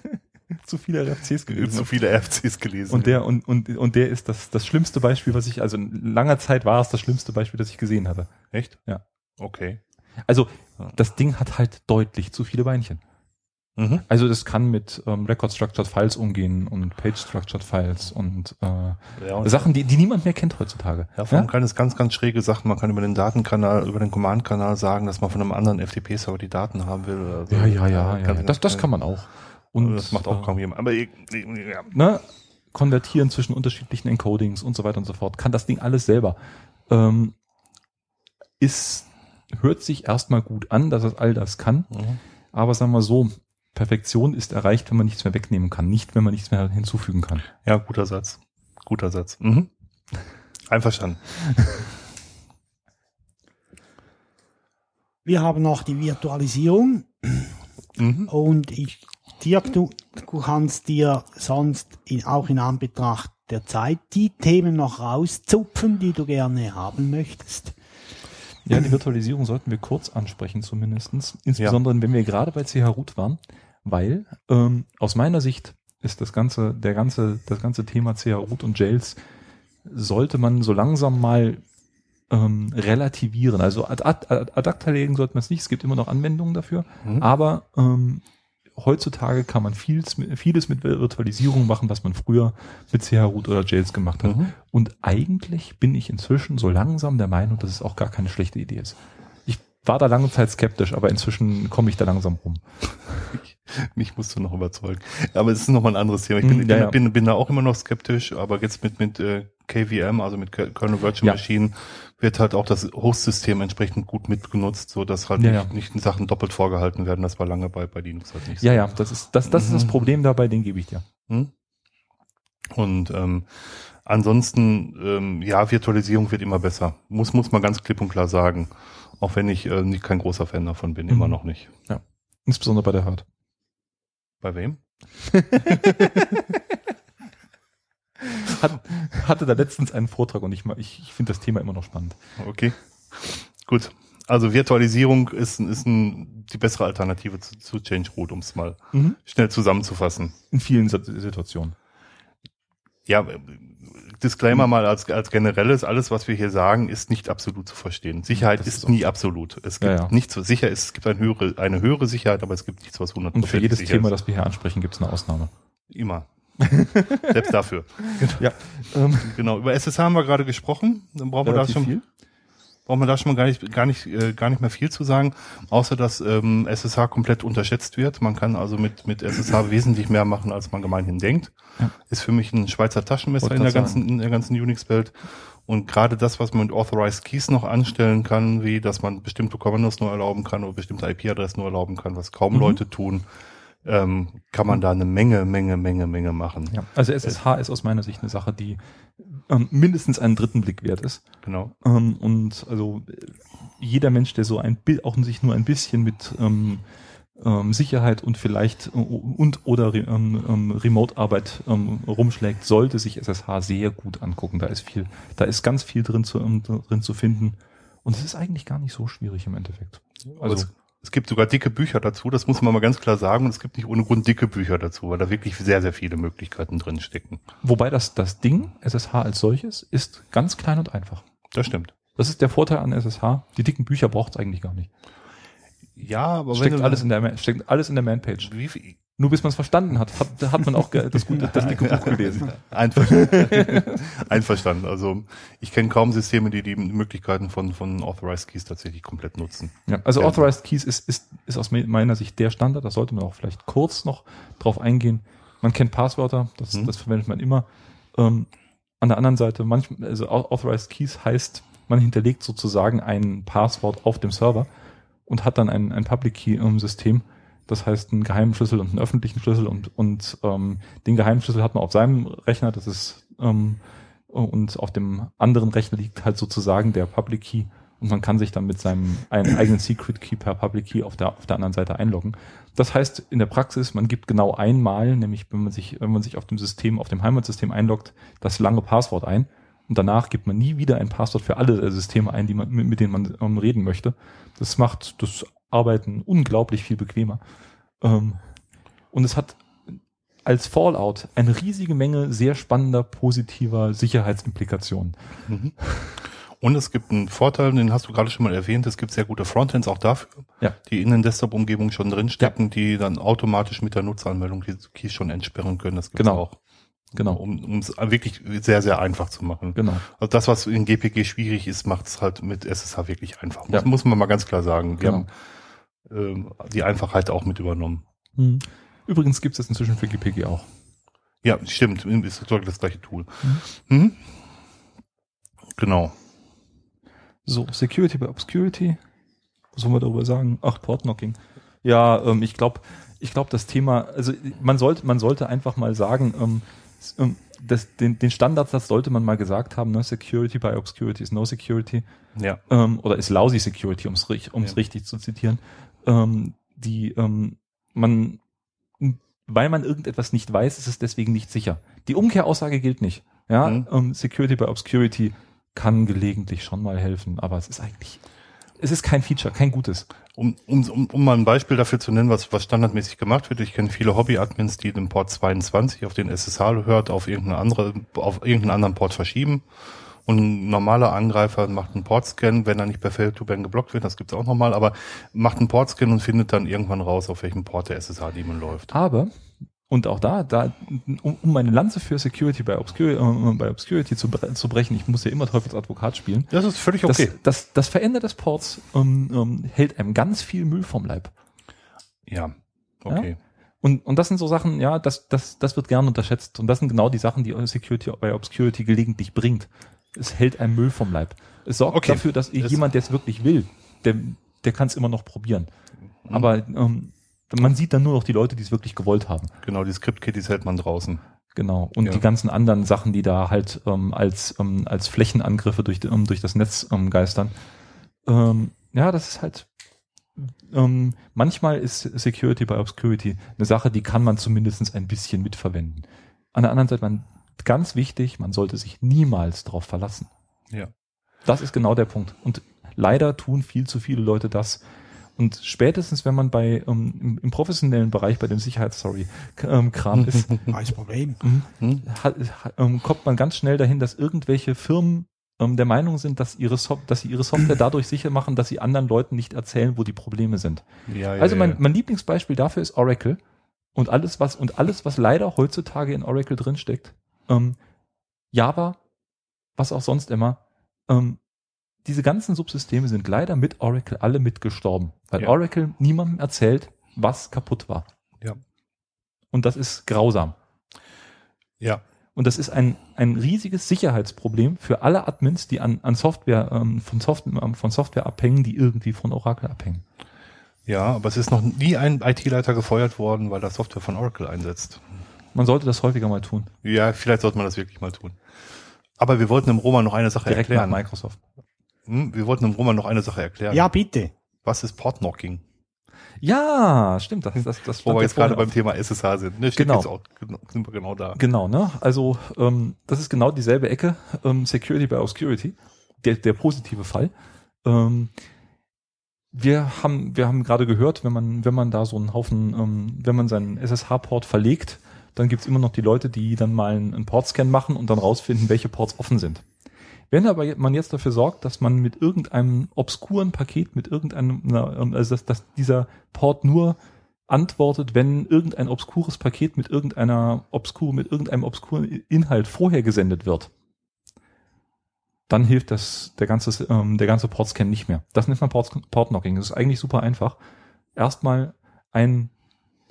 <laughs> Zu viele RFCs gelesen. Zu viele RFCs gelesen. Und der, und, und, und der ist das, das schlimmste Beispiel, was ich, also in langer Zeit war es das schlimmste Beispiel, das ich gesehen hatte. Echt? Ja. Okay. Also, das Ding hat halt deutlich zu viele Beinchen. Mhm. Also das kann mit ähm, Record Structured Files umgehen und Page Structured Files und, äh, Ja, und Sachen, die, die niemand mehr kennt heutzutage. Ja, vor allem kann es ganz, ganz schräge Sachen. Man kann über den Datenkanal, über den Command-Kanal sagen, dass man von einem anderen FTP-Server die Daten haben will. oder so. Ja, ja, ja, ja. Das, das ganz- kann man auch. Und das macht auch äh, kaum jemand. Aber ich- ja. ne, konvertieren zwischen unterschiedlichen Encodings und so weiter und so fort. Kann das Ding alles selber. Ähm, ist, hört sich erstmal gut an, dass es all das kann. Mhm. Aber sagen wir so, Perfektion ist erreicht, wenn man nichts mehr wegnehmen kann, nicht wenn man nichts mehr hinzufügen kann. ja, guter Satz. Guter Satz. Mhm. Einverstanden. Wir haben noch die Virtualisierung Mhm. und ich, Dirk, du, du kannst dir sonst in, auch in Anbetracht der Zeit die Themen noch rauszupfen, die du gerne haben möchtest. Ja, die Virtualisierung sollten wir kurz ansprechen zumindestens, Insbesondere wenn wir gerade bei CH Root waren, weil ähm, aus meiner Sicht ist das ganze, der ganze, das ganze Thema CH Root und Jails sollte man so langsam mal ähm, relativieren. Also ad, ad ad acta legen sollte man es nicht. Es gibt immer noch Anwendungen dafür. Mhm. Aber ähm, heutzutage kann man vieles, mit- vieles mit Virtualisierung machen, was man früher mit CH Root oder Jails gemacht hat. Mhm. Und eigentlich bin ich inzwischen so langsam der Meinung, dass es auch gar keine schlechte Idee ist. Ich war da lange Zeit skeptisch, aber inzwischen komme ich da langsam rum. Mich musst du noch überzeugen. Aber es ist noch mal ein anderes Thema. Ich bin, Mhm, ja, ja. bin, bin da auch immer noch skeptisch, aber jetzt mit, mit äh, KVM, also mit Kernel Virtual Ja. Machine, wird halt auch das Host-System entsprechend gut mitgenutzt, so dass halt Ja, nicht, ja. nicht Sachen doppelt vorgehalten werden. Das war lange bei, bei Linux halt nicht so. Ja, ja, das ist das, das, ist das Mhm. Problem dabei, den gebe ich dir. Hm? Und ähm, ansonsten, ähm, ja, Virtualisierung wird immer besser. Muss, muss man ganz klipp und klar sagen. Auch wenn ich äh, nicht kein großer Fan davon bin, immer Mhm. noch nicht. Insbesondere bei der Herd. Bei wem? <laughs> Hat, hatte da letztens einen Vortrag und ich, ich, ich finde das Thema immer noch spannend. Okay. Gut. Also Virtualisierung ist, ist ein, die bessere Alternative zu, zu Change Root, um es mal schnell zusammenzufassen. In vielen Sit- Situationen. Ja, äh, Disclaimer mal als, als generelles, alles, was wir hier sagen, ist nicht absolut zu verstehen. Sicherheit ist, ist nie absolut. Es gibt Ja, ja. nichts, was sicher ist, es gibt eine höhere, eine höhere Sicherheit, aber es gibt nichts, was 100% Und für jedes Thema, ist. das wir hier ansprechen, gibt es eine Ausnahme. Immer. <laughs> Selbst dafür. Ja, ähm, Genau. Über SSH haben wir gerade gesprochen. Dann brauchen wir da schon, viel. brauchen wir da schon mal gar nicht, gar nicht, äh, gar nicht mehr viel zu sagen, außer dass ähm, SSH komplett unterschätzt wird. Man kann also mit, mit SSH wesentlich mehr machen, als man gemeinhin denkt. Ja. Ist für mich ein Schweizer Taschenmesser in der ganzen, in der ganzen Unix-Welt. Und gerade das, was man mit Authorized Keys noch anstellen kann, wie dass man bestimmte Kommandos nur erlauben kann oder bestimmte IP-Adressen nur erlauben kann, was kaum Mhm. Leute tun, ähm, kann man da eine Menge, Menge, Menge, Menge machen. Ja, also SSH ist aus meiner Sicht eine Sache, die ähm, mindestens einen dritten Blick wert ist. Genau. Ähm, und also äh, jeder Mensch, der so ein Bi- auch sich nur ein bisschen mit ähm, ähm, Sicherheit und vielleicht äh, und oder ähm, ähm, Remote-Arbeit ähm, rumschlägt, sollte sich SSH sehr gut angucken. Da ist viel, da ist ganz viel drin zu, ähm, drin zu finden. Und es ist eigentlich gar nicht so schwierig im Endeffekt. Also es, gibt sogar dicke Bücher dazu, das muss man mal ganz klar sagen. Und es gibt nicht ohne Grund dicke Bücher dazu, weil da wirklich sehr, sehr viele Möglichkeiten drin stecken. wobei das das Ding SSH als solches ist ganz klein und einfach. Das stimmt. Das ist der Vorteil an SSH. Die dicken Bücher braucht es eigentlich gar nicht. Ja, aber Steckt wenn du- alles in der steckt alles in der Manpage. wie viel, Nur bis man es verstanden hat, hat, hat man auch das gute, <laughs> das dicke Buch gelesen. Einverstanden. <laughs> Einverstanden. Also ich kenne kaum Systeme, die die Möglichkeiten von, von Authorized Keys tatsächlich komplett nutzen. Ja, also Ja. Authorized Keys ist, ist, ist aus me- meiner Sicht der Standard. Da sollte man auch vielleicht kurz noch drauf eingehen. Man kennt Passwörter, das, Mhm. das verwendet man immer. Ähm, an der anderen Seite, manchmal, also Au- Authorized Keys heißt, man hinterlegt sozusagen ein Passwort auf dem Server und hat dann ein, ein Public Key im System. Das heißt, einen geheimen Schlüssel und einen öffentlichen Schlüssel und, und ähm, den geheimen Schlüssel hat man auf seinem Rechner, das ist ähm, und auf dem anderen Rechner liegt halt sozusagen der Public Key und man kann sich dann mit seinem eigenen Secret Key per Public Key auf der, auf der anderen Seite einloggen. Das heißt in der Praxis, man gibt genau einmal, nämlich wenn man sich, wenn man sich auf dem System, auf dem Heimatsystem einloggt, das lange Passwort ein und danach gibt man nie wieder ein Passwort für alle Systeme ein, die man, mit, mit denen man ähm, reden möchte. Das macht das Arbeiten unglaublich viel bequemer. Ähm, und es hat als Fallout eine riesige Menge sehr spannender, positiver Sicherheitsimplikationen. Mhm. Und es gibt einen Vorteil, den hast du gerade schon mal erwähnt, es gibt sehr gute Frontends auch dafür, Ja. die in den Desktop-Umgebungen schon drinstecken, die dann automatisch mit der Nutzeranmeldung die Keys schon entsperren können. Das gibt's Genau. auch. Genau. Um es wirklich sehr, sehr einfach zu machen. Genau. Also das, was in GPG schwierig ist, macht es halt mit SSH wirklich einfach. Ja. Das muss man mal ganz klar sagen. Wir Genau. haben ähm, die Einfachheit auch mit übernommen. Mhm. Übrigens gibt es das inzwischen für GPG auch. Ja, stimmt. Ist sogar das gleiche Tool. Mhm. Genau. So, Security by Obscurity. Was sollen wir darüber sagen? Ach, Portknocking. Ja, ähm, ich glaube, ich glaube, das Thema, also man sollte, man sollte einfach mal sagen, ähm, ähm, das, den, den Standardsatz sollte man mal gesagt haben, ne? Security by Obscurity is no security. Ja. ähm, oder ist lousy security, um es Ja. richtig zu zitieren, ähm, die ähm, man, weil man irgendetwas nicht weiß, ist es deswegen nicht sicher. Die Umkehraussage gilt nicht. Ja, Mhm. ähm, Security by Obscurity kann gelegentlich schon mal helfen, aber es ist eigentlich, es ist kein Feature, kein gutes. Um, um, um, um mal ein Beispiel dafür zu nennen, was, was standardmäßig gemacht wird. Ich kenne viele Hobby-Admins, die den Port 22 auf den SSH hört, auf irgendeine andere, auf irgendeinen anderen Port verschieben. Und ein normaler Angreifer macht einen Portscan, wenn er nicht per Fail-to-Ban geblockt wird, das gibt's auch nochmal, aber macht einen Portscan und findet dann irgendwann raus, auf welchem Port der SSH-Demon läuft. Aber, und auch da, da um, um meine Lanze für Security by Obscurity, äh, bei Obscurity zu, bre zu brechen, ich muss ja immer Teufelsadvokat spielen, Das ist völlig okay. das, das, das Verändern des Ports ähm, ähm, hält einem ganz viel Müll vom Leib. ja, okay. Und, und das sind so Sachen, ja, das, das, das wird gern unterschätzt. Und das sind genau die Sachen, die Security bei Obscurity gelegentlich bringt. Es hält einem Müll vom Leib. Es sorgt Okay. dafür, dass Das- jemand, der es wirklich will, der, der kann es immer noch probieren. Mhm. Aber ähm, man sieht dann nur noch die Leute, die es wirklich gewollt haben. Genau, die Script-Kitties hält man draußen. Genau. Und Ja. die ganzen anderen Sachen, die da halt ähm, als, ähm, als Flächenangriffe durch, ähm, durch das Netz ähm, geistern. Ähm, ja, das ist halt. Ähm, manchmal ist Security by Obscurity eine Sache, die kann man zumindest ein bisschen mitverwenden. An der anderen Seite, man, ganz wichtig, man sollte sich niemals darauf verlassen. Ja. Das ist genau der Punkt. Und leider tun viel zu viele Leute das. Und spätestens, wenn man bei ähm, im, im professionellen Bereich bei dem Sicherheitsstory ähm, Kram ist, <laughs> Kein Problem. Hm? hat, hat, ähm, kommt man ganz schnell dahin, dass irgendwelche Firmen ähm, der Meinung sind, dass, ihre so dass sie ihre Software <clears throat> dadurch sicher machen, dass sie anderen Leuten nicht erzählen, wo die Probleme sind. Ja, ja, Also mein, ja. mein Lieblingsbeispiel dafür ist Oracle und alles was und alles was leider heutzutage in Oracle drinsteckt, ähm, Java, was auch sonst immer, ähm, diese ganzen Subsysteme sind leider mit Oracle alle mitgestorben, weil Ja. Oracle niemandem erzählt, was kaputt war. Ja. Und das ist grausam. ja. Und das ist ein, ein riesiges Sicherheitsproblem für alle Admins, die an, an Software, ähm, von Software, ähm, von Software abhängen, die irgendwie von Oracle abhängen. Ja, aber es ist noch nie ein IT-Leiter gefeuert worden, weil er Software von Oracle einsetzt. Man sollte das häufiger mal tun. Ja, vielleicht sollte man das wirklich mal tun. Aber wir wollten dem Roman noch eine Sache Direkt erklären. Microsoft. Hm, wir wollten dem Roman noch eine Sache erklären. Ja, bitte. Was ist Portknocking? Ja, stimmt. Das, das, das Wo wir ja jetzt gerade beim Thema SSH sind. Ne, Genau. jetzt auch, genau, sind wir genau da. Genau, ne? Also ähm, das ist genau dieselbe Ecke, ähm, Security by Obscurity, der, der positive Fall. Ähm, wir haben, wir haben gerade gehört, wenn man, wenn man da so einen Haufen, ähm, wenn man seinen SSH-Port verlegt, dann gibt's immer noch die Leute, die dann mal einen, einen Portscan machen und dann rausfinden, welche Ports offen sind. Wenn aber man jetzt dafür sorgt, dass man mit irgendeinem obskuren Paket, mit irgendeinem, ähm, also dass, dass dieser Port nur antwortet, wenn irgendein obskures Paket mit irgendeiner obskur, mit irgendeinem obskuren Inhalt vorher gesendet wird, dann hilft das der ganze, ähm, der ganze Portscan nicht mehr. Das nennt man Port, Portknocking. Das ist eigentlich super einfach. Erstmal ein,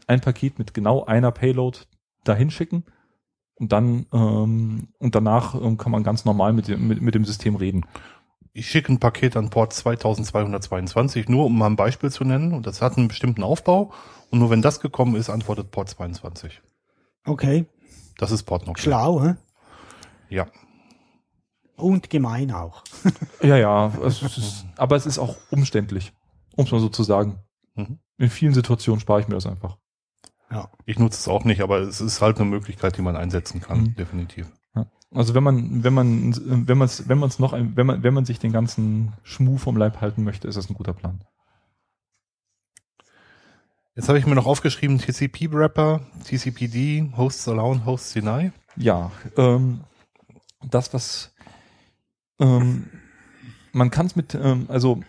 ein Paket mit genau einer Payload dahin schicken und dann ähm, und danach ähm, kann man ganz normal mit dem, mit, mit dem System reden. Ich schicke ein Paket an Port 2222, nur um mal ein Beispiel zu nennen. Und das hat einen bestimmten Aufbau. Und nur wenn das gekommen ist, antwortet Port 22. Okay. Das ist Portknocking. Schlau, hä? Ja. Und gemein auch. <laughs> Ja, ja, es ist, aber es ist auch umständlich, um es mal so zu sagen. Mhm. In vielen Situationen spare ich mir das einfach. Ja. Ich nutze es auch nicht, aber es ist halt eine Möglichkeit, die man einsetzen kann, Mhm. definitiv. Ja. Also wenn man, wenn man, wenn man es, wenn man es noch, ein, wenn man, wenn man sich den ganzen Schmuh vom Leib halten möchte, ist das ein guter Plan. Jetzt habe ich mir noch aufgeschrieben, TCP-Wrapper, TCPD, Hosts Allow, Hosts Deny. Ja, ähm, das was, ähm, man kann es mit, ähm, also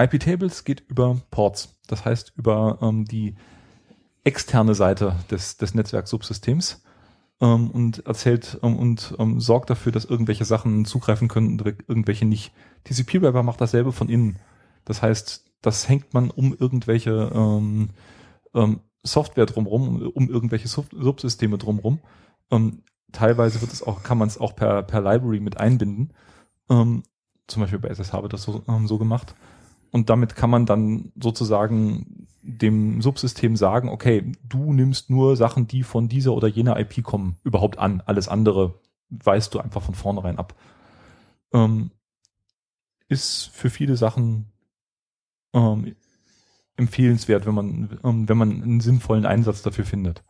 IP-Tables geht über Ports, das heißt über ähm, die externe Seite des, des Netzwerksubsystems ähm, und erzählt ähm, und ähm, sorgt dafür, dass irgendwelche Sachen zugreifen können und irgendwelche nicht. TCP-Wrapper macht dasselbe von innen. Das heißt, das hängt man um irgendwelche ähm, ähm, Software drumrum, um irgendwelche Sub Subsysteme drumrum. Ähm, teilweise wird es auch, kann man es auch per, per Library mit einbinden. Zum Beispiel bei SSH wird das so, so gemacht. Und damit kann man dann sozusagen dem Subsystem sagen, okay, du nimmst nur Sachen, die von dieser oder jener IP kommen, überhaupt an. Alles andere weißt du einfach von vornherein ab. Ähm, ist für viele Sachen ähm, empfehlenswert, wenn man, ähm, wenn man einen sinnvollen Einsatz dafür findet.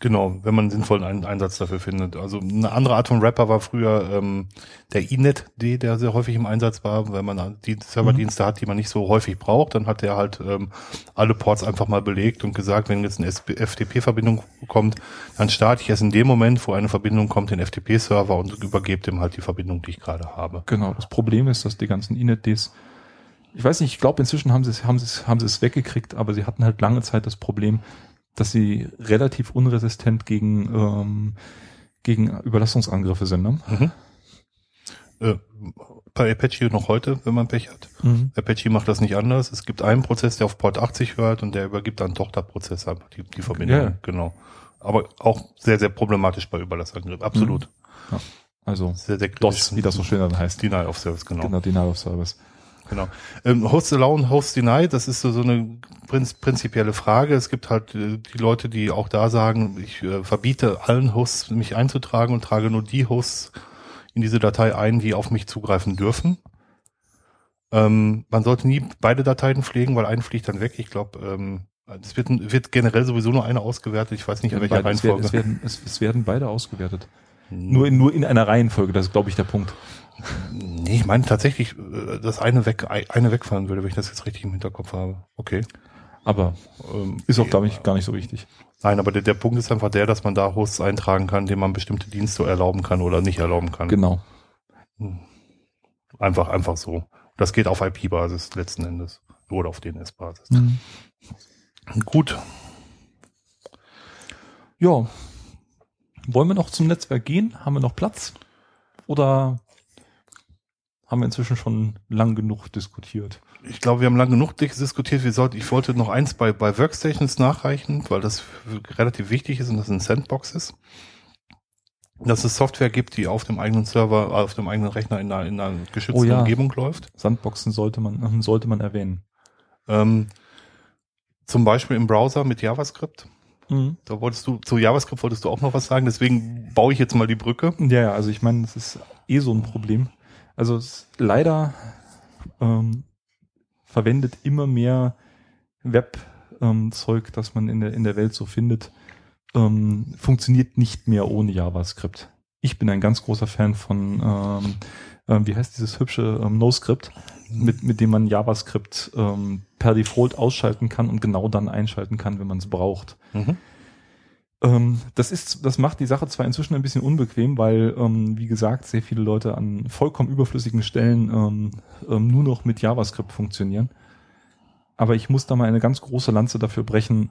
Genau, wenn man einen sinnvollen Einsatz dafür findet. Also eine andere Art von Rapper war früher ähm, der Inet-D, der sehr häufig im Einsatz war. Wenn man die Serverdienste mhm. hat, die man nicht so häufig braucht, dann hat der halt ähm, alle Ports einfach mal belegt und gesagt, wenn jetzt eine FTP-Verbindung kommt, dann starte ich erst in dem Moment, wo eine Verbindung kommt, den FTP-Server und übergebe dem halt die Verbindung, die ich gerade habe. Genau, das Problem ist, dass die ganzen Inet-Ds ich weiß nicht, ich glaube, inzwischen haben sie es, haben sie es, haben sie es weggekriegt, aber sie hatten halt lange Zeit das Problem, dass sie relativ unresistent gegen, ähm, gegen Überlastungsangriffe sind. Ne? Mhm. Äh, bei Apache noch heute, wenn man Pech hat. Mhm. Apache macht das nicht anders. Es gibt einen Prozess, der auf Port 80 hört und der übergibt dann Tochterprozess einfach die, die Verbindung. Ja. Genau. Aber auch sehr, sehr problematisch bei Überlastungsangriffen. Absolut. Mhm. Ja. Also sehr, sehr DOS, wie das so schön dann heißt. Denial of Service, genau. Genau, Denial of Service. Genau. Ähm, Host Allow Host Deny, das ist so, so eine prinz prinzipielle Frage. Es gibt halt äh, die Leute, die auch da sagen, ich äh, verbiete allen Hosts, mich einzutragen und trage nur die Hosts in diese Datei ein, die auf mich zugreifen dürfen. Ähm, man sollte nie beide Dateien pflegen, weil eine fliegt dann weg. Ich glaube, ähm, es wird, wird generell sowieso nur eine ausgewertet. Ich weiß nicht, in welcher beide, Reihenfolge. Es werden, es, werden, es, es werden beide ausgewertet. Hm. Nur in, nur in einer Reihenfolge, das ist, glaube ich, der Punkt. Nee, ich meine tatsächlich, äh, dass eine weg, eine wegfallen würde, wenn ich das jetzt richtig im Hinterkopf habe. Okay. Aber ähm, ist auch, glaube ich, gar nicht so wichtig. Nein, aber der, der Punkt ist einfach der, dass man da Hosts eintragen kann, denen man bestimmte Dienste erlauben kann oder nicht erlauben kann. Genau. Hm. Einfach, einfach so. Das geht auf IP-Basis letzten Endes. Oder auf DNS-Basis. Mhm. Gut. Ja. Wollen wir noch zum Netzwerk gehen? Haben wir noch Platz? Oder haben wir inzwischen schon lang genug diskutiert. Ich glaube, wir haben lang genug diskutiert. Wir sollten, ich wollte noch eins bei, bei Workstations nachreichen, weil das relativ wichtig ist und das ein Sandbox ist. Dass es Software gibt, die auf dem eigenen Server, auf dem eigenen Rechner in einer, in einer geschützten oh ja. Umgebung läuft. Sandboxen sollte man, sollte man erwähnen. Ähm, zum Beispiel im Browser mit JavaScript. Mhm. Da wolltest du, zu JavaScript wolltest du auch noch was sagen, deswegen baue ich jetzt mal die Brücke. Ja, also ich meine, das ist eh so ein Problem. Also leider ähm, verwendet immer mehr Web-Zeug, ähm, das man in der, in der Welt so findet, ähm, funktioniert nicht mehr ohne JavaScript. Ich bin ein ganz großer Fan von, ähm, äh, wie heißt dieses hübsche ähm, NoScript, mit, mit dem man JavaScript ähm, per Default ausschalten kann und genau dann einschalten kann, wenn man es braucht. Mhm. Ähm, das ist, das macht die Sache zwar inzwischen ein bisschen unbequem, weil, ähm, wie gesagt, sehr viele Leute an vollkommen überflüssigen Stellen ähm, ähm, nur noch mit JavaScript funktionieren. Aber ich muss da mal eine ganz große Lanze dafür brechen,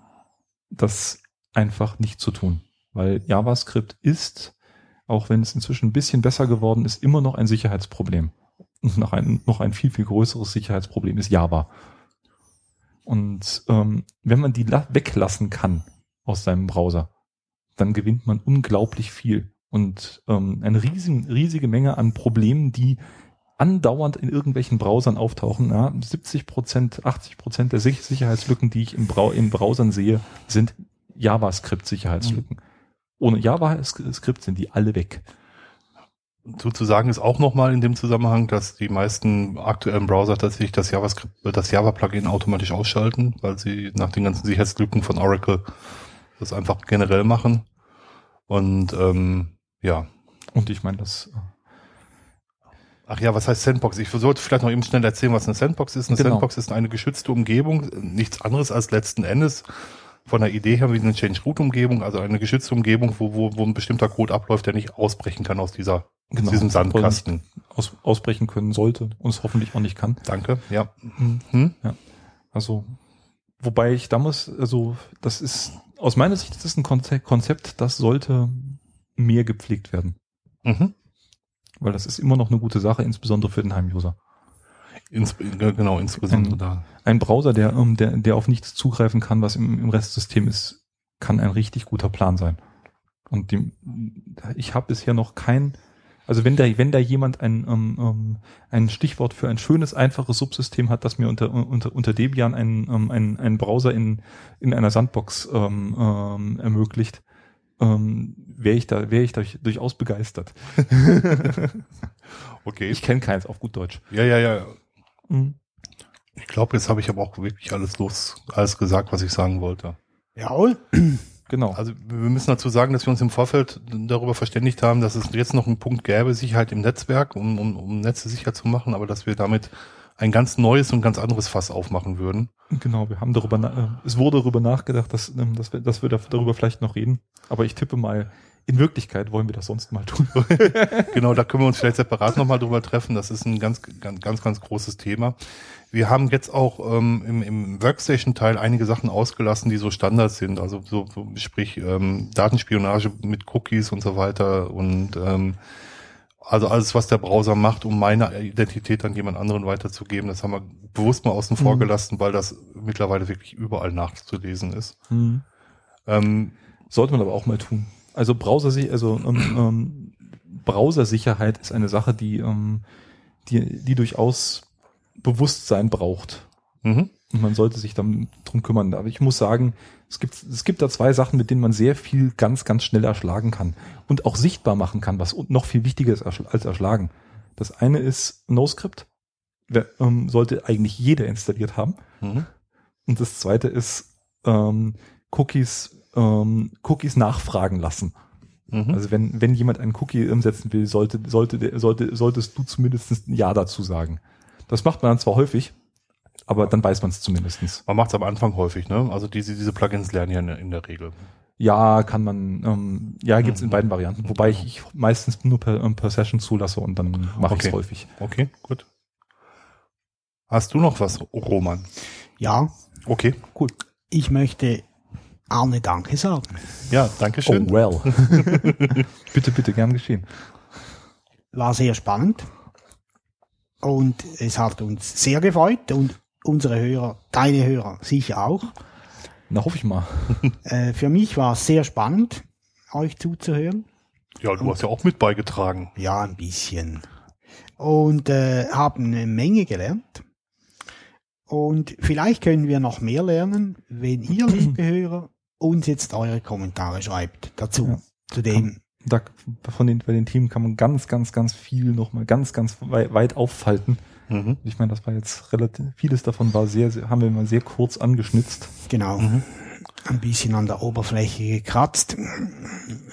das einfach nicht zu tun. Weil JavaScript ist, auch wenn es inzwischen ein bisschen besser geworden ist, immer noch ein Sicherheitsproblem. Und noch ein, noch ein viel, viel größeres Sicherheitsproblem ist Java. Und ähm, wenn man die weglassen kann aus seinem Browser, dann gewinnt man unglaublich viel und ähm, eine riesen, riesige Menge an Problemen, die andauernd in irgendwelchen Browsern auftauchen. Ja, 70 Prozent, 80 Prozent der Sicherheitslücken, die ich im, Brau in Browsern sehe, sind JavaScript-Sicherheitslücken. Ohne JavaScript sind die alle weg. Sozusagen ist auch nochmal in dem Zusammenhang, dass die meisten aktuellen Browser tatsächlich das JavaScript, das Java-Plugin automatisch ausschalten, weil sie nach den ganzen Sicherheitslücken von Oracle das einfach generell machen. Und ähm, ja. Und ich meine, das. Äh, Ach ja, was heißt Sandbox? Ich sollte vielleicht noch eben schnell erzählen, was eine Sandbox ist. Eine genau. Sandbox ist eine geschützte Umgebung, nichts anderes als letzten Endes von der Idee her wie eine Change-Root-Umgebung, also eine geschützte Umgebung, wo, wo, wo ein bestimmter Code abläuft, der nicht ausbrechen kann aus dieser genau. diesem Sandkasten. aus, ausbrechen können sollte und es hoffentlich auch nicht kann. Danke, ja. Mhm. Hm? Also, wobei ich damals, also das ist, aus meiner Sicht ist das ein Konze- Konzept, das sollte mehr gepflegt werden. Mhm. Weil das ist immer noch eine gute Sache, insbesondere für den Heim-User. Ins, genau, insbesondere Mhm. da. Ein Browser, der, ähm, der, der auf nichts zugreifen kann, was im, im Restsystem ist, kann ein richtig guter Plan sein. Und die, ich habe bisher noch kein, also wenn da, wenn da jemand ein, ähm, ähm, ein Stichwort für ein schönes, einfaches Subsystem hat, das mir unter, unter, unter Debian einen, ähm, einen, einen Browser in, in einer Sandbox ähm, ähm, ermöglicht, ähm, wäre ich da, wäre ich da durchaus begeistert. <laughs> Okay. Ich kenne keins auf gut Deutsch. ja, ja, ja. Mhm. Ich glaube, jetzt habe ich aber auch wirklich alles los, alles gesagt, was ich sagen wollte. Jawohl. Genau. Also wir müssen dazu sagen, dass wir uns im Vorfeld darüber verständigt haben, dass es jetzt noch einen Punkt gäbe, Sicherheit im Netzwerk, um, um, um Netze sicher zu machen, aber dass wir damit ein ganz neues und ganz anderes Fass aufmachen würden. Genau, wir haben darüber, äh, es wurde darüber nachgedacht, dass, ähm, dass wir, dass wir da- darüber vielleicht noch reden. Aber ich tippe mal, in Wirklichkeit wollen wir das sonst mal tun. <laughs> Genau, da können wir uns vielleicht separat nochmal drüber treffen. Das ist ein ganz, ganz, ganz, ganz großes Thema. Wir haben jetzt auch ähm, im, im Workstation-Teil einige Sachen ausgelassen, die so Standards sind. Also so, so sprich ähm, Datenspionage mit Cookies und so weiter und ähm, also alles, was der Browser macht, um meine Identität an jemand anderen weiterzugeben, das haben wir bewusst mal außen vor Mhm. gelassen, weil das mittlerweile wirklich überall nachzulesen ist. Ähm, Sollte man aber auch mal tun. Also Browser, also ähm, ähm, Browsersicherheit ist eine Sache, die, ähm, die, die durchaus Bewusstsein braucht. mhm. Und man sollte sich dann drum kümmern. Aber ich muss sagen, es gibt, es gibt da zwei Sachen, mit denen man sehr viel ganz, ganz schnell erschlagen kann und auch sichtbar machen kann, was noch viel wichtiger ist als erschlagen. Das eine ist NoScript. Ähm, sollte eigentlich jeder installiert haben. Mhm. Und das zweite ist ähm, Cookies, ähm, Cookies nachfragen lassen. Mhm. Also wenn, wenn jemand einen Cookie umsetzen will, sollte, sollte, sollte, solltest du zumindest ein Ja dazu sagen. Das macht man dann zwar häufig, aber dann weiß man es zumindestens. Man macht es am Anfang häufig, ne? Also diese, diese Plugins lernen ja in, der- in der Regel. Ja, kann man, ähm, ja, gibt's in Mhm. beiden Varianten. Wobei ich, ich meistens nur per, ähm, per Session zulasse und dann mache Okay. ich es häufig. Okay, gut. Hast du noch was, Roman? Ja, Okay, Cool. ich möchte Arne Danke sagen. ja, danke schön. Oh well. <laughs> <laughs> bitte, bitte, gern geschehen. War sehr spannend. Und es hat uns sehr gefreut und unsere Hörer, deine Hörer sicher auch. Na, hoffe ich mal. <laughs> Äh, für mich war es sehr spannend, euch zuzuhören. Ja, du hast ja auch mit beigetragen. Ja, ein bisschen. Und äh, haben eine Menge gelernt. Und vielleicht können wir noch mehr lernen, wenn ihr, liebe <laughs> Hörer, uns jetzt eure Kommentare schreibt dazu. Ja. Zu dem. Da, von den, bei den Themen kann man ganz, ganz, ganz viel nochmal ganz, ganz weit, weit auffalten. Mhm. Ich meine, das war jetzt relativ, vieles davon war sehr, sehr haben wir mal sehr kurz angeschnitzt. Genau. Mhm. Ein bisschen an der Oberfläche gekratzt.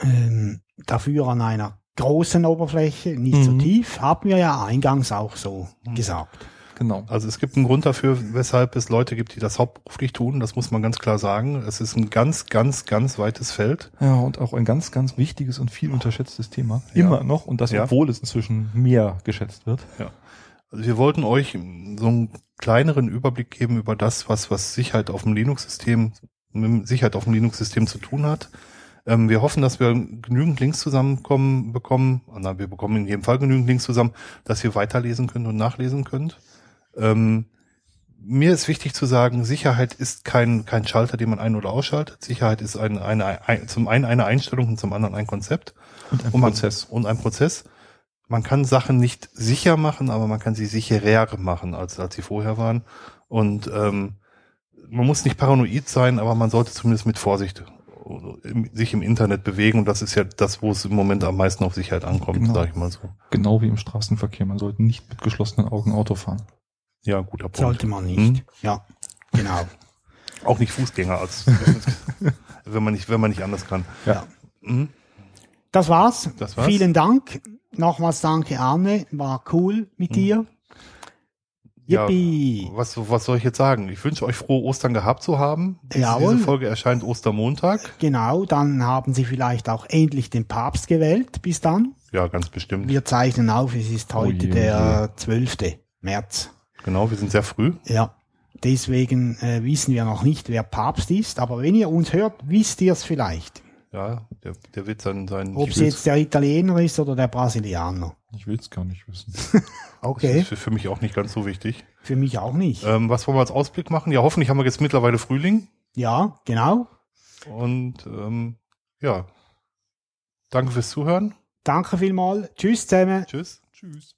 Ähm, dafür an einer großen Oberfläche, nicht so Mhm. tief, haben wir ja eingangs auch so gesagt. Genau. Also es gibt einen Grund dafür, weshalb es Leute gibt, die das hauptberuflich tun. Das muss man ganz klar sagen. Es ist ein ganz, ganz, ganz weites Feld. Ja, und auch ein ganz, ganz wichtiges und viel unterschätztes Thema. Ja. Immer noch. Und das, Ja. obwohl es inzwischen mehr geschätzt wird. Also wir wollten euch so einen kleineren Überblick geben über das, was, was Sicherheit auf dem Linux-System, mit Sicherheit auf dem Linux-System zu tun hat. Ähm, wir hoffen, dass wir genügend Links zusammenkommen, bekommen. Ah, Na, wir bekommen in jedem Fall genügend Links zusammen, dass ihr weiterlesen könnt und nachlesen könnt. Ähm, mir ist wichtig zu sagen, Sicherheit ist kein, kein Schalter, den man ein- oder ausschaltet. Sicherheit ist ein, eine, ein, zum einen eine Einstellung und zum anderen ein Konzept. Und ein Und man- Prozess. Und ein Prozess. Man kann Sachen nicht sicher machen, aber man kann sie sicherer machen, als, als sie vorher waren. Und ähm, man muss nicht paranoid sein, aber man sollte zumindest mit Vorsicht sich im Internet bewegen. Und das ist ja das, wo es im Moment am meisten auf Sicherheit ankommt, Genau. sage ich mal so. Genau wie im Straßenverkehr. Man sollte nicht mit geschlossenen Augen Auto fahren. Ja, guter Punkt. Sollte man nicht. Hm? Ja, genau. <laughs> Auch nicht Fußgänger, als <laughs> wenn man nicht, wenn man nicht anders kann. Ja. Mhm. Das war's. Das war's. Vielen Dank. Nochmals danke, Arne. War cool mit dir. Ja, Yippie. Was, was soll ich jetzt sagen? Ich wünsche euch frohe Ostern gehabt zu haben. Diese, Jawohl. diese Folge erscheint Ostermontag. Genau, dann haben sie vielleicht auch endlich den Papst gewählt. Bis dann. Ja, ganz bestimmt. Wir zeichnen auf, es ist Oh heute je, der 12. März. Genau, wir sind sehr früh. Ja. Deswegen äh, wissen wir noch nicht, wer Papst ist, aber wenn ihr uns hört, wisst ihr es vielleicht. Ja, der, der wird dann sein. Ob es jetzt der Italiener ist oder der Brasilianer. Ich will es gar nicht wissen. <laughs> Das Okay, ist für, für mich auch nicht ganz so wichtig. für mich auch nicht. Ähm, was wollen wir als Ausblick machen? Ja, hoffentlich haben wir jetzt mittlerweile Frühling. Ja, genau. Und ähm, ja, danke fürs Zuhören. Danke vielmals. Tschüss zusammen. Tschüss. Tschüss.